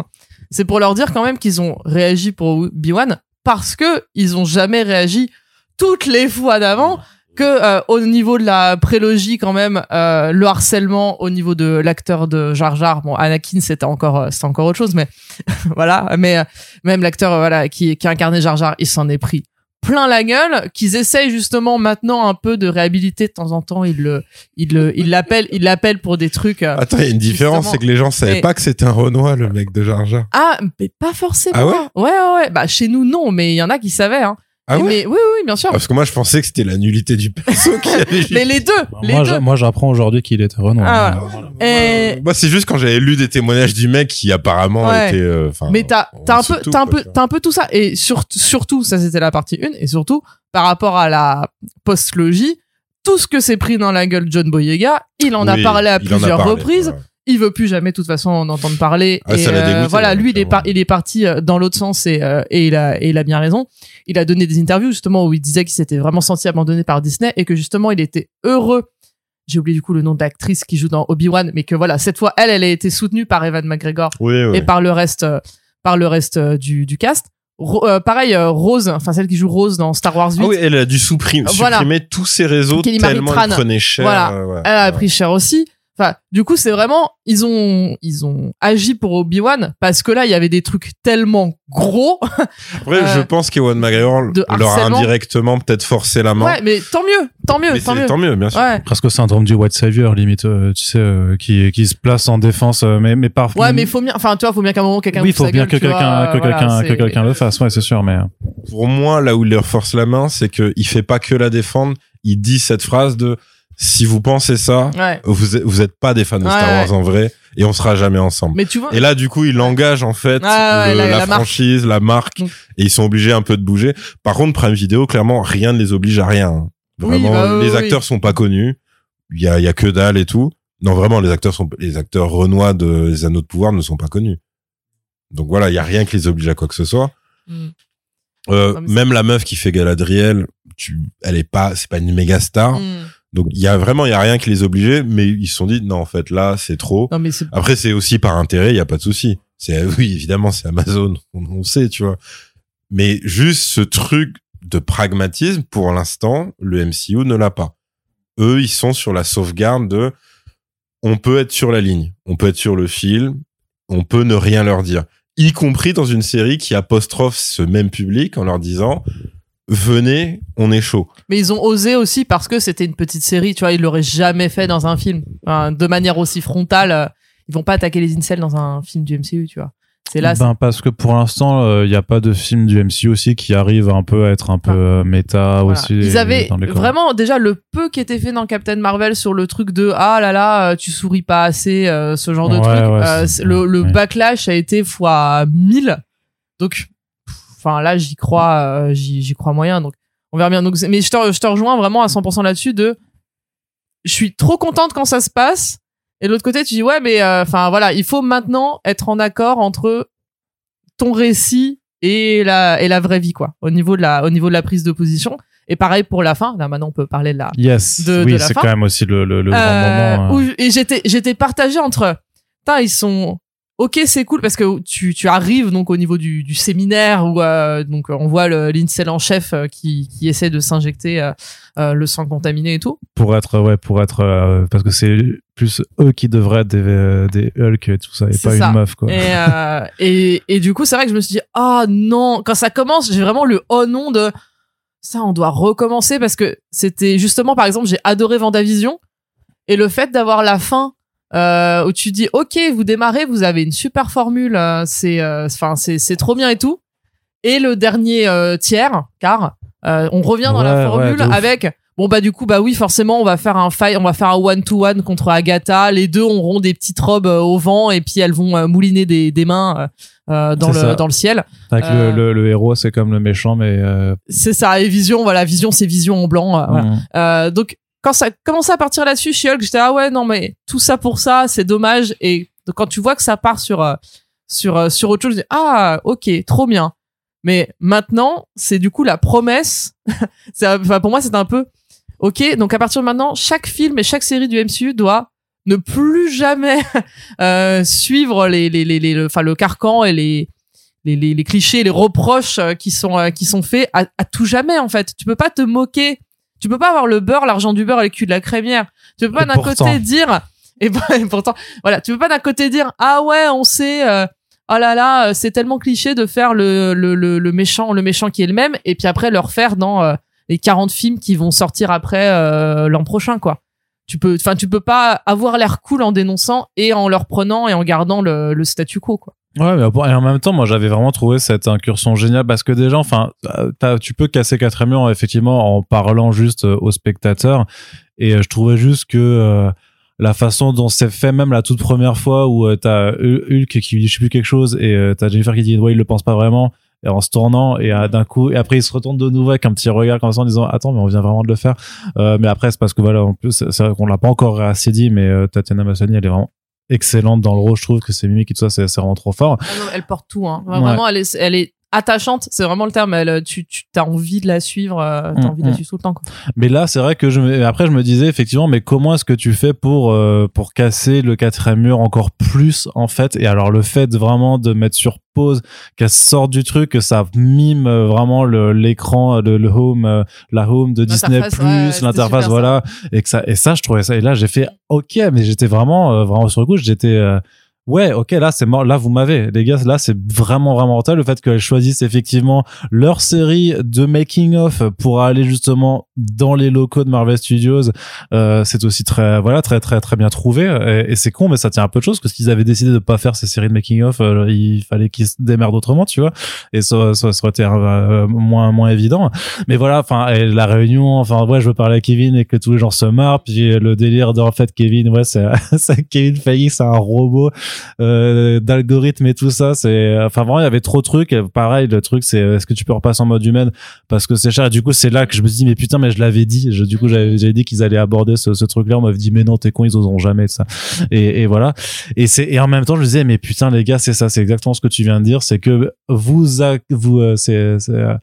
c'est pour leur dire quand même qu'ils ont réagi pour Obi-Wan parce que ils ont jamais réagi toutes les fois d'avant que euh, au niveau de la prélogie quand même euh, le harcèlement au niveau de l'acteur de Jar Jar. Bon Anakin c'était encore euh, c'était encore autre chose mais voilà. Mais euh, même l'acteur euh, voilà qui qui incarnait Jar Jar il s'en est pris plein la gueule qu'ils essayent justement maintenant un peu de réhabiliter. De temps en temps il le il le il l'appelle il l'appelle pour des trucs Attends, il y a une différence, c'est que les gens savaient pas que c'était un Renoir, le mec de Jar Jar. ah mais pas forcément. Ah ouais? Ouais ouais ouais. Bah chez nous non mais il y en a qui savaient hein Ah ouais mais oui oui oui, bien sûr Ah, Parce que moi, je pensais que c'était la nullité du perso qui avait mais les deux les moi, deux j'a- moi, j'apprends aujourd'hui qu'il était Renoir. Ah, Et- Moi, c'est juste quand j'avais lu des témoignages du mec qui apparemment Ouais. était. euh, Mais t'as un peu tout, t'as un peu t'as un peu tout ça et sur- surtout ça c'était la partie 1 et surtout par rapport à la post-logie tout ce que s'est pris dans la gueule John Boyega il en a parlé à plusieurs parlé, reprises ouais. Il veut plus jamais de toute façon en entendre parler Ah, et ça euh, dégoûté, voilà lui il est par- clairement. il est parti euh, dans l'autre sens et euh, et il a et il a bien raison il a donné des interviews justement où il disait qu'il s'était vraiment senti abandonné par Disney et que justement il était heureux j'ai oublié du coup le nom de l'actrice qui joue dans Obi-Wan mais que voilà cette fois elle elle a été soutenue par Evan McGregor Oui, oui. et par le reste euh, par le reste du, du cast Ro- euh, pareil euh, Rose enfin celle qui joue Rose dans Star Wars 8 Ah oui, elle a dû supprimer, Voilà. supprimer tous ses réseaux tellement elle prenait cher. Voilà. euh, ouais. elle a Ouais. pris cher aussi enfin du coup c'est vraiment ils ont ils ont agi pour Obi-Wan parce que là il y avait des trucs tellement gros Après, euh, je pense qu'Ewan McGregor leur a indirectement peut-être forcé la main. ouais mais tant mieux tant mieux mais tant mieux tant mieux, bien sûr. ouais Presque syndrome du white savior, limite, euh, tu sais, euh, qui, qui se place en défense, euh, mais, mais par. ouais mais faut bien enfin tu vois faut bien qu'à un moment quelqu'un Oui, il faut bien gueule, que quelqu'un que voilà, quelqu'un que quelqu'un le fasse, ouais, c'est sûr, mais. Pour moi, là où il leur force la main, c'est qu'il fait pas que la défendre, il dit cette phrase de si vous pensez ça, ouais vous êtes, vous êtes pas des fans de Ouais, Star ouais. Wars en vrai et on sera jamais ensemble. mais tu vois Et là, du coup, il engage en fait le- la- la, la marque. franchise, la marque, Donc- et ils sont obligés un peu de bouger. Par contre, Prime Video, clairement, rien ne les oblige à rien. Oui, Vraiment, bah, les oui. acteurs sont pas connus. Il y a, il y a que dalle et tout. Non, vraiment, les acteurs sont, les acteurs renois de Les Anneaux de Pouvoir ne sont pas connus. Donc voilà, il y a rien qui les oblige à quoi que ce soit. Mm. Euh, même la meuf qui fait Galadriel, tu, elle est pas, c'est pas une méga star. Mm. Donc il y a vraiment il y a rien qui les obligeait, mais ils se sont dit non en fait là c'est trop. Non mais c'est Après c'est aussi par intérêt, il y a pas de souci. C'est oui évidemment c'est Amazon, on, on sait tu vois. Mais juste ce truc de pragmatisme pour l'instant le MCU ne l'a pas. Eux ils sont sur la sauvegarde de on peut être sur la ligne, on peut être sur le fil, on peut ne rien leur dire, y compris dans une série qui apostrophe ce même public en leur disant venez, on est chaud. Mais ils ont osé aussi parce que c'était une petite série, tu vois, ils l'auraient jamais fait dans un film. Enfin, de manière aussi frontale, euh, ils vont pas attaquer les incels dans un film du MCU, tu vois. C'est là, ben, parce que pour l'instant, il n'y a pas de film du MCU aussi qui arrive un peu à être un peu euh, méta Voilà. aussi. Ils avaient les comics. vraiment déjà le peu qui était fait dans Captain Marvel sur le truc de ah là là euh, tu souris pas assez euh, ce genre de truc ouais, euh, le, le ouais. backlash a été fois 1000 donc enfin là j'y crois euh, j'y crois moyen donc on verra bien. Donc mais je te, je te rejoins vraiment à 100% là-dessus de je suis trop contente quand ça se passe. Et de l'autre côté tu dis ouais mais euh, enfin voilà il faut maintenant être en accord entre ton récit et la et la vraie vie quoi au niveau de la au niveau de la prise de position. Et pareil pour la fin. Là maintenant on peut parler de la Yes, de- oui, c'est quand même aussi le, le, le Euh, grand moment. où- euh. et j'étais j'étais partagée entre putain ils sont ok c'est cool parce que tu tu arrives donc au niveau du, du séminaire où euh, donc on voit l'incel en chef euh, qui qui essaie de s'injecter euh, euh, le sang contaminé et tout. Pour être ouais pour être euh, parce que c'est plus eux qui devraient être des, euh, des Hulk et tout ça et pas ça. une meuf quoi. Et, euh, et et du coup c'est vrai que je me suis dit ah non! Quand ça commence j'ai vraiment le oh non de ça on doit recommencer parce que c'était justement par exemple j'ai adoré Vendavision et le fait d'avoir la fin euh, où tu dis ok vous démarrez vous avez une super formule euh, c'est euh, enfin c'est c'est trop bien et tout. Et le dernier euh, tiers car euh, on revient dans Ouais, la formule avec bon bah du coup bah oui forcément on va faire un fight on va faire un one to one contre Agatha. Les deux auront des petites robes au vent et puis elles vont mouliner des, des mains euh, dans le dans le ciel. Euh, le, le, le héros c'est comme le méchant mais euh, c'est ça et Vision voilà Vision c'est Vision en blanc voilà. mm. Euh, donc quand ça commençait à partir là-dessus chez Hulk, j'étais ah ouais non mais tout ça pour ça, c'est dommage. Et quand tu vois que ça part sur euh, sur euh, sur autre chose, je dis ah ok trop bien. Mais maintenant c'est du coup la promesse. enfin pour moi c'est un peu ok. Donc à partir de maintenant, chaque film et chaque série du MCU doit ne plus jamais euh, suivre les les les les le- enfin le carcan et les les, les, clichés, les reproches qui sont qui sont faits à, à tout jamais en fait. Tu peux pas te moquer tu peux pas avoir le beurre, l'argent du beurre et le cul de la crémière. Tu peux pas d'un côté dire et, pour- et pourtant voilà, tu peux pas d'un côté dire ah ouais, on sait euh, oh là là, euh, c'est tellement cliché de faire le, le, le, le méchant, le méchant qui est le même et puis après le refaire dans euh, les 40 films qui vont sortir après euh, l'an prochain quoi. Tu peux enfin tu peux pas avoir l'air cool en dénonçant et en leur prenant et en gardant le, le statu quo quoi. Ouais, mais et en même temps, moi, j'avais vraiment trouvé cette incursion géniale parce que déjà, enfin, tu peux casser quatre murs effectivement en parlant juste euh, aux spectateurs. Et euh, je trouvais juste que euh, la façon dont c'est fait, même la toute première fois où euh, t'as Hul- Hulk qui dit je sais plus quelque chose et euh, t'as Jennifer qui dit ouais il le pense pas vraiment et en se tournant et euh, d'un coup et après il se retourne de nouveau avec un petit regard comme ça en disant attends mais on vient vraiment de le faire Euh, mais après c'est parce que voilà en plus c'est vrai qu'on l'a pas encore assez dit mais euh, Tatiana Maslany elle est vraiment excellente dans le rôle je trouve que c'est mimique et tout ça c'est vraiment trop fort Ah non, elle porte tout hein. Ouais. Vraiment elle est elle est attachante, c'est vraiment le terme, elle tu tu as envie de la suivre, euh, t'as Mm, envie de la mm. suivre tout le temps quoi. Mais là, c'est vrai que je me... après je me disais effectivement, mais comment est-ce que tu fais pour euh, pour casser le quatrième mur encore plus en fait? Et alors le fait vraiment de mettre sur pause, qu'elle sorte du truc, que ça mime euh, vraiment l'écran, le, le home, euh, la home de Disney ouais, c'était l'interface, voilà, et que ça et ça, je trouvais ça. Et là, j'ai fait ok, mais j'étais vraiment euh, vraiment sur le coup, j'étais euh, Ouais, ok, là c'est mort, là vous m'avez, les gars, là c'est vraiment vraiment rentable le fait qu'elles choisissent effectivement leur série de making of pour aller justement dans les locaux de Marvel Studios. Euh, c'est aussi très voilà très très très bien trouvé et, c'est con, mais ça tient un peu de choses parce qu'ils avaient décidé de pas faire ces séries de making of, euh, il fallait qu'ils se démerdent autrement, tu vois, et ça ça, ça aurait été euh, moins moins évident. Mais voilà, enfin la réunion, enfin ouais, je veux parler à Kevin et que tous les gens se marrent, puis le délire de en fait Kevin, ouais, c'est Kevin Feige, c'est un robot euh, d'algorithme et tout ça c'est enfin vraiment il y avait trop de trucs. Pareil le truc c'est est-ce que tu peux repasser en mode humaine? Parce que c'est cher. Et du coup c'est là que je me suis dit mais putain mais je l'avais dit. Je, du coup j'avais dit qu'ils allaient aborder ce, ce truc là on m'avait dit mais non t'es con ils oseront jamais ça. Et, voilà. Et c'est et en même temps je me disais mais putain les gars c'est ça. C'est exactement ce que tu viens de dire. C'est que vous vous euh, c'est c'est, euh,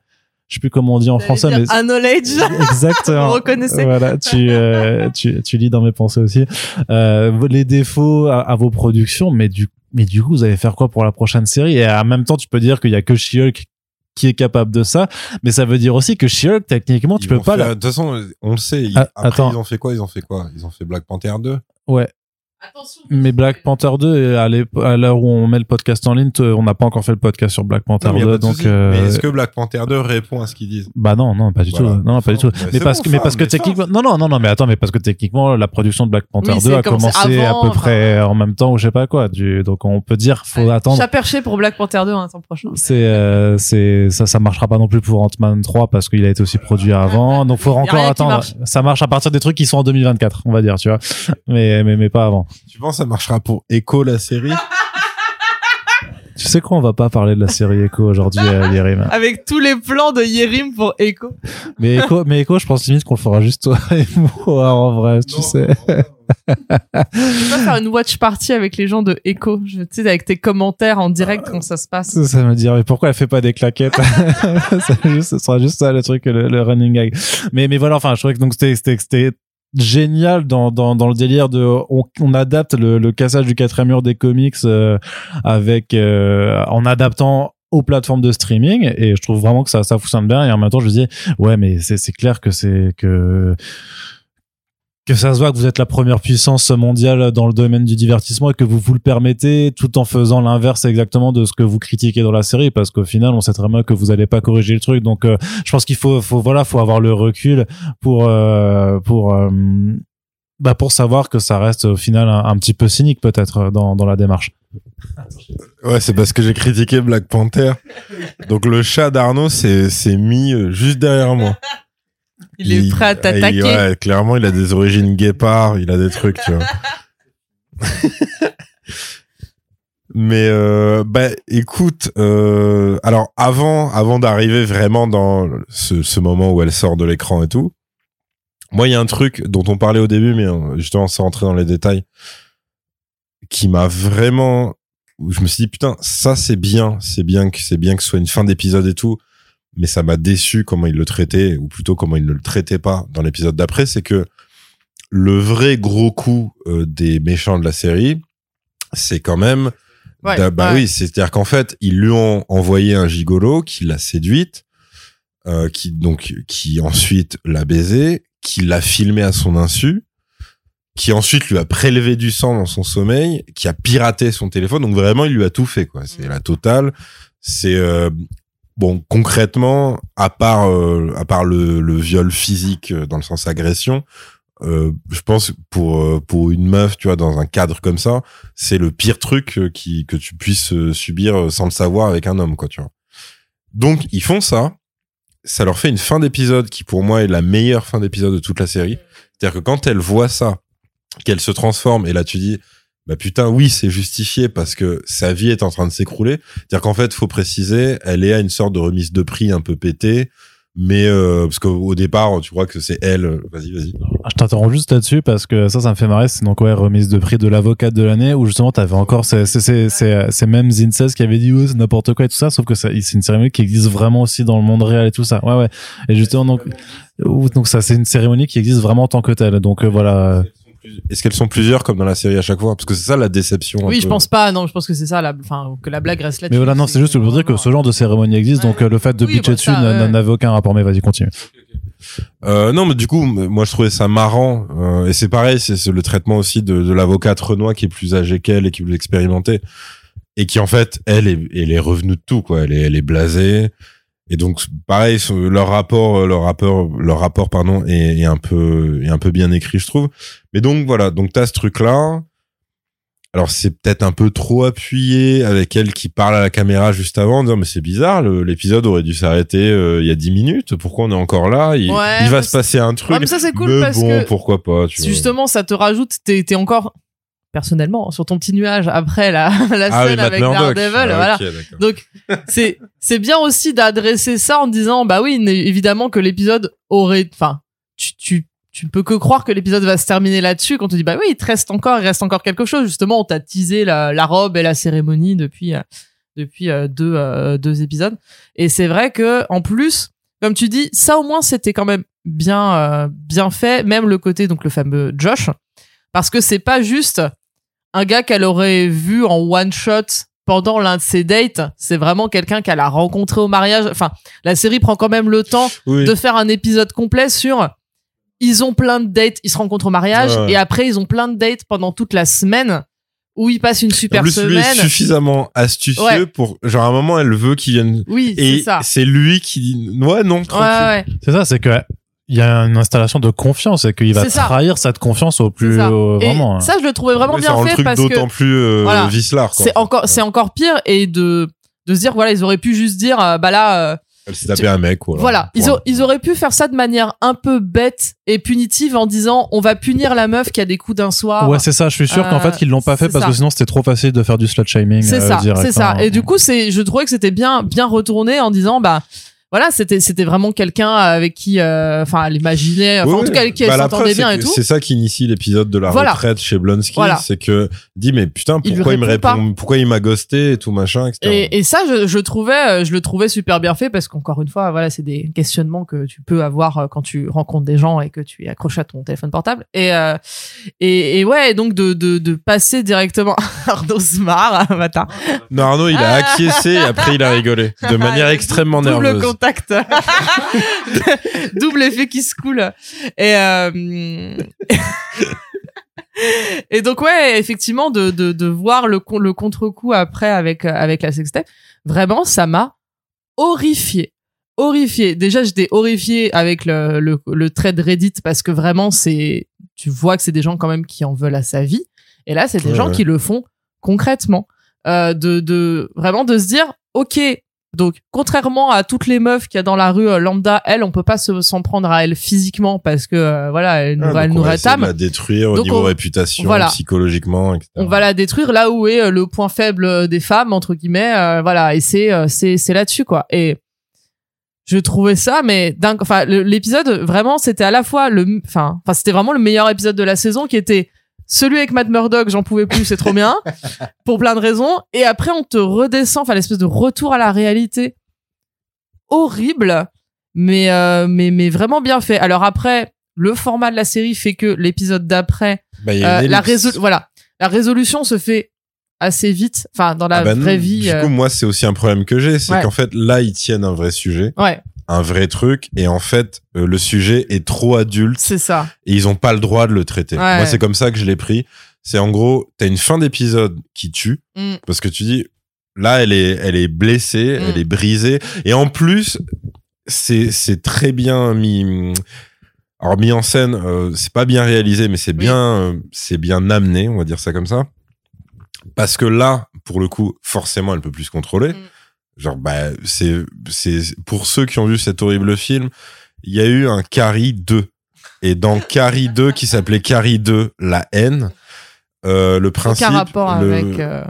je sais plus comment on dit en français, mais un knowledge. exactement. Vous reconnaissez. Voilà, tu, euh, tu, tu lis dans mes pensées aussi. Euh, les défauts à, à vos productions, mais du, mais du coup, vous allez faire quoi pour la prochaine série? Et en même temps, tu peux dire qu'il y a que She-Hulk qui est capable de ça, mais ça veut dire aussi que She-Hulk, techniquement, tu Ils peux ont pas fait- la... De toute façon, on le sait. ils- Ah, après, attends. ils ont fait quoi? Ils ont fait quoi? Ils ont fait Black Panther 2 Ouais. Attention. Mais Black Panther 2, à l'heure où on met le podcast en ligne, on n'a pas encore fait le podcast sur Black Panther Non, mais y a 2, pas de donc euh, Mais est-ce que Black Panther 2 répond à ce qu'ils disent? Bah non, non, pas du Voilà. tout. Non, pas du tout. Mais parce bon, que, mais parce que techniquement, non, non, non, non, mais attends, mais parce que techniquement, la production de Black Panther Oui, 2 c'est a commencé à peu près en même temps ou je sais pas quoi. Du, donc on peut dire, faut attendre. Chat perché pour Black Panther 2 hein, l'an prochain. C'est, euh, c'est, ça, ça marchera pas non plus pour Ant-Man 3 parce qu'il a été aussi produit avant. Donc faut encore attendre. marche. Ça marche à partir des trucs qui sont en 2024, on va dire, tu vois. Mais, mais, mais pas avant. Tu penses que ça marchera pour Echo la série Tu sais quoi, on va pas parler de la série Echo aujourd'hui, euh, Yerim. Avec tous les plans de Yerim pour Echo. Mais Echo, mais Echo, je pense limite qu'on le fera juste toi et moi en vrai, tu sais. Tu vas faire une watch party avec les gens de Echo. Je, tu sais, avec tes commentaires en direct quand ça se passe. Ça, ça me dit, mais pourquoi elle fait pas des claquettes ça, juste, ce sera juste ça le truc, le, le running gag. Mais, mais voilà, enfin, je trouvais que donc c'était, c'était, c'était génial dans, dans, dans le délire de, on, adapte le, le cassage du quatrième mur des comics euh, avec, euh, en adaptant aux plateformes de streaming. Et je trouve vraiment que ça, ça fonctionne bien. Et en même temps je dis ouais mais c'est, c'est clair que c'est que que ça se voit que vous êtes la première puissance mondiale dans le domaine du divertissement et que vous vous le permettez tout en faisant l'inverse exactement de ce que vous critiquez dans la série parce qu'au final on sait très bien que vous allez pas corriger le truc donc euh, je pense qu'il faut faut voilà faut avoir le recul pour euh, pour euh, bah pour savoir que ça reste au final un, un petit peu cynique peut-être dans dans la démarche Ouais, c'est parce que j'ai critiqué Black Panther. Donc le chat d'Arnaud s'est s'est mis euh, juste derrière moi. Il est prêt à t'attaquer. ouais, clairement, il a des origines guépard, il a des trucs, tu vois. Mais euh, bah écoute, euh, alors avant avant d'arriver vraiment dans ce, ce moment où elle sort de l'écran et tout, moi il y a un truc dont on parlait au début, mais euh, justement sans rentrer dans les détails, qui m'a vraiment, où je me suis dit putain ça c'est bien, c'est bien que c'est bien que ce soit une fin d'épisode et tout, mais ça m'a déçu comment il le traitait ou plutôt comment il ne le traitait pas dans l'épisode d'après, c'est que le vrai gros coup euh, des méchants de la série, c'est quand même Ouais, bah ouais. oui, c'est-à-dire qu'en fait, ils lui ont envoyé un gigolo qui l'a séduite, euh, qui donc qui ensuite l'a baisé, qui l'a filmé à son insu, qui ensuite lui a prélevé du sang dans son sommeil, qui a piraté son téléphone. Donc vraiment, il lui a tout fait quoi. C'est la totale. C'est euh, bon concrètement, à part euh, à part le, le viol physique euh, dans le sens agression. euh, je pense pour euh, pour une meuf, tu vois, dans un cadre comme ça, c'est le pire truc euh, qui que tu puisses subir sans le savoir avec un homme, quoi, tu vois. Donc ils font ça, ça leur fait une fin d'épisode qui pour moi est la meilleure fin d'épisode de toute la série. C'est-à-dire que quand elle voit ça, qu'elle se transforme et là tu dis bah putain oui c'est justifié parce que sa vie est en train de s'écrouler. C'est-à-dire qu'en fait faut préciser, elle est à une sorte de remise de prix un peu pétée. Mais euh, parce qu'au au départ, tu crois que c'est elle. euh, Vas-y, vas-y. Ah, Je t'interromps juste là-dessus parce que ça, ça me fait marrer. C'est donc ouais, remise de prix de l'avocate de l'année où justement t'avais encore ces, ces, ces, ces, mêmes incels qui avaient dit ouais, c'est n'importe quoi et tout ça, sauf que c'est une cérémonie qui existe vraiment aussi dans le monde réel et tout ça. Ouais, ouais. Et justement donc, ou- donc ça, c'est une cérémonie qui existe vraiment en tant que telle. Donc euh, voilà. Est-ce qu'elles sont plusieurs comme dans la série à chaque fois? Parce que c'est ça la déception. un Oui, je peu. pense pas. Non, je pense que c'est ça. La... Enfin, que la blague reste là. Mais voilà, non, c'est juste pour dire que ce genre de cérémonie existe. Donc Ouais. euh, le fait de Oui, bitcher bah, dessus n'avait aucun rapport. Mais vas-y, continue. Euh, non, mais du coup, moi je trouvais ça marrant. euh, et c'est pareil, c'est c'est le traitement aussi de, de l'avocate Renoir qui est plus âgée qu'elle et qui est plus expérimentée. Et qui en fait, elle est, elle est revenue de tout, quoi. Elle est, elle est blasée. Et donc, pareil, leur rapport, euh, leur rapport, leur rapport, pardon, est, est un peu, est un peu bien écrit, je trouve. Mais donc voilà, donc t'as ce truc-là. Alors c'est peut-être un peu trop appuyé avec elle qui parle à la caméra juste avant en disant mais c'est bizarre l'épisode aurait dû s'arrêter euh, il y a 10 minutes pourquoi on est encore là? Il, Ouais, il va se passer un truc Ouais, mais ça, c'est cool mais parce bon que pourquoi pas tu vois. justement, ça te rajoute. T'es t'es encore personnellement sur ton petit nuage après la, la ah scène avec Daredevil. Ah, voilà. Donc c'est c'est bien aussi d'adresser ça en disant bah oui évidemment que l'épisode aurait enfin tu tu tu peux que croire que l'épisode va se terminer là-dessus quand on te dit bah oui il te reste encore il reste encore quelque chose justement on t'a teasé la, la robe et la cérémonie depuis euh, depuis euh, deux euh, deux épisodes et c'est vrai que en plus comme tu dis, ça au moins c'était quand même bien bien fait, même le côté donc le fameux Josh, parce que c'est pas juste un gars qu'elle aurait vu en one shot pendant l'un de ses dates, c'est vraiment quelqu'un qu'elle a rencontré au mariage. Enfin, la série prend quand même le temps Oui. de faire un épisode complet sur ils ont plein de dates, ils se rencontrent au mariage Ouais. et après ils ont plein de dates pendant toute la semaine où ils passent une En super plus, lui est semaine. suffisamment astucieux Ouais. pour, genre, à un moment, elle veut qu'il vienne. Oui, c'est Et ça. c'est lui qui dit, ouais, non, ouais. C'est ça, c'est que il y a une installation de confiance et qu'il va trahir cette confiance au plus ça. au- Et vraiment. hein. ça, je le trouvais vraiment bien rend le fait truc parce que d'autant plus euh, Voilà. vicelard, quoi. c'est encore, c'est encore pire et de de se dire voilà ils auraient pu juste dire euh, bah là euh, Elle s'est tapé un mec, quoi. voilà ils, a- ils auraient pu faire ça de manière un peu bête et punitive en disant on va punir la meuf qui a des coups d'un soir Ouais, c'est ça. Je suis sûr qu'en Euh, fait, ils l'ont pas fait parce ça. que sinon c'était trop facile de faire du slut shaming. C'est euh, ça, direct, c'est ça. hein. Et du coup, c'est, je trouvais que c'était bien, bien retourné en disant, bah, voilà, c'était, c'était vraiment quelqu'un avec qui, euh, enfin, elle imaginait, enfin, en tout cas, qui Bah, s'entendait bien c'est et tout. C'est ça qui initie l'épisode de la Voilà. retraite chez Blonsky. Voilà. C'est que, dit, mais putain, pourquoi il, me répond pourquoi il m'a ghosté et tout machin, etc. Et, et ça, je, je trouvais, euh, je le trouvais super bien fait parce qu'encore une fois, voilà, c'est des questionnements que tu peux avoir euh, quand tu rencontres des gens et que tu es accroché à ton téléphone portable. Et euh, et, et ouais, donc de, de, de passer directement Arnaud Smart, matin, Non, Arnaud, il a Ah. acquiescé et après il a rigolé. De manière extrêmement nerveuse. Contact, double effet qui se coule. Et euh, et donc ouais, effectivement, de de, de voir le con- le contre-coup après avec avec la sextape, vraiment, ça m'a horrifié. Horrifié. Déjà, j'étais horrifié avec le, le, le trait de Reddit parce que vraiment, c'est, tu vois que c'est des gens quand même qui en veulent à sa vie. Et là, c'est des Ouais, gens qui le font concrètement. Euh, de, de, vraiment de se dire, OK, donc, contrairement à toutes les meufs qu'il y a dans la rue euh, lambda, elle, on peut pas se- s'en prendre à elle physiquement parce que, euh, voilà, elle nous, Ah, elle nous rétame. la détruire au Donc niveau on- réputation, voilà. psychologiquement, etc. On va la détruire là où est euh, le point faible des femmes, entre guillemets, euh, voilà, et c'est, c'est, c'est là-dessus, quoi. Et, je trouvais ça, mais dingue. Enfin, l'épisode, vraiment, c'était à la fois le, enfin, enfin, c'était vraiment le meilleur épisode de la saison qui était celui avec Matt Murdock, j'en pouvais plus, c'est trop bien, pour plein de raisons. Et après, on te redescend, enfin, l'espèce de retour à la réalité horrible, mais, euh, mais, mais vraiment bien fait. Alors après, le format de la série fait que l'épisode d'après, Bah, euh, la résol- voilà, la résolution se fait assez vite, enfin, dans la Ah bah non, vraie vie. Du euh, coup, moi, c'est aussi un problème que j'ai, c'est Ouais. qu'en fait, là, ils tiennent un vrai sujet, ouais, un vrai truc, et en fait, euh, le sujet est trop adulte c'est ça. et ils ont pas le droit de le traiter. Ouais. Moi, c'est comme ça que je l'ai pris. C'est en gros, t'as une fin d'épisode qui tue Mm. parce que tu dis, là, elle est, elle est blessée, Mm. elle est brisée, et en plus, c'est, c'est très bien mis. Alors mis en scène, euh, c'est pas bien réalisé, mais c'est Oui. bien, euh, c'est bien amené, on va dire ça comme ça. Parce que là, pour le coup, forcément, elle peut plus se contrôler. Mm. Genre, bah, c'est, c'est pour ceux qui ont vu cet horrible film, il y a eu un Carrie 2. Et dans Carrie 2, qui s'appelait Carrie 2, la haine, euh, le principe. Aucun rapport le- avec. euh,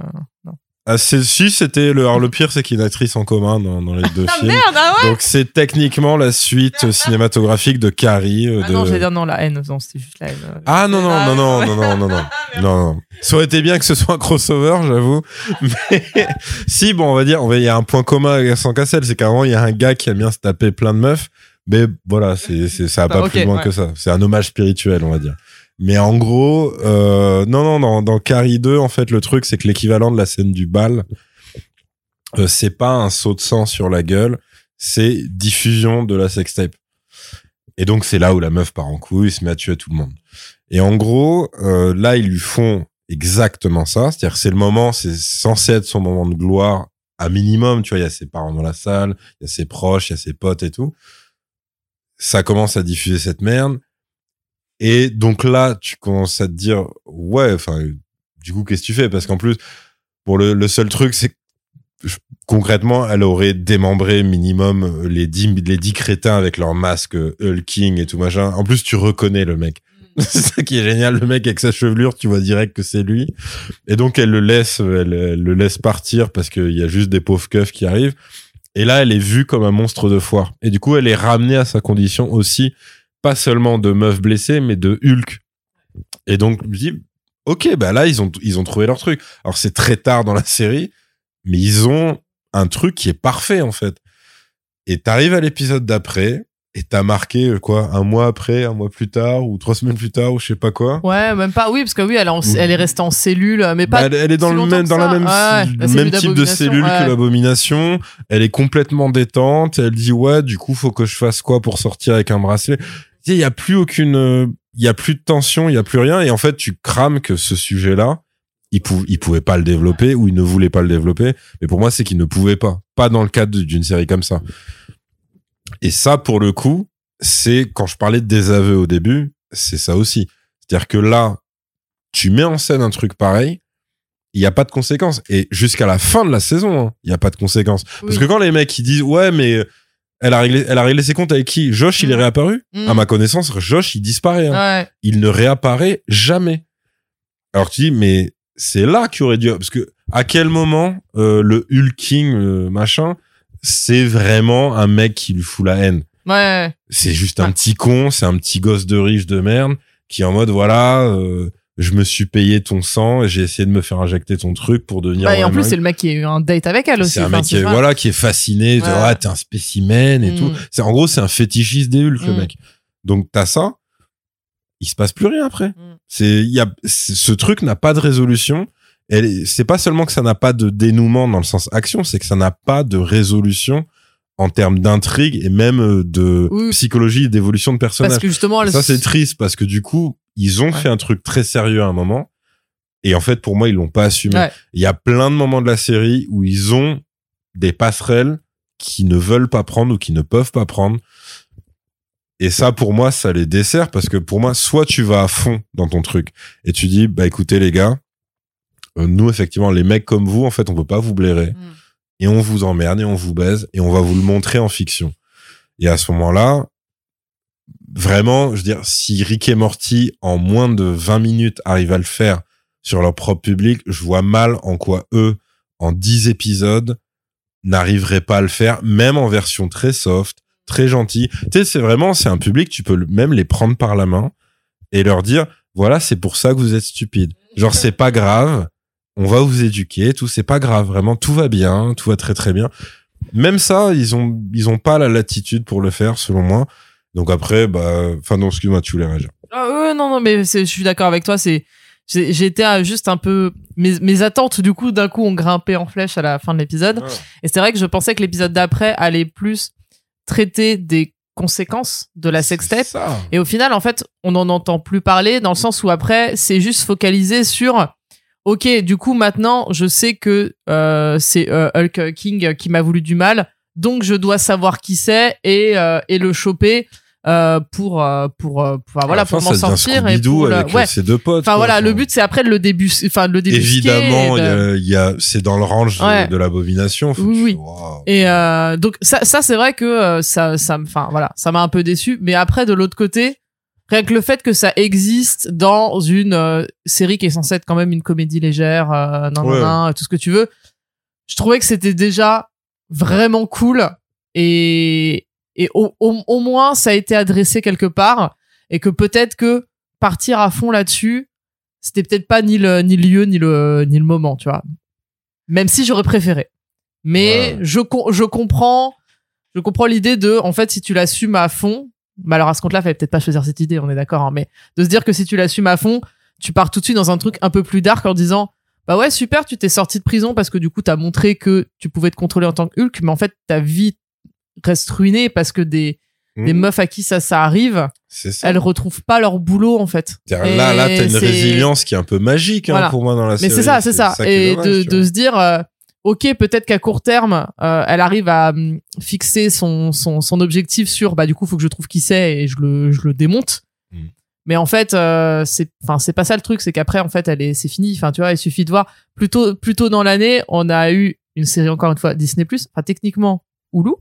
Ah, si, c'était le, alors le pire, c'est qu'il y a une actrice en commun dans, dans les deux Ah films. merde, ah ouais. Donc c'est techniquement la suite cinématographique de Carrie. euh, Ah de... non, j'allais dire non, la haine, non, c'était juste la haine. euh. Ah non non Ah, non non non non non non non non. Ça aurait été bien que ce soit un crossover, j'avoue. Mais si bon, on va dire, on va il y a un point commun avec Vincent Cassel, c'est qu'avant il y a un gars qui aime bien se taper plein de meufs, mais voilà, c'est c'est ça va Ah, pas ok, plus loin ouais. que ça. C'est un hommage spirituel, on va dire. Mais en gros, euh, non non dans dans Carrie 2, en fait, le truc c'est que l'équivalent de la scène du bal, euh, c'est pas un saut de sang sur la gueule, c'est diffusion de la sextape. Et donc c'est là où la meuf part en couille, se met à tuer tout le monde. Et en gros, euh, là, ils lui font exactement ça. C'est-à-dire c'est le moment, c'est censé être son moment de gloire à minimum. Tu vois, il y a ses parents dans la salle, il y a ses proches, il y a ses potes et tout. Ça commence à diffuser cette merde. Et donc là, tu commences à te dire, ouais, enfin, du coup, qu'est-ce que tu fais? Parce qu'en plus, pour le, le seul truc, c'est concrètement, elle aurait démembré minimum euh, les dix, les dix crétins avec leur masque euh, hulking et tout machin. En plus, tu reconnais le mec. c'est ça qui est génial, le mec avec sa chevelure, tu vois direct que c'est lui. Et donc elle le laisse, elle, elle le laisse partir parce qu'il y a juste des pauvres keufs qui arrivent. Et là, elle est vue comme un monstre de foire. Et du coup, elle est ramenée à sa condition aussi, pas seulement de meuf blessée, mais de Hulk. Et donc, je me dis, ok, bah là, ils ont, ils ont trouvé leur truc. Alors c'est très tard dans la série, mais ils ont un truc qui est parfait en fait. Et t'arrives à l'épisode d'après, et t'as marqué euh, quoi un mois après, un mois plus tard ou trois semaines plus tard ou je sais pas quoi. Ouais, même pas. Oui, parce que oui, elle, est en- elle est restée en cellule, mais pas. Bah, elle, elle est dans si le même dans la même, Ouais, la même type de cellule ouais. que l'abomination. Elle est complètement détente. Elle dit ouais, du coup faut que je fasse quoi pour sortir avec un bracelet? Il y a plus aucune, euh, il y a plus de tension, il y a plus rien. Et en fait, tu crames que ce sujet-là, il, pou il pouvait pas le développer ou il ne voulait pas le développer. Mais pour moi, c'est qu'il ne pouvait pas. Pas dans le cadre d'une série comme ça. Et ça, pour le coup, c'est quand je parlais de désaveu au début, c'est ça aussi. C'est-à-dire que là, tu mets en scène un truc pareil, il n'y a pas de conséquences. Et jusqu'à la fin de la saison, hein, il n'y a pas de conséquences. Parce que quand les mecs ils disent ouais mais elle a réglé, elle a réglé ses comptes avec qui? Josh, il est Mm. réapparu? Mm. À ma connaissance, Josh, il disparaît. hein. Ouais. Il ne réapparaît jamais. Alors tu dis mais c'est là qu'il aurait dû parce que à quel moment euh, le hulking euh, machin c'est vraiment un mec qui lui fout la haine? Ouais. C'est juste un Ouais. petit con, c'est un petit gosse de riche de merde qui est en mode voilà, euh, je me suis payé ton sang et j'ai essayé de me faire injecter ton truc pour devenir. Bah, et en plus, c'est le mec qui a eu un date avec elle aussi. c'est un mec qui est, voilà qui est fasciné, de, Ouais. ah t'es un spécimen et Mm. tout. C'est en gros c'est un fétichiste des Hulk le Mm. mec. Donc t'as ça, il se passe plus rien après. Mm. C'est il y a ce truc n'a pas de résolution. Elle c'est pas seulement que ça n'a pas de dénouement dans le sens action, c'est que ça n'a pas de résolution en termes d'intrigue et même euh, de Oui. psychologie et d'évolution de personnage. Parce que justement, Ça, c'est triste parce que du coup, ils ont Ouais. fait un truc très sérieux à un moment. Et en fait, pour moi, ils l'ont pas assumé. Ouais. Il y a plein de moments de la série où ils ont des passerelles qui ne veulent pas prendre ou qui ne peuvent pas prendre. Et ça, pour moi, ça les dessert parce que pour moi, soit tu vas à fond dans ton truc et tu dis, bah écoutez les gars, euh, nous effectivement, les mecs comme vous, en fait, on peut pas vous blairer Mm. et on vous emmerde et on vous baise et on va vous le montrer en fiction. Et à ce moment-là, vraiment, je veux dire, si Rick et Morty, en moins de 20 minutes, arrivent à le faire sur leur propre public, je vois mal en quoi eux, en 10 épisodes, n'arriveraient pas à le faire, même en version très soft, très gentille. Tu sais, c'est vraiment, c'est un public, tu peux même les prendre par la main et leur dire, voilà, c'est pour ça que vous êtes stupide. Genre, c'est pas grave, on va vous éduquer, tout, c'est pas grave, vraiment, tout va bien, tout va très très bien. Même ça, ils ont, ils ont pas la latitude pour le faire, selon moi. Donc après, bah, enfin non, excuse-moi, tu voulais réagir. Ah ouais, non, non, mais c'est- je suis d'accord avec toi. C'est, à juste un peu, mes, mes attentes du coup d'un coup ont grimpé en flèche à la fin de l'épisode. Et c'est vrai que je pensais que l'épisode d'après allait plus traiter des conséquences de la sextape. Et au final, en fait, on n'en entend plus parler dans le sens où après, c'est juste focalisé sur. Ok, du coup, maintenant, je sais que euh, c'est euh, Hulk King qui m'a voulu du mal, donc je dois savoir qui c'est et, euh, et le choper euh, pour euh, pour, euh, pour- voilà fin, pour m'en sortir et pour avec euh, ouais. ses deux potes. Enfin quoi. voilà, le but c'est après de le début, enfin de le débusquer. Évidemment, il y a, y a- c'est dans le range de- Ouais. de, l'abomination. Oui, oui. waouh. Et euh, donc ça, ça c'est vrai que ça, ça, me- enfin voilà, ça m'a un peu déçu. Mais après de l'autre côté, rien que le fait que ça existe dans une série qui est censée être quand même une comédie légère, euh, nan, nan, Ouais. nan, tout ce que tu veux, je trouvais que c'était déjà vraiment cool et et au, au, au moins ça a été adressé quelque part et que peut-être que partir à fond là-dessus, c'était peut-être pas ni le ni le lieu ni le ni le moment, tu vois. Même si j'aurais préféré. Mais Ouais. je je comprends je comprends l'idée de en fait si tu l'assumes à fond, bah alors à ce compte-là, fallait peut-être pas choisir cette idée, on est d'accord hein, mais de se dire que si tu l'assumes à fond, tu pars tout de suite dans un truc un peu plus dark en disant bah ouais, super, tu t'es sorti de prison parce que du coup, t'as montré que tu pouvais te contrôler en tant que Hulk, mais en fait, ta vie reste ruinée parce que des, des Mhm. meufs à qui ça, ça arrive, ça. elles retrouvent pas leur boulot, en fait. Là, là, t'as une résilience qui est un peu magique hein, pour moi dans la Mais série. c'est ça, c'est ça. Et dommage, de, de se dire, euh, ok, peut-être qu'à court terme, euh, elle arrive à hum, fixer son, son, son objectif sur, bah du coup, faut que je trouve qui c'est et je le, je le démonte. Mm. Mais en fait, euh, c'est, enfin, c'est pas ça le truc, c'est qu'après, en fait, elle est, c'est fini. Enfin, tu vois, il suffit de voir. Plus tôt, plus tôt dans l'année, on a eu une série encore une fois Disney+, enfin techniquement Hulu,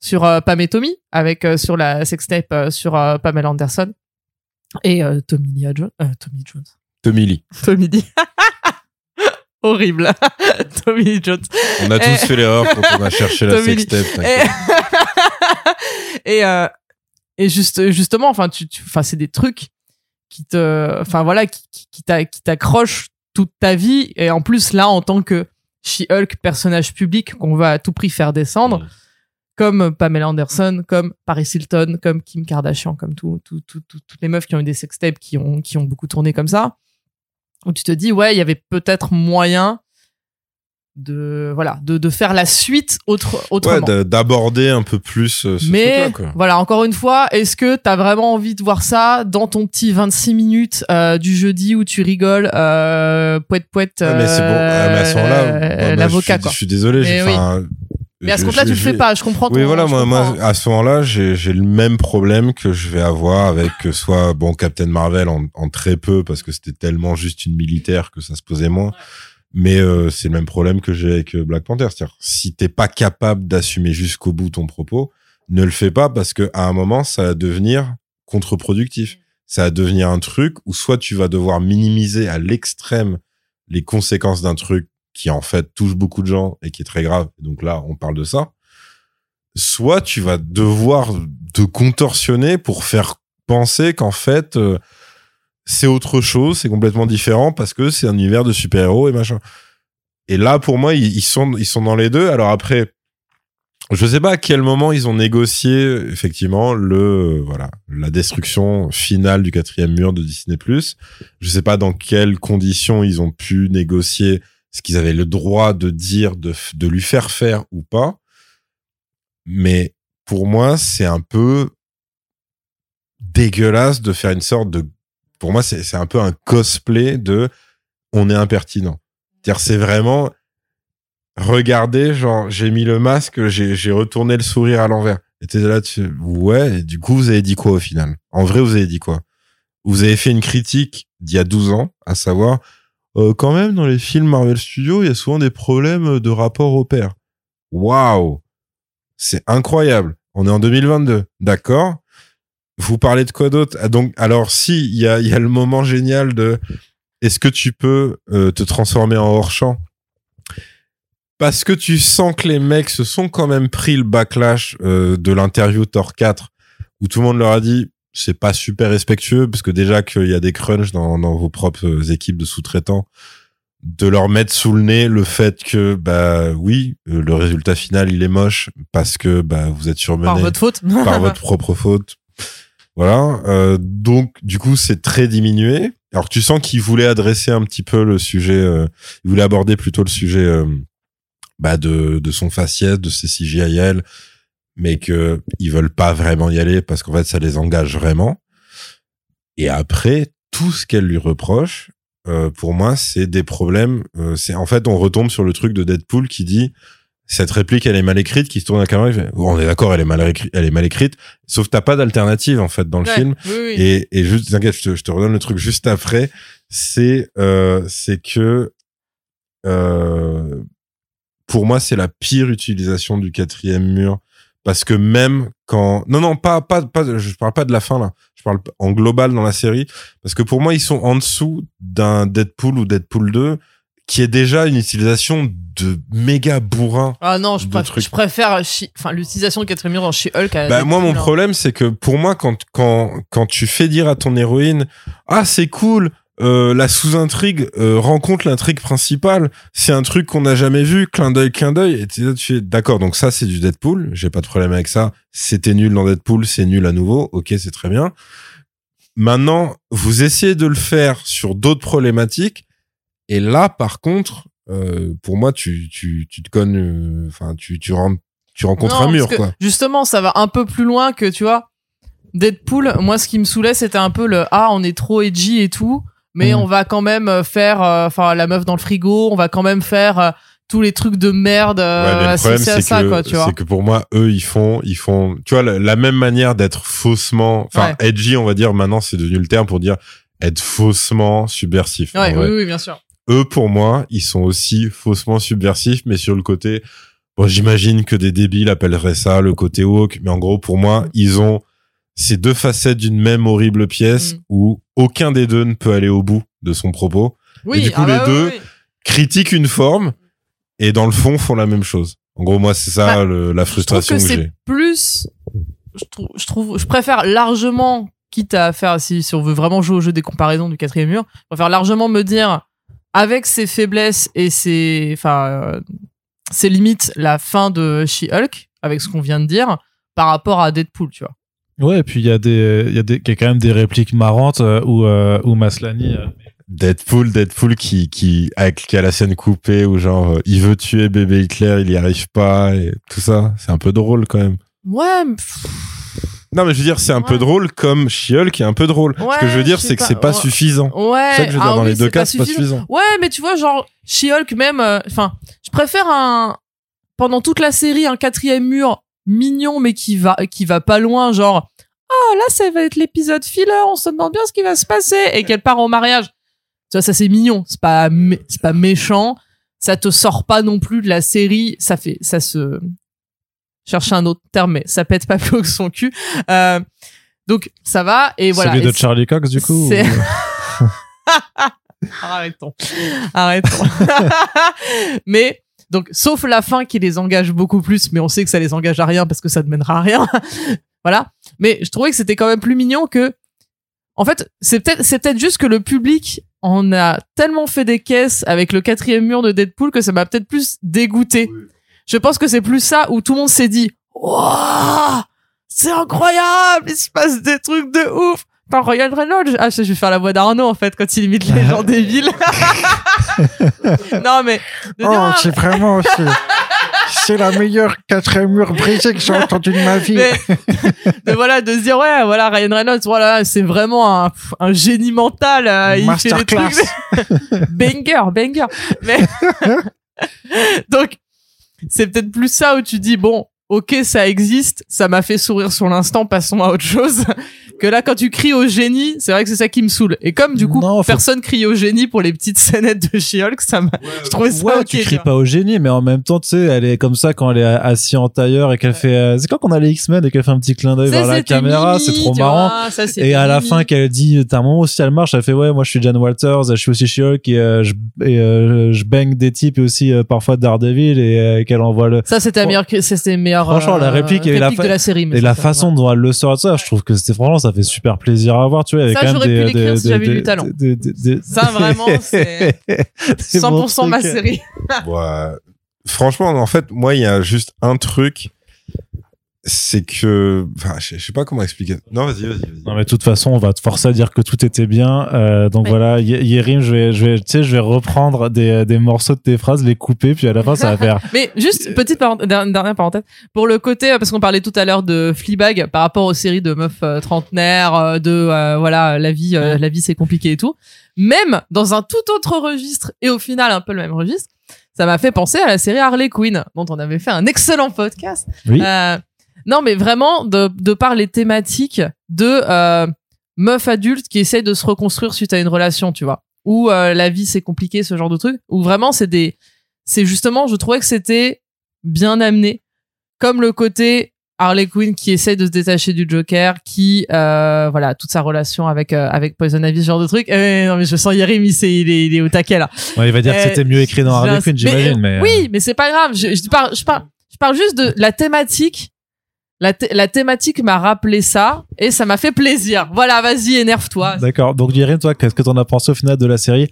sur euh, Pam et Tommy, avec euh, sur la sextape euh, sur euh, Pamela Anderson et euh, Tommy Lee Jones, Tommy Jones. Tommy Lee. Tommy Lee. Horrible. Tommy Lee Jones. On a tous fait l'erreur quand on a cherché la sextape. Et, et, euh, et juste, justement, enfin, tu, tu, enfin, c'est des trucs qui te, enfin voilà, qui, qui, qui t'a- qui t'accrochent toute ta vie. Et en plus, là, en tant que She-Hulk, personnage public qu'on va à tout prix faire descendre. Comme Pamela Anderson, comme Paris Hilton, comme Kim Kardashian, comme tout, tout, tout, tout- toutes les meufs qui ont eu des sextapes qui ont, qui ont beaucoup tourné comme ça, où tu te dis, ouais, il y avait peut-être moyen de, voilà, de, de faire la suite autre, Ouais, autrement. d'a- d'aborder un peu plus euh, ce Mais quoi. voilà, encore une fois, est-ce que t'as vraiment envie de voir ça dans ton petit 26 minutes euh, du jeudi où tu rigoles, euh, poète poète, Ouais, mais c'est bon. Ah, mais à ce moment-là, euh, l'avocat je. Je suis désolé. j'ai- Mais oui. Mais à ce compte-là, tu le fais pas. Je comprends. Oui, voilà, moi, comprends. moi, à ce moment-là, j'ai j'ai le même problème que je vais avoir avec que soit bon Captain Marvel en, en très peu parce que c'était tellement juste une militaire que ça se posait moins. Mais euh, c'est le même problème que j'ai avec euh, Black Panther, c'est-à-dire si t'es pas capable d'assumer jusqu'au bout ton propos, ne le fais pas parce que à un moment ça va devenir contre-productif. Ça va devenir un truc où soit tu vas devoir minimiser à l'extrême les conséquences d'un truc qui en fait touche beaucoup de gens et qui est très grave. Donc là, on parle de ça. Soit tu vas devoir te contorsionner pour faire penser qu'en fait euh, c'est autre chose, c'est complètement différent parce que c'est un univers de super-héros et machin. Et là, pour moi, ils, sont ils sont dans les deux. Alors après, je sais pas à quel moment ils ont négocié effectivement le voilà la destruction finale du quatrième mur de Disney+. Je sais pas dans quelles conditions ils ont pu négocier ce qu'ils avaient le droit de dire, de, de lui faire faire ou pas. Mais pour moi, c'est un peu dégueulasse de faire une sorte de. Pour moi, c'est un peu un cosplay de on est impertinent. C'est-à-dire, c'est vraiment. Regardez, genre, j'ai mis le masque, j'ai retourné le sourire à l'envers. Et t'es là, tu ouais, du coup, vous avez dit quoi au final? En vrai, vous avez dit quoi? Vous avez fait une critique d'il y a 12 ans, à savoir, euh, quand même, dans les films Marvel Studios, il y a souvent des problèmes de rapport au père. Waouh! C'est incroyable. On est en 2022, d'accord. Vous parlez de quoi d'autre? Ah, alors, si, il y a, il y a le moment génial de est-ce que tu peux euh, te transformer en hors-champ? Parce que tu sens que les mecs se sont quand même pris le backlash euh, de l'interview Thor 4 où tout le monde leur a dit c'est pas super respectueux parce que déjà qu'il y a des crunchs dans, dans vos propres équipes de sous-traitants de leur mettre sous le nez le fait que bah oui euh, le résultat final il est moche parce que bah vous êtes surmené Par votre faute. par votre propre faute. Voilà. Euh, donc, du coup, c'est très diminué. Alors, tu sens qu'il voulait adresser un petit peu le sujet, euh, il voulait aborder plutôt le sujet euh, bah, de, de son faciès, de ses CGIL, mais que ils veulent pas vraiment y aller parce qu'en fait, ça les engage vraiment. Et après, tout ce qu'elle lui reproche, euh, pour moi, c'est des problèmes. euh, c'est en fait, on retombe sur le truc de Deadpool qui dit cette réplique, elle est mal écrite, qui se tourne à la caméra. fait, Oh, on est d'accord, elle est mal écrite, elle est mal écrite. Sauf t'as pas d'alternative en fait dans le Ouais, film. oui, oui. Et, et juste, t'inquiète, je te, je te redonne le truc juste après. C'est, euh, c'est que, euh, pour moi, c'est la pire utilisation du quatrième mur. Parce que même quand, non, non, pas, pas, pas, je parle pas de la fin, là. Je parle en global dans la série. Parce que pour moi, ils sont en dessous d'un Deadpool ou Deadpool 2, qui est déjà une utilisation de méga bourrin Ah non, je, préfère enfin l'utilisation de quatrième mur dans She-Hulk. à Bah, moi, mon hein. problème, c'est que pour moi, quand, quand, quand tu fais dire à ton héroïne, ah, c'est cool, euh, la sous-intrigue euh, rencontre l'intrigue principale, c'est un truc qu'on n'a jamais vu, clin d'œil, clin d'œil, et tu tu fais, d'accord, donc ça, c'est du Deadpool, j'ai pas de problème avec ça, c'était nul dans Deadpool, c'est nul à nouveau, ok, c'est très bien. Maintenant, vous essayez de le faire sur d'autres problématiques, et là, par contre, euh, pour moi, tu, tu, tu te cognes, euh, enfin, tu, tu rentres, tu rencontres Non, un mur, quoi. Justement, ça va un peu plus loin que, tu vois, Deadpool, moi, ce qui me saoulait, c'était un peu le Ah, on est trop edgy et tout, mais Mhm. on va quand même euh, faire, euh, enfin, la meuf dans le frigo, on va quand même faire euh, tous les trucs de merde Ouais, le problème, à ça, que, quoi, tu vois. c'est que pour moi, eux, ils font, ils font, tu vois, la, la même manière d'être faussement, enfin, Ouais. edgy, on va dire, maintenant, c'est devenu le terme pour dire être faussement subversif. Ouais, oui, oui, bien sûr. Eux, pour moi, ils sont aussi faussement subversifs, mais sur le côté, bon, j'imagine que des débiles appelleraient ça le côté woke, mais en gros, pour moi, ils ont ces deux facettes d'une même horrible pièce Mm. où aucun des deux ne peut aller au bout de son propos Oui, du coup, ah les bah deux, oui. critiquent une forme et dans le fond font la même chose. En gros, moi, c'est ça Bah, le- la Je frustration que que, j'ai. c'est plus. Je trouve, je trouve, je préfère largement, quitte à faire, si, si on veut vraiment jouer au jeu des comparaisons du quatrième mur, je préfère largement me dire, avec ses faiblesses et ses, enfin, euh, ses limites, la fin de She-Hulk, avec ce qu'on vient de dire par rapport à Deadpool, tu vois. Ouais, et puis il y a des, il y a des, il y a quand même des répliques marrantes euh, où, euh, où Maslany. euh, Deadpool, Deadpool qui, qui, avec, qui a la scène coupée où genre, euh, il veut tuer bébé Hitler, il y arrive pas et tout ça. C'est un peu drôle quand même. Ouais, Non, mais je veux dire, c'est un peu Ouais. drôle comme She-Hulk qui est un peu drôle. Ce que Ouais, je veux dire, c'est que c'est pas Ouais. suffisant. ouais. C'est ça que je veux dire, ah dans oui, les deux cas, pas c'est pas suffisant. suffisant. Ouais, mais tu vois, genre, She-Hulk même, euh, enfin, je préfère un, pendant toute la série, un quatrième mur mignon, mais qui va, qui va pas loin, genre, oh, là, ça va être l'épisode filler, on se demande bien ce qui va se passer, et qu'elle part en mariage. Tu vois, ça, c'est mignon, c'est pas, c'est pas méchant, ça te sort pas non plus de la série, ça fait, ça se, chercher un autre terme, mais ça pète pas plus haut que son cul, euh, donc, ça va, et voilà. celui Et de Charlie Cox, du coup. Arrêtons. Arrêtons. mais, donc, sauf la fin qui les engage beaucoup plus, mais on sait que ça les engage à rien parce que ça ne mènera à rien. voilà. Mais je trouvais que c'était quand même plus mignon que, en fait, c'est peut-être, c'est peut-être juste que le public en a tellement fait des caisses avec le quatrième mur de Deadpool que ça m'a peut-être plus dégoûté. Je pense que c'est plus ça où tout le monde s'est dit, waouh, c'est incroyable, il se passe des trucs de ouf. Par Ryan Reynolds. Ah, je vais faire la voix d'Arnaud, en fait, quand il imite les gens débiles. non, mais. ah, c'est vraiment, c'est, c'est la meilleure quatrième mur brisée que j'ai entendue de ma vie. mais, de, voilà, de se dire, ouais, voilà, Ryan Reynolds, voilà, c'est vraiment un, un génie mental. euh, il fait des trucs. banger, banger. Mais, donc, c'est peut-être plus ça où tu dis, bon, ok, ça existe, ça m'a fait sourire sur l'instant, passons à autre chose. Que là, quand tu cries au génie, c'est vrai que c'est ça qui me saoule. Et comme du coup, Non, faut- personne crie au génie pour les petites scénettes de She-Hulk, ça m'a, je trouvais ça Ouais, ok. tu cries pas au génie, mais en même temps, tu sais, elle est comme ça quand elle est assise en tailleur et qu'elle fait. euh, C'est quand qu'on a les X-Men et qu'elle fait un petit clin d'œil vers la caméra, c'est trop marrant. vois, ça, c'était Et à la fin, qu'elle dit, t'as un moment aussi, elle marche, elle fait, ouais, moi je suis Jan Walters, je suis aussi She-Hulk et, euh, je, et euh, je bang des types et aussi euh, parfois Daredevil et euh, qu'elle envoie le. Ça, c'était la Fran- meilleure, que- Franchement, la réplique et la fa- de la série. mais Et ça, la ça, façon dont elle le sort, ça, je trouve que c'était franchement, ça fait super plaisir à voir, tu vois. avait Ça, j'aurais pu des- l'écrire si j'avais du talent. Ça, vraiment, c'est des bons 100% ma série. Ouais. Franchement, en fait, moi, il y a juste un truc. C'est que. Enfin, je je sais pas comment expliquer. Non, vas-y, vas-y, vas-y. Non mais de toute façon, on va te forcer à dire que tout était bien. Euh, donc Ouais. voilà, Yérim, je vais, je vais, tu sais, je vais reprendre des, des morceaux de tes phrases, les couper, puis à la fin, ça va faire. Mais juste petite parent- der- dernière parenthèse pour le côté euh, parce qu'on parlait tout à l'heure de Fleabag par rapport aux séries de meufs euh, trentenaires euh, de euh, voilà la vie euh, la vie c'est compliqué et tout. Même dans un tout autre registre et au final un peu le même registre, ça m'a fait penser à la série Harley Quinn dont on avait fait un excellent podcast. Oui. Euh, non mais vraiment de de par les thématiques de euh, meufs adultes qui essayent de se reconstruire suite à une relation, tu vois. Où euh, la vie c'est compliqué, ce genre de truc. Où vraiment c'est des c'est justement, je trouvais que c'était bien amené, comme le côté Harley Quinn qui essaie de se détacher du Joker, qui euh, voilà toute sa relation avec euh, avec Poison Ivy, ce genre de truc. Eh, non mais je sens Yerim, il, s'est- il, est, il est au taquet là. Ouais, il va dire que Euh, c'était mieux écrit dans Harley Mais- Quinn, j'imagine, mais. euh, Oui, mais c'est pas grave. Je, je parle, je parle, je parle juste de la thématique. La, la thématique m'a rappelé ça et ça m'a fait plaisir. Voilà, vas-y, énerve-toi. D'accord. Donc Yérim, toi, qu'est-ce que t'en as pensé au final de la série?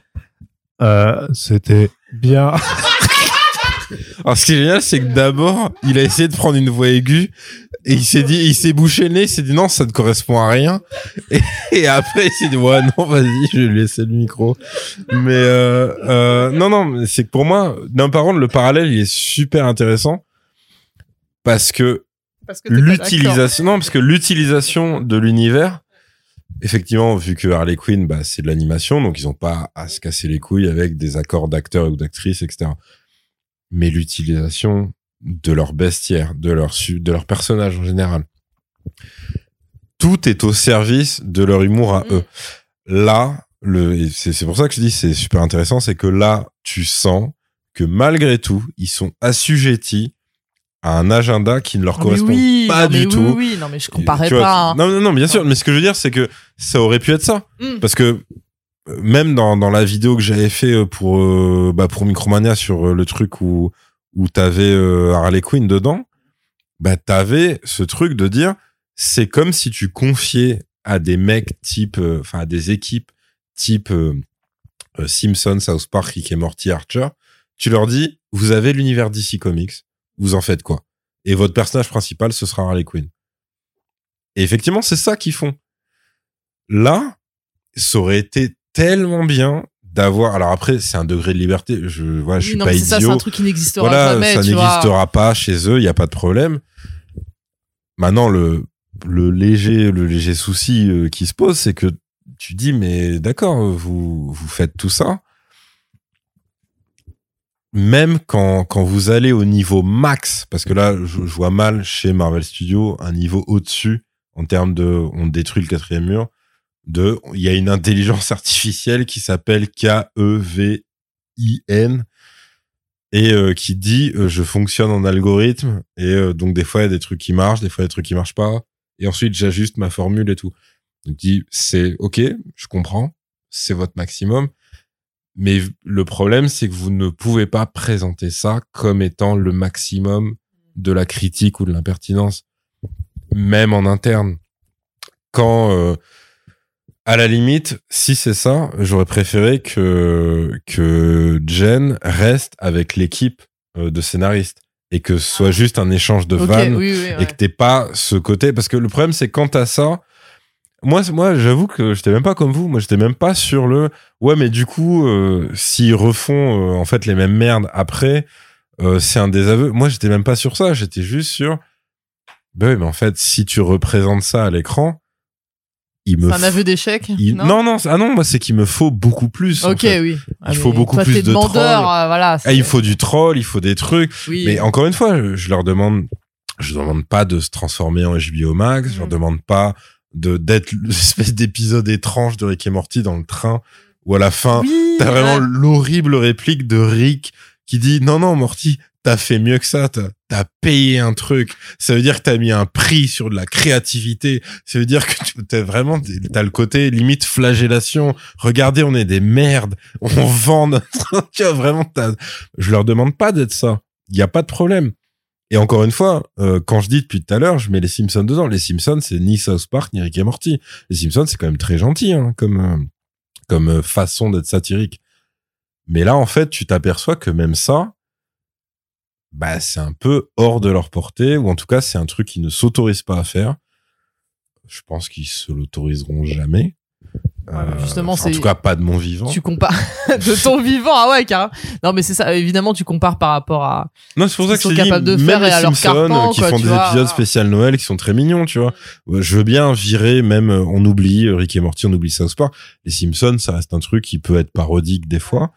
Euh, C'était bien. Alors, ce qui est génial, c'est que d'abord, il a essayé de prendre une voix aiguë et il s'est dit, il s'est bouché le nez, il s'est dit non, ça ne correspond à rien. Et, et après, il s'est dit ouais, non, vas-y, je vais lui laisser le micro. Mais euh, euh, non, non, c'est que pour moi, d'un par contre, le parallèle, il est super intéressant parce que L'utilisation, non, parce que l'utilisation de l'univers, effectivement, vu que Harley Quinn, bah, c'est de l'animation, donc ils ont pas à se casser les couilles avec des accords d'acteurs ou d'actrices, etc. Mais l'utilisation de leur bestiaire, de leur de leur personnage en général, tout est au service de leur humour à Mm. eux. Là, le, c'est pour ça que je dis c'est super intéressant, c'est que là, tu sens que malgré tout, ils sont assujettis à un agenda qui ne leur correspond oui, pas non, du tout. Oui, oui, non, mais je comparais vois, pas. hein. Non, non, non, bien sûr. Mais ce que je veux dire, c'est que ça aurait pu être ça. Mm. Parce que euh, même dans, dans la vidéo que j'avais fait euh, pour, euh, bah, pour Micromania sur le truc où, où t'avais euh, Harley Quinn dedans, bah, t'avais ce truc de dire, c'est comme si tu confiais à des mecs type, euh, enfin, à des équipes type Simpson, South Park, Rick et Morty, Archer, tu leur dis, vous avez l'univers DC Comics, vous en faites quoi? et votre personnage principal ce sera Harley Quinn. Et effectivement, c'est ça qu'ils font. Là, ça aurait été tellement bien d'avoir. Alors après, c'est un degré de liberté. Je, voilà, je suis non, pas mais c'est ça, c'est idiot. un truc qui n'existera voilà, jamais. ça n'existera pas chez eux. Il y a pas de problème. Maintenant, le le léger le léger souci euh, qui se pose, c'est que tu dis mais d'accord, vous vous faites tout ça. Même quand, quand vous allez au niveau max, parce que là, je, je vois mal chez Marvel Studios un niveau au-dessus en termes de on détruit le quatrième mur. De, il y a une intelligence artificielle qui s'appelle K-E-V-I-N et euh, qui dit euh, je fonctionne en algorithme et euh, donc des fois il y a des trucs qui marchent, des fois il y a des trucs qui marchent pas et ensuite j'ajuste ma formule et tout. Donc dit c'est ok, je comprends, c'est votre maximum, mais le problème c'est que vous ne pouvez pas présenter ça comme étant le maximum de la critique ou de l'impertinence, même en interne. Quand euh, à la limite, si c'est ça, j'aurais préféré que que Jen reste avec l'équipe euh, de scénaristes et que ce soit juste un échange de vannes oui, oui, et que t'aies pas ce côté. Parce que le problème c'est quand t'as ça moi moi j'avoue que j'étais même pas comme vous moi j'étais même pas sur le ouais mais du coup euh, s'ils refont euh, en fait les mêmes merdes après euh, c'est un désaveu moi j'étais même pas sur ça j'étais juste sur ben oui, mais en fait si tu représentes ça à l'écran il me C'est un aveu d'échec. il- non? Non, ah non moi c'est qu'il me faut beaucoup plus en Ok, fait. oui. Ah, Il faut beaucoup toi, plus de trolls. euh, voilà. Ah, c'est- il faut du troll il faut des trucs Oui. mais encore une fois, je, je leur demande, je leur demande pas de se transformer en HBO Max, je leur Mm. demande pas de d'être l'espèce d'épisode étrange de Rick et Morty dans le train où à la fin Oui, t'as vraiment ouais. l'horrible réplique de Rick qui dit non non Morty t'as fait mieux que ça t'as as payé un truc. Ça veut dire que t'as mis un prix sur de la créativité. Ça veut dire que tu t'as vraiment t'as le côté limite flagellation. Regardez on est des merdes. On vend notre tu vois vraiment t'as je leur demande pas d'être ça. Il y a pas de problème et encore une fois, euh, quand je dis depuis tout à l'heure, je mets les Simpsons dedans. Les Simpsons, c'est ni South Park ni Rick et Morty. Les Simpsons, c'est quand même très gentil, hein, comme euh, comme euh, façon d'être satirique. Mais là, en fait, tu t'aperçois que même ça, bah, c'est un peu hors de leur portée, ou en tout cas, c'est un truc qu'ils ne s'autorisent pas à faire. Je pense qu'ils se l'autoriseront jamais. Euh, Ouais, justement, enfin, en c'est- tout cas, pas de mon vivant. Tu compares de ton vivant, ah ouais, carrément. Non, mais c'est ça, évidemment, tu compares par rapport à. Non, c'est pour ça que sont je capables de même faire les et à leur euh, qui quoi, font des vois, épisodes voilà. spécial Noël qui sont très mignons, tu vois. Euh, Je veux bien virer même euh, on oublie euh, Rick et Morty, on oublie South Park. Les Simpsons, ça reste un truc qui peut être parodique des fois.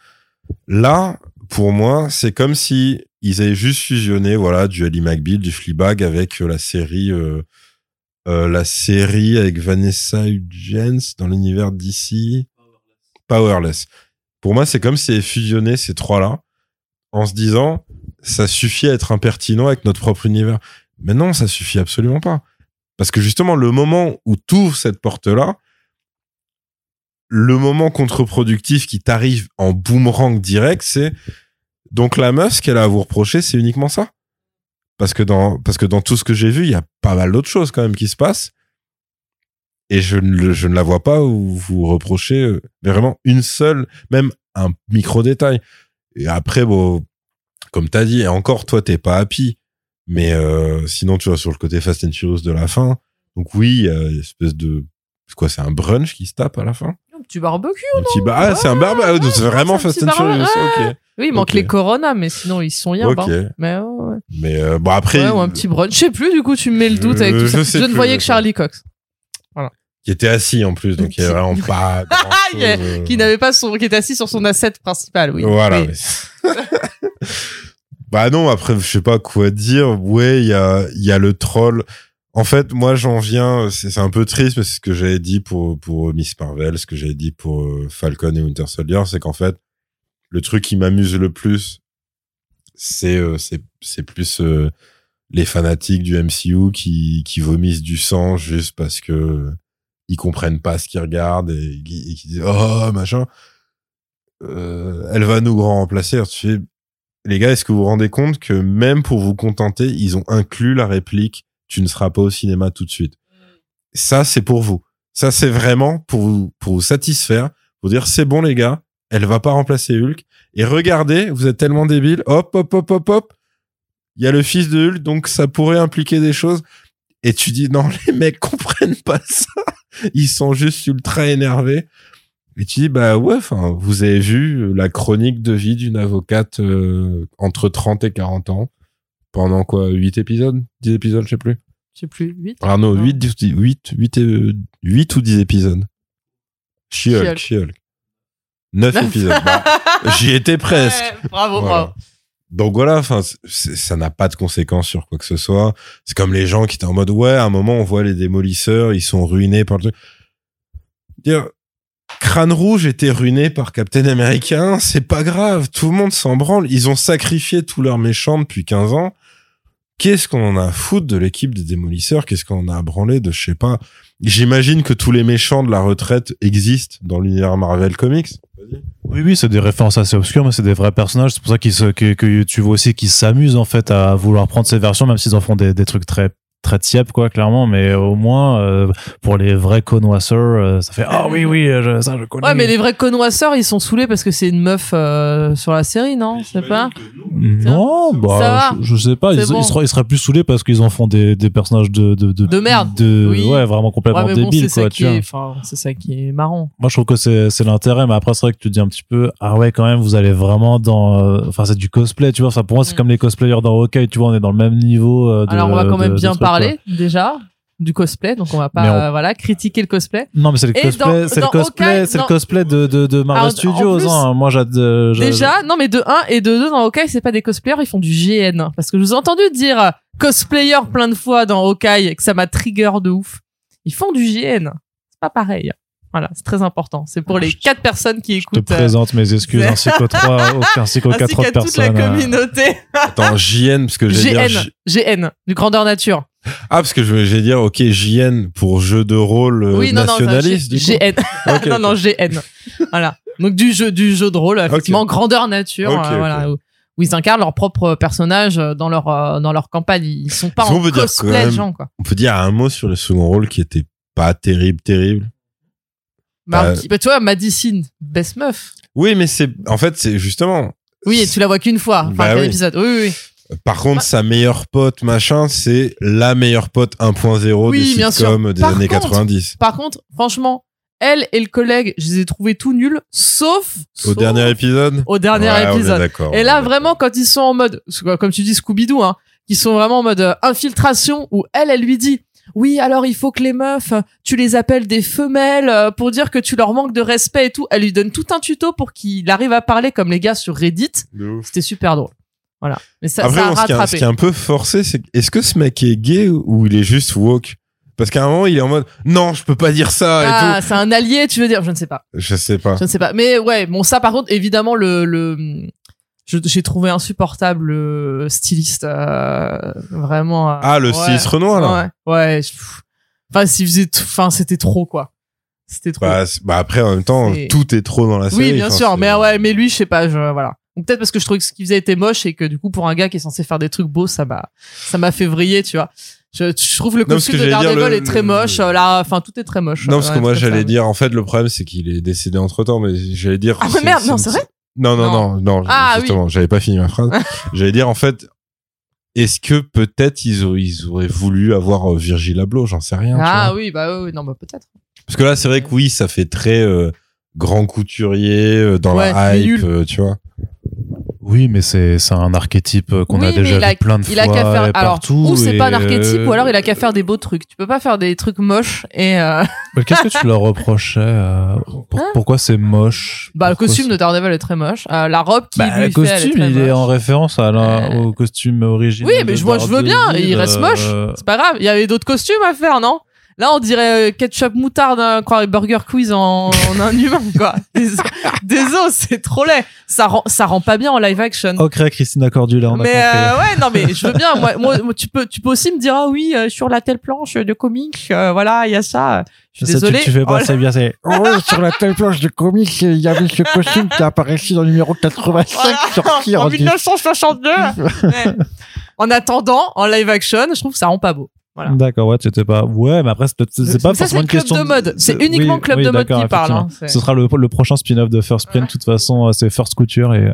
Là, pour moi, c'est comme si ils avaient juste fusionné voilà du Ali McBeal, du Fleabag avec euh, la série euh, euh, la série avec Vanessa Hudgens dans l'univers d'ici Powerless. Pour moi, c'est comme si avaient fusionné ces trois-là en se disant ça suffit à être impertinent avec notre propre univers. Mais non, ça suffit absolument pas. Parce que justement, le moment où tu ouvres cette porte-là, le moment contre-productif qui t'arrive en boomerang direct, c'est donc la meuf, ce qu'elle a à vous reprocher, c'est uniquement ça. Parce que dans, parce que dans tout ce que j'ai vu, il y a pas mal d'autres choses quand même qui se passent. Et je ne, je ne la vois pas où vous reprochez euh, vraiment une seule, même un micro détail. Et après, bon, comme t'as dit, et encore, toi, t'es pas happy. Mais euh, sinon, tu vois, sur le côté Fast and Furious de la fin, donc oui, il y a une espèce de... Quoi, c'est un brunch qui se tape à la fin? Un petit barbecue. Un petit bar... Ah, c'est un barbecue ah, c'est vraiment Fast and Furious, ok. Oui, il manque les Corona, mais sinon, ils sont rien. Ok. bah. Mais ouais, ouais. Mais euh, bon, après... Ouais, ou un petit brunch. Je sais plus, du coup, tu me mets le doute avec Je- tout ça. je Je ne voyais que. Charlie Cox, Qui était assis en plus, donc il y a vraiment pas Qui- grand-chose, qui n'avait pas son, qui était assis sur son asset principal, oui. Voilà. Oui. mais- bah non, après, je sais pas quoi dire. Ouais, il y a, il y a le troll. En fait, moi, j'en viens, c'est c'est un peu triste, mais c'est ce que j'avais dit pour, pour Miss Marvel, ce que j'avais dit pour euh, Falcon et Winter Soldier, c'est qu'en fait, le truc qui m'amuse le plus, c'est euh, c'est plus euh, les fanatiques du MCU qui, qui vomissent du sang juste parce que euh, ils comprennent pas ce qu'ils regardent et, et qui disent oh machin. Euh, elle va nous remplacer. Tu fais les gars est-ce que vous vous rendez compte que même pour vous contenter ils ont inclus la réplique tu ne seras pas au cinéma tout de suite ça c'est pour vous ça c'est vraiment pour vous pour vous satisfaire pour dire c'est bon les gars elle va pas remplacer Hulk et regardez vous êtes tellement débiles hop hop hop hop hop il y a le fils de Hulk, donc ça pourrait impliquer des choses. Et tu dis, non, les mecs comprennent pas ça. Ils sont juste ultra énervés. Et tu dis, bah ouais, enfin, vous avez vu la chronique de vie d'une avocate euh, entre 30 et 40 ans. Pendant quoi 8 épisodes? 10 épisodes, je sais plus. Je sais plus, 8 Ah non, Non. 8, 8, 8, 8, euh, 8 ou 10 épisodes? She-Hulk, She-Hulk. She-Hulk. 9 Neuf. épisodes. Bah, J'y étais presque. Ouais, bravo, Voilà. bravo. Donc voilà, enfin, ça n'a pas de conséquences sur quoi que ce soit. C'est comme les gens qui étaient en mode, ouais, à un moment, on voit les démolisseurs, ils sont ruinés par le truc. Dire, Crâne Rouge était ruiné par Captain America, c'est pas grave, tout le monde s'en branle. Ils ont sacrifié tous leurs méchants depuis 15 ans. Qu'est-ce qu'on en a à de l'équipe des démolisseurs? Qu'est-ce qu'on en a à branler de, je sais pas? J'imagine que tous les méchants de la retraite existent dans l'univers Marvel Comics. Oui, oui, c'est des références assez obscures, mais c'est des vrais personnages. C'est pour ça qu'ils que, que tu vois aussi qu'ils s'amusent en fait à vouloir prendre ces versions, même s'ils en font des, des trucs très très tiep quoi clairement mais au moins euh, pour les vrais connoisseurs euh, ça fait ah oui oui je- ça je connais Ouais, mais les vrais connoisseurs, ils sont saoulés parce que c'est une meuf euh, sur la série, non? C'est pas? non Ça bah va. je, je sais pas ils, bon. ils seraient, ils seraient plus saoulés parce qu'ils en font des, des personnages de de, De merde. de, Oui. ouais vraiment complètement Ouais, bon, débiles quoi tu vois est, c'est ça qui est marrant. moi je trouve que c'est c'est l'intérêt mais après c'est vrai que tu dis un petit peu ah ouais quand même vous allez vraiment dans euh, enfin c'est du cosplay tu vois enfin pour moi c'est Mm. comme les cosplayers dans Hawkeye tu vois on est dans le même niveau euh, de, Alors, on va quand même de- de bien trucs, quoi. parler déjà du cosplay, donc on va pas on- euh, voilà critiquer le cosplay. non mais c'est le Et cosplay c'est le cosplay Hawkeye, c'est le non. cosplay de de, de Marvel Alors, Studios plus, hein. moi j'ad je- Déjà, non mais de 1 et de 2 dans Hawkeye, c'est pas des cosplayers, ils font du GN. Parce que je vous ai entendu dire cosplayer plein de fois dans Hawkeye et que ça m'a trigger de ouf. Ils font du GN. C'est pas pareil. Voilà, c'est très important. C'est pour les Je- quatre personnes qui je te écoutent. euh, présente mes excuses ainsi qu'aux trois ainsi qu'aux quatre autres qu'à toute la personnes euh. communauté. Attends, JN, parce que j'ai GN. GN. Du grandeur nature. Ah, parce que je vais dire, ok, JN pour jeu de rôle euh, oui, non, non, nationaliste, du coup. GN. Ok, non, non, GN. voilà. Donc du jeu, du jeu de rôle, effectivement, grandeur nature. Euh, voilà, où, où ils incarnent leur propre personnage euh, dans leur, dans leur campagne. Ils sont pas en cosplay, même- gens, quoi. On peut dire un mot sur le second rôle qui était pas terrible, terrible? Bah, Bah, bah, tu vois, Madison, best meuf. Oui, mais c'est, en fait, c'est justement. Oui, et tu la vois qu'une fois. Enfin, Bah oui. épisode. Oui, oui, oui. Par contre, Bah- sa meilleure pote, machin, c'est la meilleure pote 1.0 Oui, des sitcoms des Par années contre, 90. Par contre, franchement, elle et le collègue, je les ai trouvés tout nuls, sauf, Au sauf dernier épisode? au dernier Ouais, épisode. Et là, vraiment, quand ils sont en mode, comme tu dis, Scooby-Doo, hein, qui sont vraiment en mode euh, infiltration, où elle, elle lui dit, oui, alors il faut que les meufs, tu les appelles des femelles euh, pour dire que tu leur manques de respect et tout. Elle lui donne tout un tuto pour qu'il arrive à parler comme les gars sur Reddit. C'était super drôle. Voilà. Mais ça, Après, ça a bon, ce, qui est, un- ce rattrapé. qui est un peu forcé, c'est est-ce que ce mec est gay ou il est juste woke? Parce qu'à un moment, il est en mode non, je peux pas dire ça Ah, c'est un allié, tu veux dire? Je ne sais pas. Je sais pas. Je ne sais pas. Mais ouais, bon, ça, par contre, évidemment, le, le, j'ai trouvé insupportable le styliste, euh, vraiment. euh, Ah, le ouais. styliste Renoir, là Ouais, ouais. je-. Enfin, s'il faisait, enfin, c'était trop, quoi. C'était trop. Bah, bah, après, en même temps, tout est trop dans la série. oui, bien sûr. Mais ouais, mais lui, je sais pas, je, voilà. Peut-être parce que je trouvais que ce qu'il faisait était moche et que du coup, pour un gars qui est censé faire des trucs beaux, ça m'a, ça m'a fait vriller, tu vois. Je, je trouve le parce costume que de Daredevil le- est très moche. euh, Là, enfin, tout est très moche. Non, parce Ouais, que moi, j'allais dire, en fait, le problème, c'est qu'il est décédé entre temps, mais j'allais dire. Ah, mais merde, non, c'est vrai Non, non, non, non, Ah, justement, j'avais pas fini ma phrase. j'allais dire, en fait, est-ce que peut-être ils, auraient- ils auraient voulu avoir euh, Virgil Abloh, j'en sais rien. tu Ah vois. oui, bah oui, non, bah peut-être. Parce que là, c'est vrai que oui, ça fait très euh, grand couturier euh, dans Ouais, la hype, euh, tu vois. Oui mais c'est c'est un archétype euh, qu'on Oui, a déjà a- vu plein de il a fois qu'à faire et alors partout ou c'est pas un et, archétype euh, ou alors il a qu'à faire des beaux trucs. Tu peux pas faire des trucs moches et euh, qu'est-ce que tu leur reprochais euh, pour- Hein pourquoi c'est moche? Bah le costume de Daredevil est très moche. Euh, la robe qui bah, lui le fait, elle costume est il est en référence à la- Euh. au costume original oui mais je vois je veux bien il reste moche. Euh, c'est pas grave il y avait d'autres costumes à faire non? Là on dirait euh, ketchup moutarde hein, quoi burger quiz en, en un humain quoi Dés- désolé c'est trop laid ça rend ça rend pas bien en live action Ok, Christina Cordula, on a mais compris. euh, ouais non mais je veux bien moi, moi, tu peux tu peux aussi me dire ah oui euh, sur la telle planche de comics euh, voilà il y a ça je suis Ça, tu- désolé Tu, fais pas, Oh, c'est bien, c'est. Oh, sur la telle planche de comics, il y avait ce costume qui apparaissait dans le numéro 85 Voilà. sorti en en 1962. Ouais. En attendant, en live action, je trouve que ça rend pas beau. Voilà. D'accord, ouais, c'était pas. Ouais, mais après, c'est peut-être- c'est pas ça, forcément c'est une club question. de mode. C'est uniquement club oui, de mode qui parle. hein. Ce sera le, le prochain spin-off de First Print. De toute façon, euh, c'est First Couture et.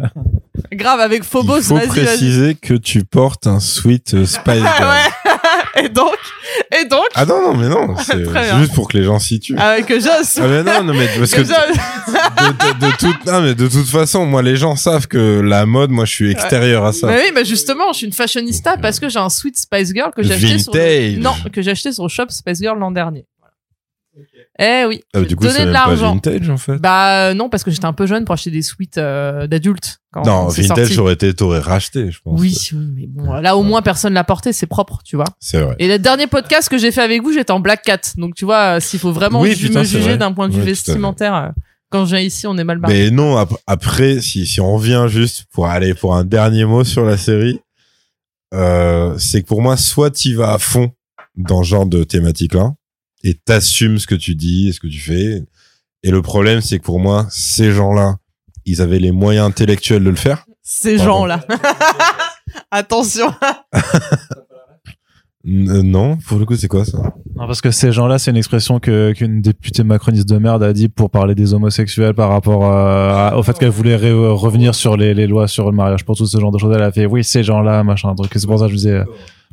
Grave avec Phobos, Il faut préciser que tu portes un sweat euh, Spice. et donc, et donc, Ah non, non, mais non, c'est juste pour que les gens situent. avec Joss. Ah mais non, non, mais parce que que de, de, de toute, non, mais de toute façon, moi, les gens savent que la mode, moi, je suis extérieur à ça. Mais oui, mais justement, je suis une fashionista parce que j'ai un sweet Spice Girl que j'ai acheté sur le... Non que j'ai acheté sur le shop Spice Girl l'an dernier. Eh oui, Ah, du coup, donné c'est de l'argent. vintage, en fait. Bah euh, non, parce que j'étais un peu jeune pour acheter des sweats euh, d'adultes. non, vintage, j'aurais été, t'aurais racheté, je pense. Oui, oui, mais bon, là au moins personne l'a porté, c'est propre, tu vois. C'est vrai. Et le dernier podcast que j'ai fait avec vous, j'étais en Black Cat. Donc tu vois, euh, s'il faut vraiment Oui, ju- putain, me juger vrai. d'un point de vue Ouais, vestimentaire, euh, quand je viens ici, on est mal barré. Mais non, ap- après, si, si on revient juste pour aller pour un dernier mot sur la série, euh, c'est que pour moi, soit tu vas à fond dans ce genre de thématique-là et t'assumes ce que tu dis et ce que tu fais. Et le problème, c'est que pour moi, ces gens-là, ils avaient les moyens intellectuels de le faire. Ces gens-là. Attention. Euh, non, pour le coup, c'est quoi ça? Non, parce que ces gens-là, c'est une expression que qu'une députée macroniste de merde a dit pour parler des homosexuels par rapport euh, à- au fait qu'elle voulait revenir sur les, les lois sur le mariage pour tout ce genre de choses. Elle a fait oui, ces gens-là, machin, truc. C'est pour ça que je disais.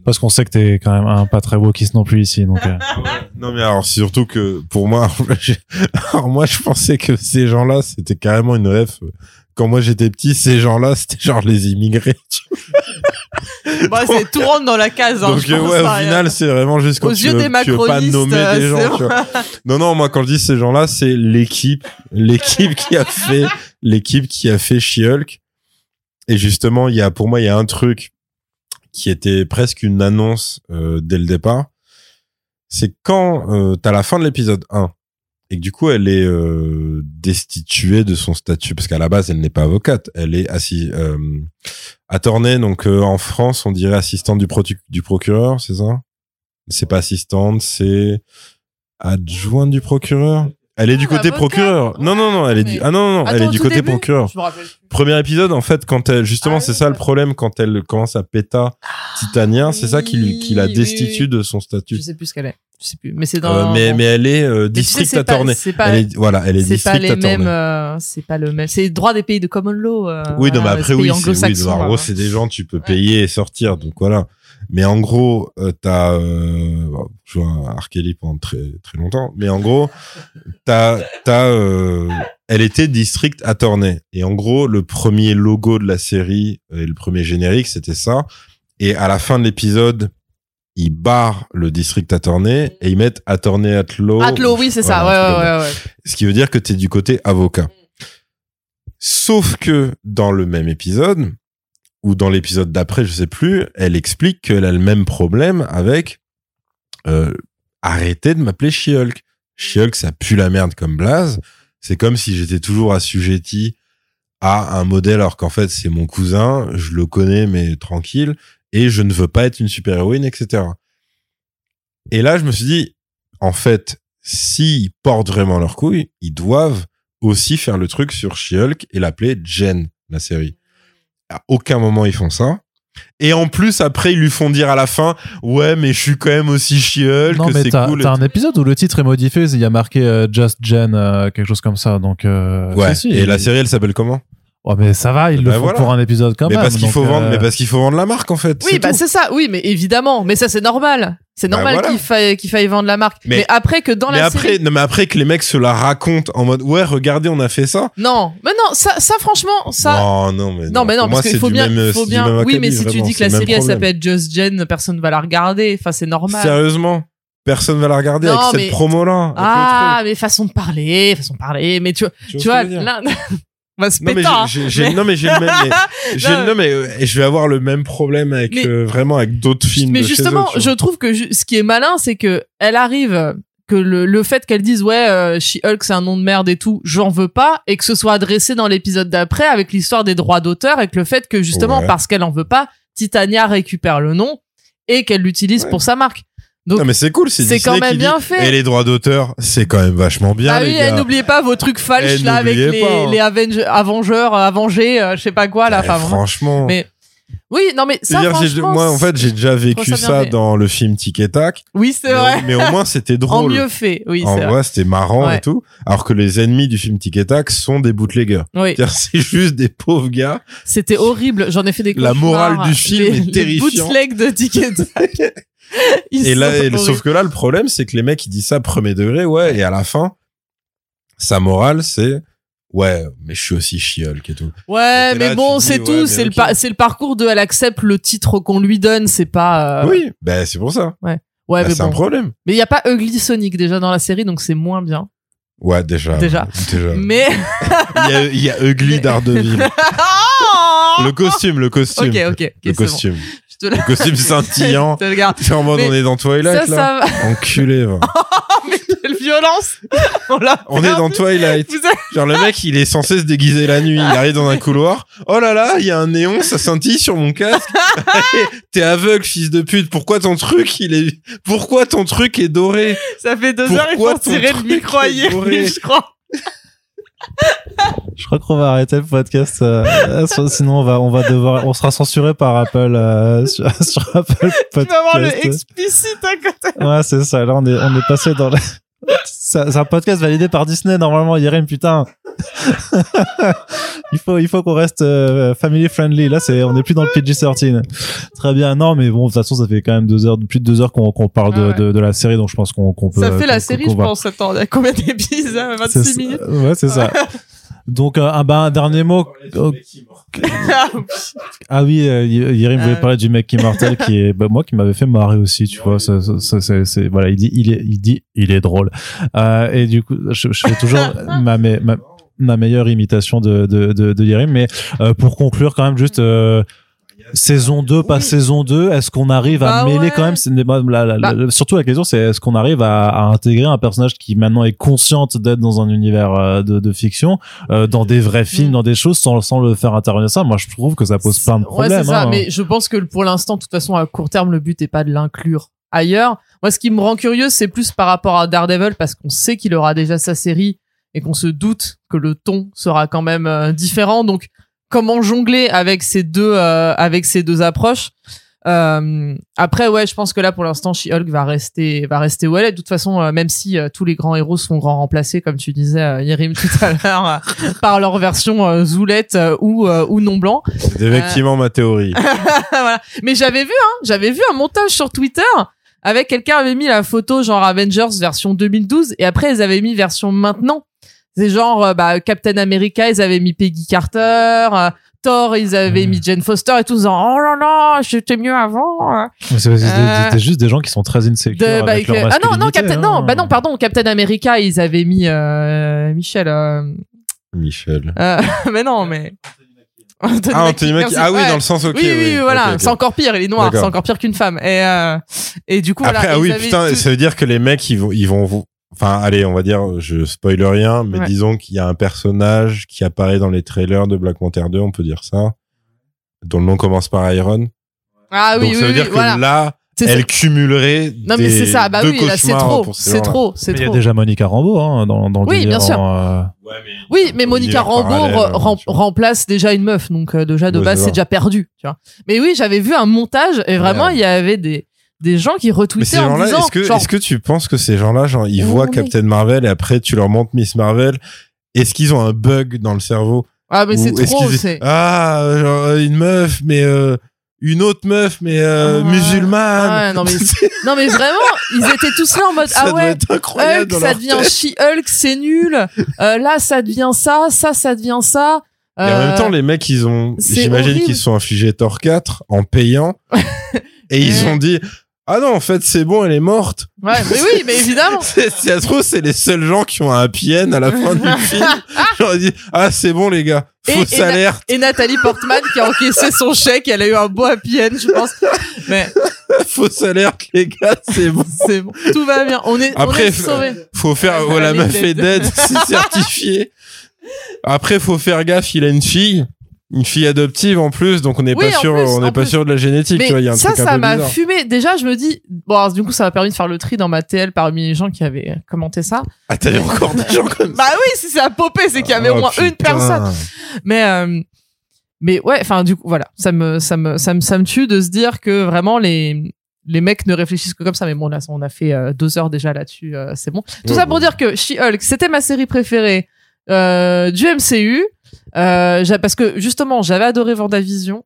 Euh, parce qu'on sait que t'es quand même un pas très wokiste non plus ici, donc. euh, Non, mais alors, c'est surtout que pour moi, j'ai- alors moi, je pensais que ces gens-là, c'était carrément une ref. Quand moi j'étais petit, ces gens-là, c'était genre les immigrés. tu Bah, c'est tout rentre dans la case. Hein, Donc je euh, pense, ouais, au ça, final, c'est vraiment juste quand Aux tu yeux veux, des tu veux pas nommer euh, des gens. tu vois. Non, non, moi quand je dis ces gens-là, c'est l'équipe, l'équipe qui a fait, l'équipe qui a fait She-Hulk. Et justement, il y a, pour moi, il y a un truc qui était presque une annonce euh, dès le départ. C'est quand euh, t'as la fin de l'épisode 1 et que du coup elle est euh, destituée de son statut parce qu'à la base elle n'est pas avocate, elle est assise euh, attorney donc euh, en France on dirait assistante du, du procureur, c'est ça? C'est pas assistante, c'est adjointe du procureur? Elle est du Ah, côté procureur. Non non non, elle est du Mais- ah non non, elle est du côté début procureur. Premier épisode en fait quand elle justement Ah c'est oui, ça le problème quand elle commence à péta Titania, c'est ça qui lui- qui la destitue oui. de son statut. Je sais plus ce qu'elle est. Je sais plus. Mais c'est Euh, dans. mais bon. mais elle est euh, Mais tu sais, district attorney. Pas. Elle est voilà, elle est C'est pas district les mêmes. euh, c'est pas le même. C'est droit des pays de common law. euh, Oui, non, mais après, oui, c'est, oui, anglo-saxons, en là. gros, c'est des gens, tu peux payer et sortir, donc voilà. Mais en gros, euh, t'as, euh, bon, je à R. Kelly pendant très, très longtemps, mais en gros, t'as, t'as, euh, elle était district attorney. Et en gros, le premier logo de la série euh, et le premier générique, c'était ça. Et à la fin de l'épisode, ils barrent le district attorney et ils mettent attorney at law. Atlo, oui, c'est ça. Voilà, Ouais, ouais, ouais, ce qui veut dire que tu es du côté avocat. Sauf que dans le même épisode, ou dans l'épisode d'après, je sais plus, elle explique qu'elle a le même problème avec euh, de m'appeler She-Hulk. She-Hulk, ça pue la merde comme blaze. C'est comme si j'étais toujours assujetti à un modèle alors qu'en fait c'est mon cousin, je le connais mais tranquille, et je ne veux pas être une super-héroïne, etc. Et là, je me suis dit, en fait, s'ils portent vraiment leur couille, ils doivent aussi faire le truc sur She-Hulk et l'appeler Jen, la série. À aucun moment ils font ça. Et en plus, après, ils lui font dire à la fin, ouais, mais je suis quand même aussi She-Hulk, non, mais t'as cool. un épisode où le titre est modifié, il y a marqué euh, Just Jen, euh, quelque chose comme ça. Donc. euh, Ouais. si, si. et la série, elle s'appelle comment? Ouais, mais ça va, ils le Ben font voilà. pour un épisode quand Mais même. parce qu'il faut vendre, euh, mais parce qu'il faut vendre la marque en fait. Oui, c'est bah c'est ça. Oui, mais évidemment. Mais ça, c'est normal. C'est Bah normal voilà. qu'il faille, qu'il faille vendre la marque. Mais- Mais, après que dans mais la après, série. non, mais après que les mecs se la racontent en mode, ouais, regardez, on a fait ça. Non, mais non, ça, ça franchement, ça. non, non, mais Non, mais non, parce qu'il faut bien, même- faut bien. Oui, mais si tu dis que la série elle s'appelle Just Jen, personne va la regarder. Enfin, c'est normal. Sérieusement, personne va la regarder Non, avec mais- cette promo-là. avec le Ah, mais façon de parler, façon de parler. Mais tu, tu vois, dire là, on va se Non mais, péter. j'ai, j'ai- non mais j'ai le même mais, j'ai, Non, mais euh, et je vais avoir le même problème avec Mais- euh, vraiment avec d'autres films Mais de chez justement, eux, je trouve que ce qui est malin, c'est que elle arrive que le, le fait qu'elle dise ouais, euh, She-Hulk c'est un nom de merde et tout, j'en veux pas, et que ce soit adressé dans l'épisode d'après avec l'histoire des droits d'auteur et que le fait que justement Ouais. parce qu'elle en veut pas, Titania récupère le nom et qu'elle l'utilise Ouais. pour sa marque. Donc non mais c'est cool c'est quand même bien dit, fait. et les droits d'auteur c'est quand même vachement bien ah les oui, et n'oubliez pas vos trucs falches Eh, là avec les, hein. les Avenge- Avengers, Avengers, euh, je sais pas quoi là. Eh, Enfin, franchement Mais Oui, non mais ça franchement, moi, en fait, j'ai déjà vécu ça dans le film Tic et Tac. oui c'est vrai. mais au moins, c'était En drôle. mieux fait, oui en c'est vrai. vrai, c'était marrant Ouais. et tout. Alors que les ennemis du film Tic et Tac sont des bootleggers. Oui, c'est juste des pauvres gars. c'était horrible. J'en ai fait des La morale du film les, est les terrifiant. bootlegs de Ticket Tac. Et là, et sauf que là, le problème, c'est que les mecs, ils disent ça premier degré, ouais, et à la fin, sa morale, c'est, ouais, mais je suis aussi She-Hulk et tout. Ouais, Et mais là, bon, c'est tout. ouais, c'est le par- c'est le parcours de elle accepte le titre qu'on lui donne. C'est pas. euh, Oui, ben, c'est pour ça. Ouais, Bah, mais c'est un bon. problème. Mais il y a pas Ugly Sonic déjà dans la série, donc c'est moins bien. Ouais, déjà. Déjà. Déjà. Mais. Il y a, il y a Ugly Daredevil. le costume, le costume. Ok, ok, ok, Le bon. costume. Je te la. Le costume scintillant. Te. C'est en mode, on est dans Twilight, Ça, là. ça va. Enculé, va. Mais quelle violence On est dans Twilight. Avez- Genre le mec, il est censé se déguiser la nuit. Il arrive dans un couloir. Oh là là, il y a un néon, ça scintille sur mon casque. T'es aveugle, fils de pute. Pourquoi ton truc, il est, pourquoi ton truc est doré Ça fait deux Pourquoi heures, il faut ton tirer le micro à je crois. Je crois qu'on va arrêter le podcast, euh, sinon on va, on va devoir, on sera censuré par Apple euh, sur, sur Apple Tu Podcast. vas voir le explicite à côté. Ouais, c'est ça. Là, on est, on est passé dans le... C'est c'est un podcast validé par Disney, normalement, Yerim, putain. il faut, il faut qu'on reste euh, family friendly. Là, c'est, on est plus dans le PG-13. Très bien. Non, mais bon, de toute façon, ça fait quand même deux heures, plus de deux heures qu'on qu'on parle de, Ah ouais. de, de la série, donc je pense qu'on qu'on peut. Ça fait la série, je va- pense. Attends, il y a combien d'épisodes? Hein, C'est 26 ça. minutes? Ouais, c'est ça. Donc, euh, un, bah, un dernier mot. Oh, Ah oui, euh, voulait Euh. parler du mec immortel qui est, bah, moi, qui m'avait fait marrer aussi, tu vois. Ça, ça, ça, c'est, c'est- voilà, il dit, il est, il dit, il est drôle. Euh, et du coup, je, je fais toujours ma, ma, ma, ma meilleure imitation de, de, de, de Yerim. Mais euh, pour conclure, quand même, juste euh, saison 2, pas Oui. saison 2, est-ce qu'on arrive à Bah mêler ouais. quand même c'est- la- la- la- Bah. la- Surtout la question, c'est est-ce qu'on arrive à, à intégrer un personnage qui maintenant est consciente d'être dans un univers euh, de, de fiction, euh, dans des vrais films, Mm. dans des choses, sans, sans le faire intervenir ça? Moi, je trouve que ça pose plein de Ouais, problèmes. c'est ça. hein. Mais je pense que pour l'instant, de toute façon, à court terme, le but est pas de l'inclure ailleurs. Moi, ce qui me rend curieux, c'est plus par rapport à Daredevil, parce qu'on sait qu'il aura déjà sa série et qu'on se doute que le ton sera quand même euh, différent. Donc, comment jongler avec ces deux, euh, avec ces deux approches? Euh, après, ouais, je pense que là, pour l'instant, She-Hulk va rester, va rester où elle est. De toute façon, euh, même si euh, tous les grands héros sont grand remplacés, comme tu disais, euh, Yerim, tout à l'heure, euh, par leur version euh, zoulette euh, ou, euh, ou non blanc. C'est effectivement ma théorie. voilà. Mais j'avais vu, hein, j'avais vu un montage sur Twitter avec quelqu'un avait mis la photo genre Avengers version 2012 et après ils avaient mis version maintenant. C'est genre euh, bah, Captain America, ils avaient mis Peggy Carter, euh, Thor, ils avaient Mhm. mis Jane Foster et tout, en disant, oh là là, j'étais mieux avant. euh. Euh, c'était juste des gens qui sont très insecures De- bah, avec que- leur ah non non Captain hein. non bah non pardon Captain America ils avaient mis euh, Michel euh, Michel. euh, mais non mais Anthony Ah, Anthony Mackie. Ah oui, Ouais. dans le sens, ok. oui, oui, voilà, c'est encore pire, il est noir, c'est encore pire qu'une femme. Et, euh, et du coup, Après, voilà. ah oui, putain, tout- ça veut dire que les mecs, ils vont, ils vont vous, enfin, allez, on va dire, je spoil rien, mais Ouais. disons qu'il y a un personnage qui apparaît dans les trailers de Black Panther 2, on peut dire ça, dont le nom commence par Iron. Ah oui, Donc oui, ça veut oui, dire que voilà. là, elle cumulerait Non, mais c'est ça, bah oui, là, c'est trop, c'est trop, c'est Mais il y a trop. déjà Monica Rambeau hein, dans, dans le Oui, bien sûr. euh, Oui, mais Monica Rambeau hein, rem- remplace déjà une meuf, donc euh, déjà de Ouais, base c'est déjà perdu, tu vois. Mais oui, j'avais vu un montage et vraiment Ouais. il y avait des des gens qui retweetaient ces en disant est-ce que, genre, est-ce que tu penses que ces gens-là, genre, ils Oh, voient mais- Captain Marvel et après tu leur montres Miss Marvel, est-ce qu'ils ont un bug dans le cerveau? Ah mais c'est est-ce trop, qu'ils- c'est Ah, genre, euh, une meuf, mais euh, une autre meuf, mais euh, Ouais. musulmane. Ouais, non, mais- non mais vraiment, ils étaient tous là en mode ça ah doit ouais, être incroyable. Hulk, dans ça devient tête. She-Hulk, c'est nul. Euh, là, ça devient ça, ça, ça devient ça. Et en même temps, les mecs, ils ont, j'imagine qu'ils se sont infligés Thor 4 en payant. et ils ont dit, ah non, en fait, c'est bon, elle est morte. Ouais, mais oui, mais évidemment. C'est- Si ça se trouve, c'est les seuls gens qui ont un happy end à la fin du film. J'aurais dit, ah, c'est bon, les gars. Fausse et alerte. Et Nathalie Portman qui a encaissé son chèque, elle a eu un beau happy end, je pense. Mais Fausse alerte, les gars, c'est bon. c'est bon, tout va bien. On est, Après, on est sauvés. Faut faire, est est dead. dead, c'est certifié. Après, faut faire gaffe, il a une fille. Une fille adoptive en plus, donc on n'est Oui, pas sûr, plus, on n'est pas plus. sûr de la génétique, tu vois, il y a un ça, truc ça m'a fumé. Déjà, je me dis, bon, alors, du coup, ça m'a permis de faire le tri dans ma TL parmi les gens qui avaient commenté ça. Ah, t'avais encore des gens comme ça. Bah oui, si ça a popé, c'est qu'il y avait Oh, au moins une personne. Mais, euh, mais ouais, enfin du coup voilà, ça me ça me ça me ça me tue de se dire que vraiment les les mecs ne réfléchissent que comme ça. Mais bon là, on a fait euh, deux heures déjà là-dessus, euh, c'est bon. Tout Ouais, ça pour dire que She-Hulk, c'était ma série préférée euh, du MCU, euh, parce que justement j'avais adoré Vendavision.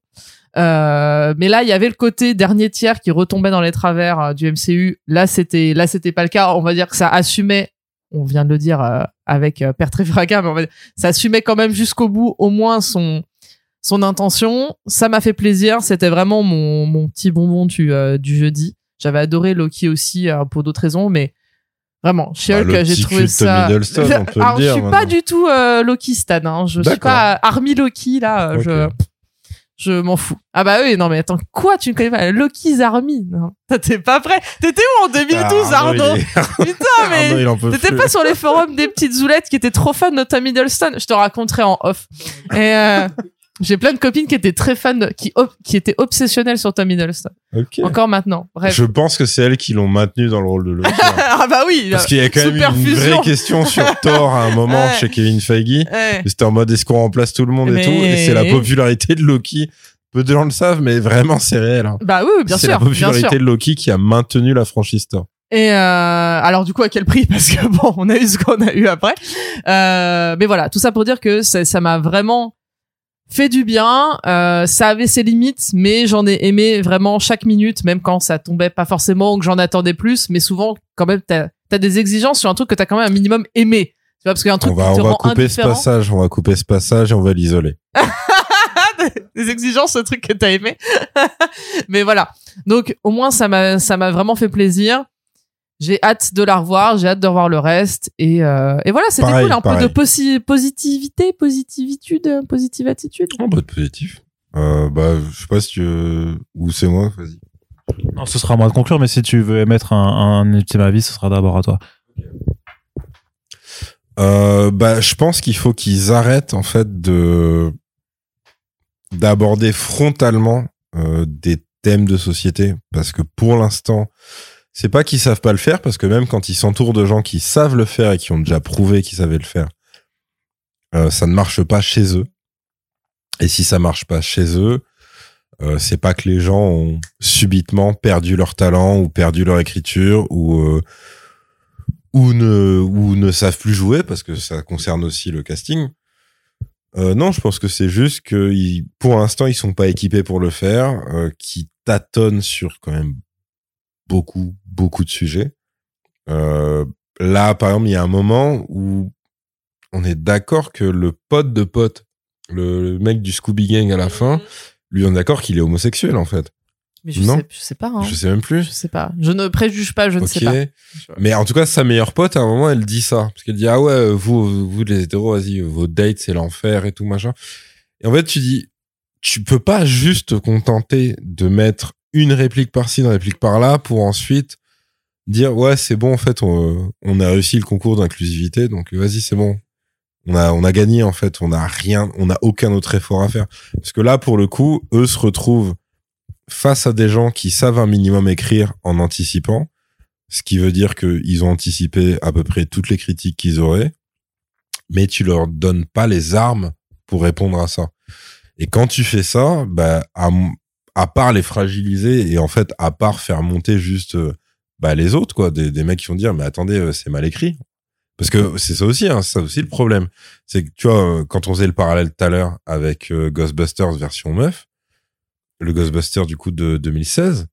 Euh, mais là, il y avait le côté dernier tiers qui retombait dans les travers euh, du MCU. Là, c'était, là, c'était pas le cas. On va dire que ça assumait. On vient de le dire euh, avec euh, Père mais ça assumait quand même jusqu'au bout, au moins son son intention. Ça m'a fait plaisir. C'était vraiment mon mon petit bonbon du du jeudi. J'avais adoré Loki aussi pour d'autres raisons, mais vraiment, She-Hulk, Bah, j'ai trouvé ça. On peut le Alors, dire, je suis pas du tout euh, Loki stan. Hein. Je suis pas Army Loki là. euh. Je je m'en fous. Ah bah oui, non mais attends, quoi Tu ne connais pas? Loki's Army? Non, t'es pas prêt? T'étais où en 2012, Ah, Arnaud? est- Putain, mais t'étais pas sur les forums des petites zoulettes qui étaient trop fans de Tom Hiddleston? Je te raconterai en off. Et euh, j'ai plein de copines qui étaient très fans, de- qui qui étaient obsessionnelles sur Tom Hiddleston. Ok. Encore maintenant. Bref. Je pense que c'est elles qui l'ont maintenu dans le rôle de Loki. hein. ah bah oui. Parce qu'il y a quand même une fusion. vraie question sur Thor à un moment Ouais. chez Kevin Feige. Ouais. C'était en mode est-ce qu'on remplace tout le monde Mais- et tout? Et c'est la popularité de Loki. Peu de gens le savent, mais vraiment c'est réel. hein. Bah oui, bien c'est sûr, la bien popularité sûr. de Loki qui a maintenu la franchise Thor. Et euh, alors du coup à quel prix? Parce que bon, on a eu ce qu'on a eu après. Euh, mais voilà, tout ça pour dire que ça ça m'a vraiment fait du bien. Euh, ça avait ses limites, mais j'en ai aimé vraiment chaque minute, même quand ça tombait pas forcément ou que j'en attendais plus. Mais souvent, quand même, t'as as des exigences sur un truc que t'as quand même un minimum aimé. Tu vois, parce qu'un truc On va, qui te on va couper ce passage, on va couper ce passage et on va l'isoler. des exigences, ce truc que t'as aimé. Mais voilà. Donc, au moins, ça m'a, ça m'a vraiment fait plaisir. J'ai hâte de la revoir, j'ai hâte de revoir le reste. Et, euh, et voilà, c'était cool. Un peu de posi- positivité, positivitude, euh, positive attitude. Oh, bah, positif. Euh, bah, je sais pas si tu veux... Ou c'est moi, vas-y. Non, ce sera à moi de conclure, mais si tu veux émettre un, un ultime avis, ce sera d'abord à toi. Euh, bah, je pense qu'il faut qu'ils arrêtent en fait de d'aborder frontalement euh, des thèmes de société parce que pour l'instant, c'est pas qu'ils savent pas le faire parce que même quand ils s'entourent de gens qui savent le faire et qui ont déjà prouvé qu'ils savaient le faire, euh, ça ne marche pas chez eux. Et si ça marche pas chez eux, euh, c'est pas que les gens ont subitement perdu leur talent ou perdu leur écriture ou euh, ou ne ou ne savent plus jouer parce que ça concerne aussi le casting. Euh, non, je pense que c'est juste que ils, pour l'instant ils sont pas équipés pour le faire, euh, qui tâtonnent sur quand même beaucoup beaucoup de sujets. Euh, là, par exemple, il y a un moment où on est d'accord que le pote de pote, le, le mec du Scooby Gang à la fin, lui on est d'accord qu'il est homosexuel en fait. Mais je Non. sais, je sais pas. Hein. Je sais même plus. Je sais pas. Je ne préjuge pas, je ne sais pas. Mais en tout cas, sa meilleure pote, à un moment, elle dit ça. Parce qu'elle dit, ah ouais, vous, vous, les hétéros, vas-y, vos dates, c'est l'enfer et tout, machin. Et en fait, tu dis, tu peux pas juste te contenter de mettre une réplique par-ci, une réplique par-là, pour ensuite dire, ouais, c'est bon, en fait, on, a réussi le concours d'inclusivité, donc vas-y, c'est bon. On a, on a gagné, en fait. On a rien, on a aucun autre effort à faire. Parce que là, pour le coup, eux se retrouvent face à des gens qui savent un minimum écrire en anticipant ce qui veut dire qu'ils ont anticipé à peu près toutes les critiques qu'ils auraient, mais tu leur donnes pas les armes pour répondre à ça. Et quand tu fais ça, bah, à, à part les fragiliser et en fait, à part faire monter juste euh, bah, les autres, quoi, des, des mecs qui vont dire, mais attendez, euh, c'est mal écrit. Parce que c'est ça aussi, hein, c'est ça aussi le problème. C'est que, tu vois, euh, quand on faisait le parallèle tout à l'heure avec Ghostbusters version meuf, le Ghostbusters du coup de 2016,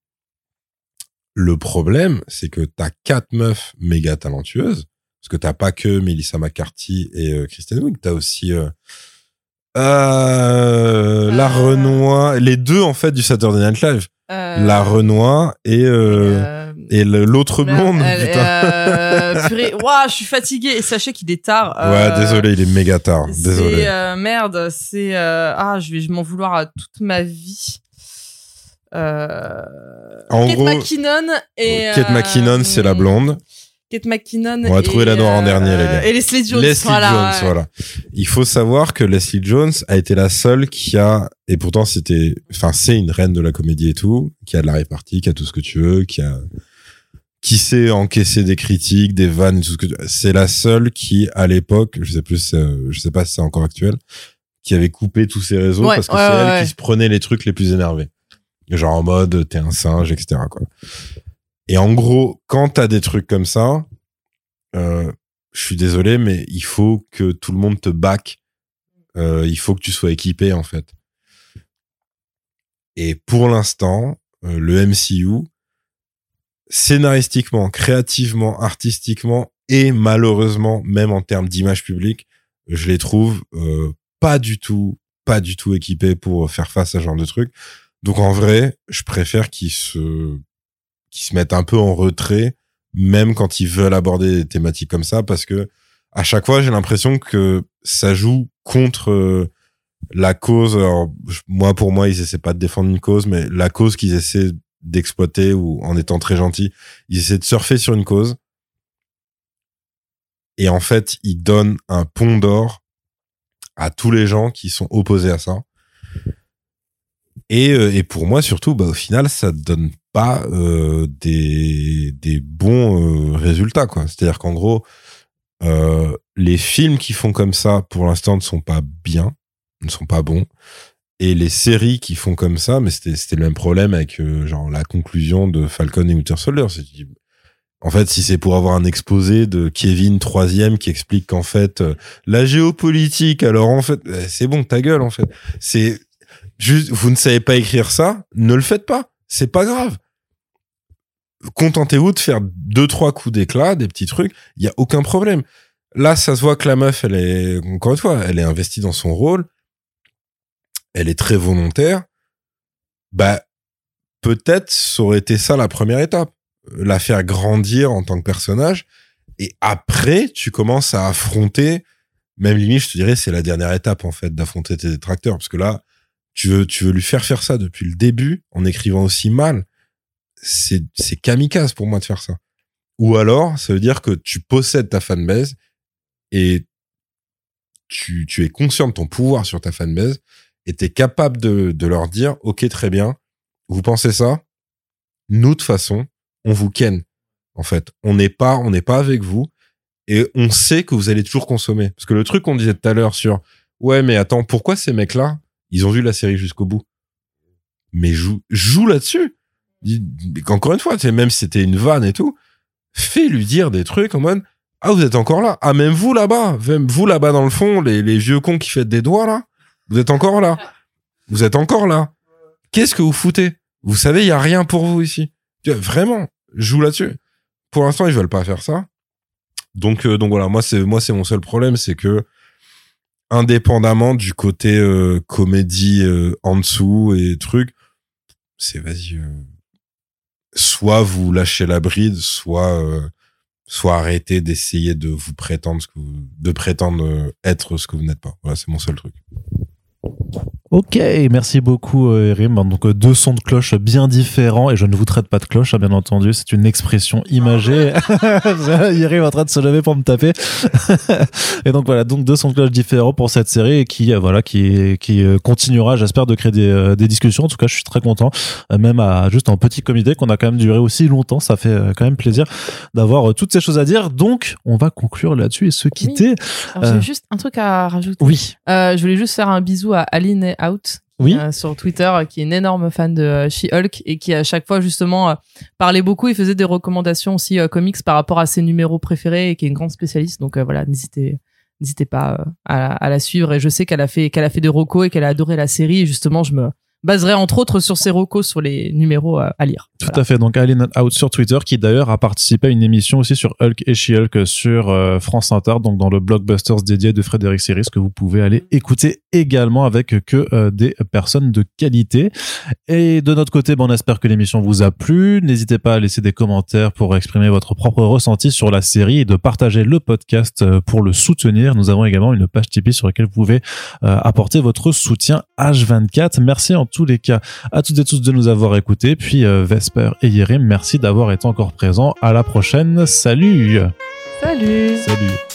le problème, c'est que t'as quatre meufs méga talentueuses, parce que t'as pas que Melissa McCarthy et euh, Kristen Wiig, t'as aussi euh, euh, la Euh. Renoir, les deux en fait du Saturday Night Live, Euh, la Renoir et et l'autre putain. purée. Ouah, je suis fatiguée. Et sachez qu'il est tard. ouais, désolé, il est méga tard. Désolé. merde, c'est ah, je vais m'en vouloir à toute ma vie. Euh, En Kate gros, McKinnon et Kate McKinnon, c'est la blonde. Kate McKinnon. On va et, trouver la noire en dernier, les gars. Et Leslie Jones. Leslie voilà, Jones, ouais. voilà. Il faut savoir que Leslie Jones a été la seule qui a, et pourtant c'était, enfin c'est une reine de la comédie et tout, qui a de la répartie, qui a tout ce que tu veux, qui a, qui sait encaisser des critiques, des vannes, tout ce que tu- c'est la seule qui à l'époque, je sais plus, euh, je sais pas si c'est encore actuel, qui avait coupé tous ses réseaux Ouais, parce que ouais, c'est elle qui se prenait les trucs les plus énervés. Genre en mode t'es un singe, etc. Quoi. Et en gros, quand t'as des trucs comme ça, euh, je suis désolé, mais il faut que tout le monde te back. Euh, il faut que tu sois équipé en fait. Et pour l'instant, euh, le MCU, scénaristiquement, créativement, artistiquement et malheureusement même en termes d'image publique, je les trouve pas du tout, pas du tout équipés pour faire face à ce genre de truc. Donc en vrai, je préfère qu'ils se, qu'ils se mettent un peu en retrait, même quand ils veulent aborder des thématiques comme ça, parce que à chaque fois, j'ai l'impression que ça joue contre euh, la cause. Alors, moi, pour moi, ils essaient pas de défendre une cause, mais la cause qu'ils essaient d'exploiter ou en étant très gentils, ils essaient de surfer sur une cause. Et en fait, ils donnent un pont d'or à tous les gens qui sont opposés à ça. Et, euh, et pour moi, surtout, bah, au final, ça donne pas euh, des, des bons euh, résultats. quoi. C'est-à-dire qu'en gros, euh, les films qui font comme ça, pour l'instant, ne sont pas bien, ne sont pas bons. Et les séries qui font comme ça, mais c'était le même problème avec euh, genre la conclusion de Falcon et Winter Soldier. En fait, si c'est pour avoir un exposé de Kevin troisième qui explique qu'en fait euh, la géopolitique, alors en fait, euh, c'est bon, ta gueule en fait. C'est juste, vous ne savez pas écrire ça, ne le faites pas. C'est pas grave. Contentez-vous de faire deux trois coups d'éclat, des petits trucs. Il y a aucun problème. Là, ça se voit que la meuf, elle est encore une fois, elle est investie dans son rôle. Elle est très volontaire. Bah, peut-être ça aurait été ça la première étape, la faire grandir en tant que personnage. Et après, tu commences à affronter. Même limite, je te dirais, c'est la dernière étape en fait d'affronter tes détracteurs, parce que là, tu veux, tu veux lui faire faire ça depuis le début en écrivant aussi mal. C'est, kamikaze pour moi de faire ça. Ou alors, ça veut dire que tu possèdes ta fanbase et tu, tu es conscient de ton pouvoir sur ta fanbase et tu es capable de, de leur dire, OK, très bien, vous pensez ça? Nous, de façon, on vous ken. En fait, on n'est pas, on n'est pas avec vous et on sait que vous allez toujours consommer. Parce que le truc qu'on disait tout à l'heure sur, ouais, mais attends, pourquoi ces mecs-là, ils ont vu la série jusqu'au bout? Mais joue, joue là-dessus. Encore une fois, tu même si c'était une vanne et tout, fais lui dire des trucs en mode, ah, vous êtes encore là. Ah, même vous là-bas, même vous là-bas dans le fond, les, vieux cons qui faites des doigts là, vous êtes encore là. Vous êtes encore là. Qu'est-ce que vous foutez? Vous savez, il y a rien pour vous ici. Vraiment, joue là-dessus. Pour l'instant, ils veulent pas faire ça. Donc, euh, donc voilà, moi c'est moi c'est mon seul problème, c'est que indépendamment du côté euh, comédie euh, en dessous et trucs, c'est vas-y. Soit vous lâchez la bride, soit euh, soit arrêtez d'essayer de vous prétendre ce que de prétendre euh, être ce que vous n'êtes pas. Voilà, c'est mon seul truc. Ok, merci beaucoup euh, Erim. Donc euh, deux sons de cloche bien différents et je ne vous traite pas de cloche, hein, bien entendu. C'est une expression imagée. Erim est en train de se lever pour me taper. et donc voilà, donc deux sons de cloche différents pour cette série et qui euh, voilà qui qui continuera, j'espère, de créer des, des discussions. En tout cas, je suis très content, même à juste en petit comité qu'on a quand même duré aussi longtemps. Ça fait quand même plaisir d'avoir toutes ces choses à dire. Donc, on va conclure là-dessus et se quitter. Alors, Euh. j'ai juste un truc à rajouter. Oui, Euh, je voulais juste faire un bisou à Aline et Out. oui. euh, sur Twitter, euh, qui est une énorme fan de euh, She-Hulk et qui à chaque fois justement parlait beaucoup. Il faisait des recommandations aussi comics par rapport à ses numéros préférés et qui est une grande spécialiste. Donc voilà, n'hésitez n'hésitez pas à, la- à la suivre. Et je sais qu'elle a fait qu'elle a fait des recos et qu'elle a adoré la série. Et justement, je me baserai entre autres sur ses recos sur les numéros à lire. Tout à fait. Donc, Aline Out sur Twitter, qui d'ailleurs a participé à une émission aussi sur Hulk et She-Hulk sur euh, France Inter, donc dans le blockbusters dédié de Frédéric Siris, que vous pouvez aller écouter également avec que euh, des personnes de qualité. Et de notre côté, ben, on espère que l'émission vous a plu. N'hésitez pas à laisser des commentaires pour exprimer votre propre ressenti sur la série et de partager le podcast euh, pour le soutenir. Nous avons également une page Tipeee sur laquelle vous pouvez euh, apporter votre soutien H24. Merci en tous les cas à toutes et tous de nous avoir écoutés. Puis euh, Vesper et Yerim, merci d'avoir été encore présents. À la prochaine. Salut. Salut. Salut.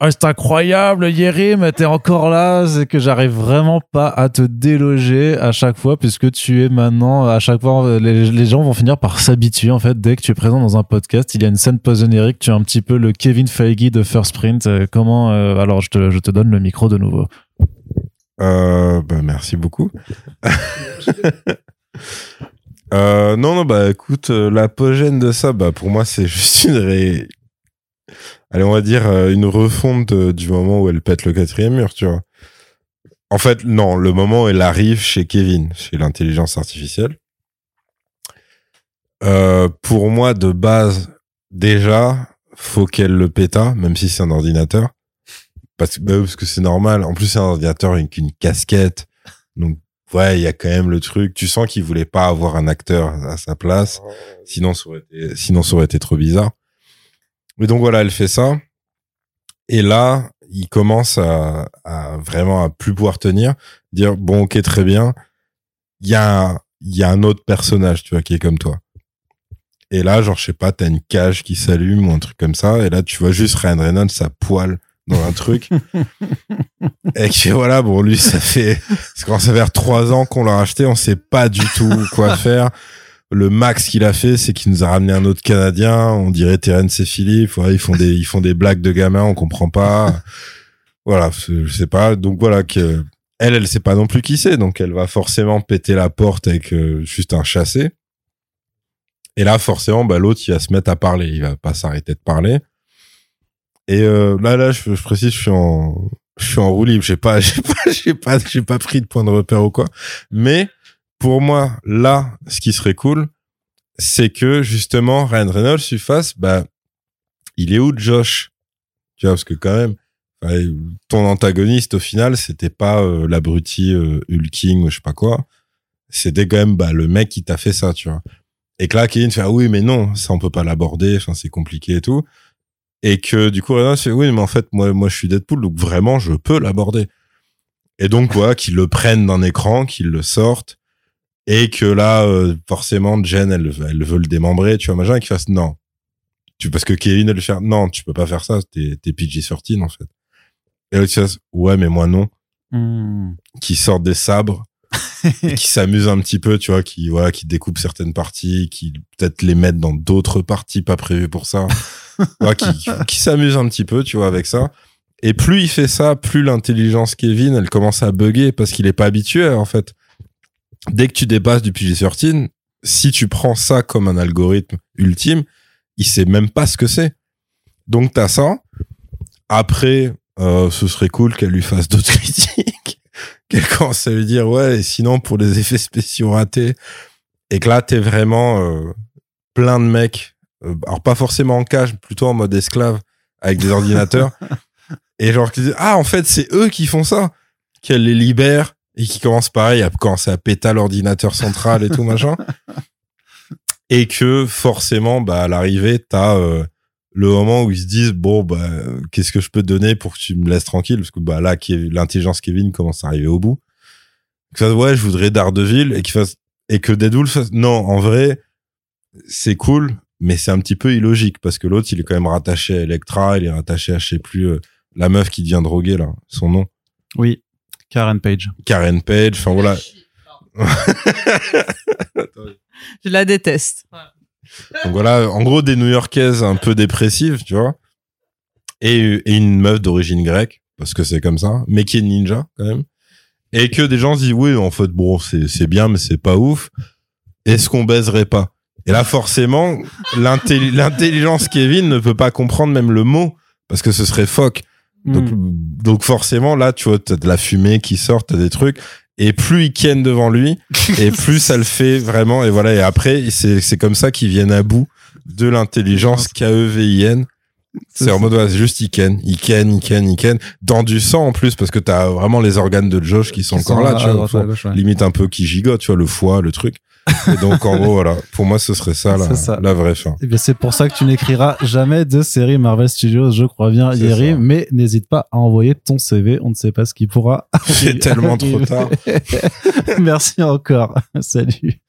Oh, c'est incroyable, Yérim, t'es encore là. C'est que j'arrive vraiment pas à te déloger à chaque fois, puisque tu es maintenant, à chaque fois, les, gens vont finir par s'habituer, en fait, dès que tu es présent dans un podcast. Il y a une scène post-générique, tu es un petit peu le Kevin Feige de First Print. Euh, Comment, euh, alors, je te, je te donne le micro de nouveau. Euh, bah, merci beaucoup. Euh, non, non, bah écoute, euh, l'apogène de ça, bah pour moi, c'est juste une ré... Allez, on va dire euh, une refonte du moment où elle pète le quatrième mur, tu vois. En fait, non, le moment où elle arrive chez Kevin, chez l'intelligence artificielle. Euh, pour moi, de base, déjà, faut qu'elle le péta, même si c'est un ordinateur. Parce que, bah, parce que c'est normal. En plus, c'est un ordinateur avec une casquette. Donc, ouais, il y a quand même le truc. Tu sens qu'il voulait pas avoir un acteur à sa place. Sinon, ça aurait été, sinon, ça aurait été trop bizarre. Mais donc voilà, elle fait ça. Et là, il commence à, à vraiment à plus pouvoir tenir. Dire, bon, ok, très bien. Il y a, un- il y a un autre personnage, tu vois, qui est comme toi. Et là, genre, je sais pas, t'as une cage qui s'allume ou un truc comme ça. Et là, tu vois juste Ryan Reynolds, sa poêle dans un truc. et que voilà, bon, lui, ça fait, ça commence à faire trois ans qu'on l'a racheté. On sait pas du tout quoi faire. Le max qu'il a fait, c'est qu'il nous a ramené un autre Canadien. On dirait Terence et Philippe. Ouais, ils font des, ils font des blagues de gamins, on comprend pas. Voilà, je sais pas. Donc voilà que elle, elle sait pas non plus qui c'est, donc elle va forcément péter la porte avec euh, juste un chassé. Et là, forcément, bah, l'autre, il va se mettre à parler. Il va pas s'arrêter de parler. Et euh, là, là, je, je précise, je suis en, je suis en roue libre. J'ai pas, j'ai pas, j'ai pas, j'ai pas pris de point de repère ou quoi. Mais pour moi, là, ce qui serait cool, c'est que justement, Ryan Reynolds lui fasse, bah, il est où Josh? Tu vois, parce que quand même, ton antagoniste au final, c'était pas euh, l'abruti euh, hulking ou je sais pas quoi. C'était quand même bah, le mec qui t'a fait ça, tu vois. Et que là, Kevin fait ah oui, mais non, ça on peut pas l'aborder, enfin c'est compliqué et tout. Et que du coup, Reynolds fait oui, mais en fait, moi, moi, je suis Deadpool, donc vraiment, je peux l'aborder. Et donc, voilà, qu'ils le prennent d'un écran, qu'ils le sortent, et que là, euh, forcément, Jen, elle, elle veut le démembrer, tu vois, machin, et qu'il fasse non. Tu, parce que Kevin, elle lui fait non, tu peux pas faire ça, t'es, t'es PG-13, en fait. Et l'autre, fasse ouais, mais moi, non. Hmm. Qui sortent des sabres, qui s'amusent un petit peu, tu vois, qui, voilà, qui découpent certaines parties, qui peut-être les mettent dans d'autres parties pas prévues pour ça. Ouais, qui, qui s'amuse un petit peu, tu vois, avec ça. Et plus il fait ça, plus l'intelligence Kevin, elle commence à bugger parce qu'il est pas habitué, en fait. Dès que tu dépasses du PG-13, si tu prends ça comme un algorithme ultime, il sait même pas ce que c'est. Donc t'as ça. Après, euh, ce serait cool qu'elle lui fasse d'autres critiques. qu'elle commence à lui dire, ouais, et sinon pour les effets spéciaux ratés. Et que là, t'es vraiment euh, plein de mecs euh, alors pas forcément en cage, plutôt en mode esclave avec des ordinateurs. et genre qui disent ah en fait c'est eux qui font ça, qu'elle les libère et qui commencent pareil à commencer à péter l'ordinateur central et tout machin. Et que forcément bah à l'arrivée t'as euh, le moment où ils se disent bon bah qu'est-ce que je peux te donner pour que tu me laisses tranquille? Parce que bah là l'intelligence Kevin commence à arriver au bout. Que ça, ouais je voudrais Daredevil et qu'il fasse et que Deadpool fasse non en vrai c'est cool mais c'est un petit peu illogique parce que l'autre il est quand même rattaché à Electra il est rattaché à je sais plus euh, la meuf qui devient droguée là son nom Oui, Karen Page. Karen Page enfin voilà. Je la déteste. donc voilà en gros des New-Yorkaises un peu dépressives tu vois. Et, et une meuf d'origine grecque parce que c'est comme ça mais qui est ninja quand même. Et que des gens se disent oui en fait bon c'est c'est bien mais c'est pas ouf. Est-ce qu'on baiserait pas? Et là forcément l'intelli- l'intelligence Kevin ne peut pas comprendre même le mot parce que ce serait phoque donc, Hmm. donc forcément, là, tu vois, t'as de la fumée qui sort, t'as des trucs. Et plus ils kennent devant lui, et plus ça le fait vraiment. Et voilà. Et après, c'est c'est comme ça qu'ils viennent à bout de l'intelligence K-E-V-I-N. C'est en mode, ouais, c'est juste ils ken, ils ken, ils ken, ils ken. Dans du sang en plus, parce que t'as vraiment les organes de Josh qui sont Qui encore sont là, tu vois. droite, à gauche, ouais. Limite un peu qui gigote, tu vois, le foie, le truc. Et donc, en gros, voilà. Pour moi, ce serait ça, la, ça. la vraie fin. Eh bien, c'est pour ça que tu n'écriras jamais de série Marvel Studios, je crois bien, Yeri. Mais n'hésite pas à envoyer ton CV. On ne sait pas ce qui pourra. C'est tellement trop tard. Merci encore. Salut.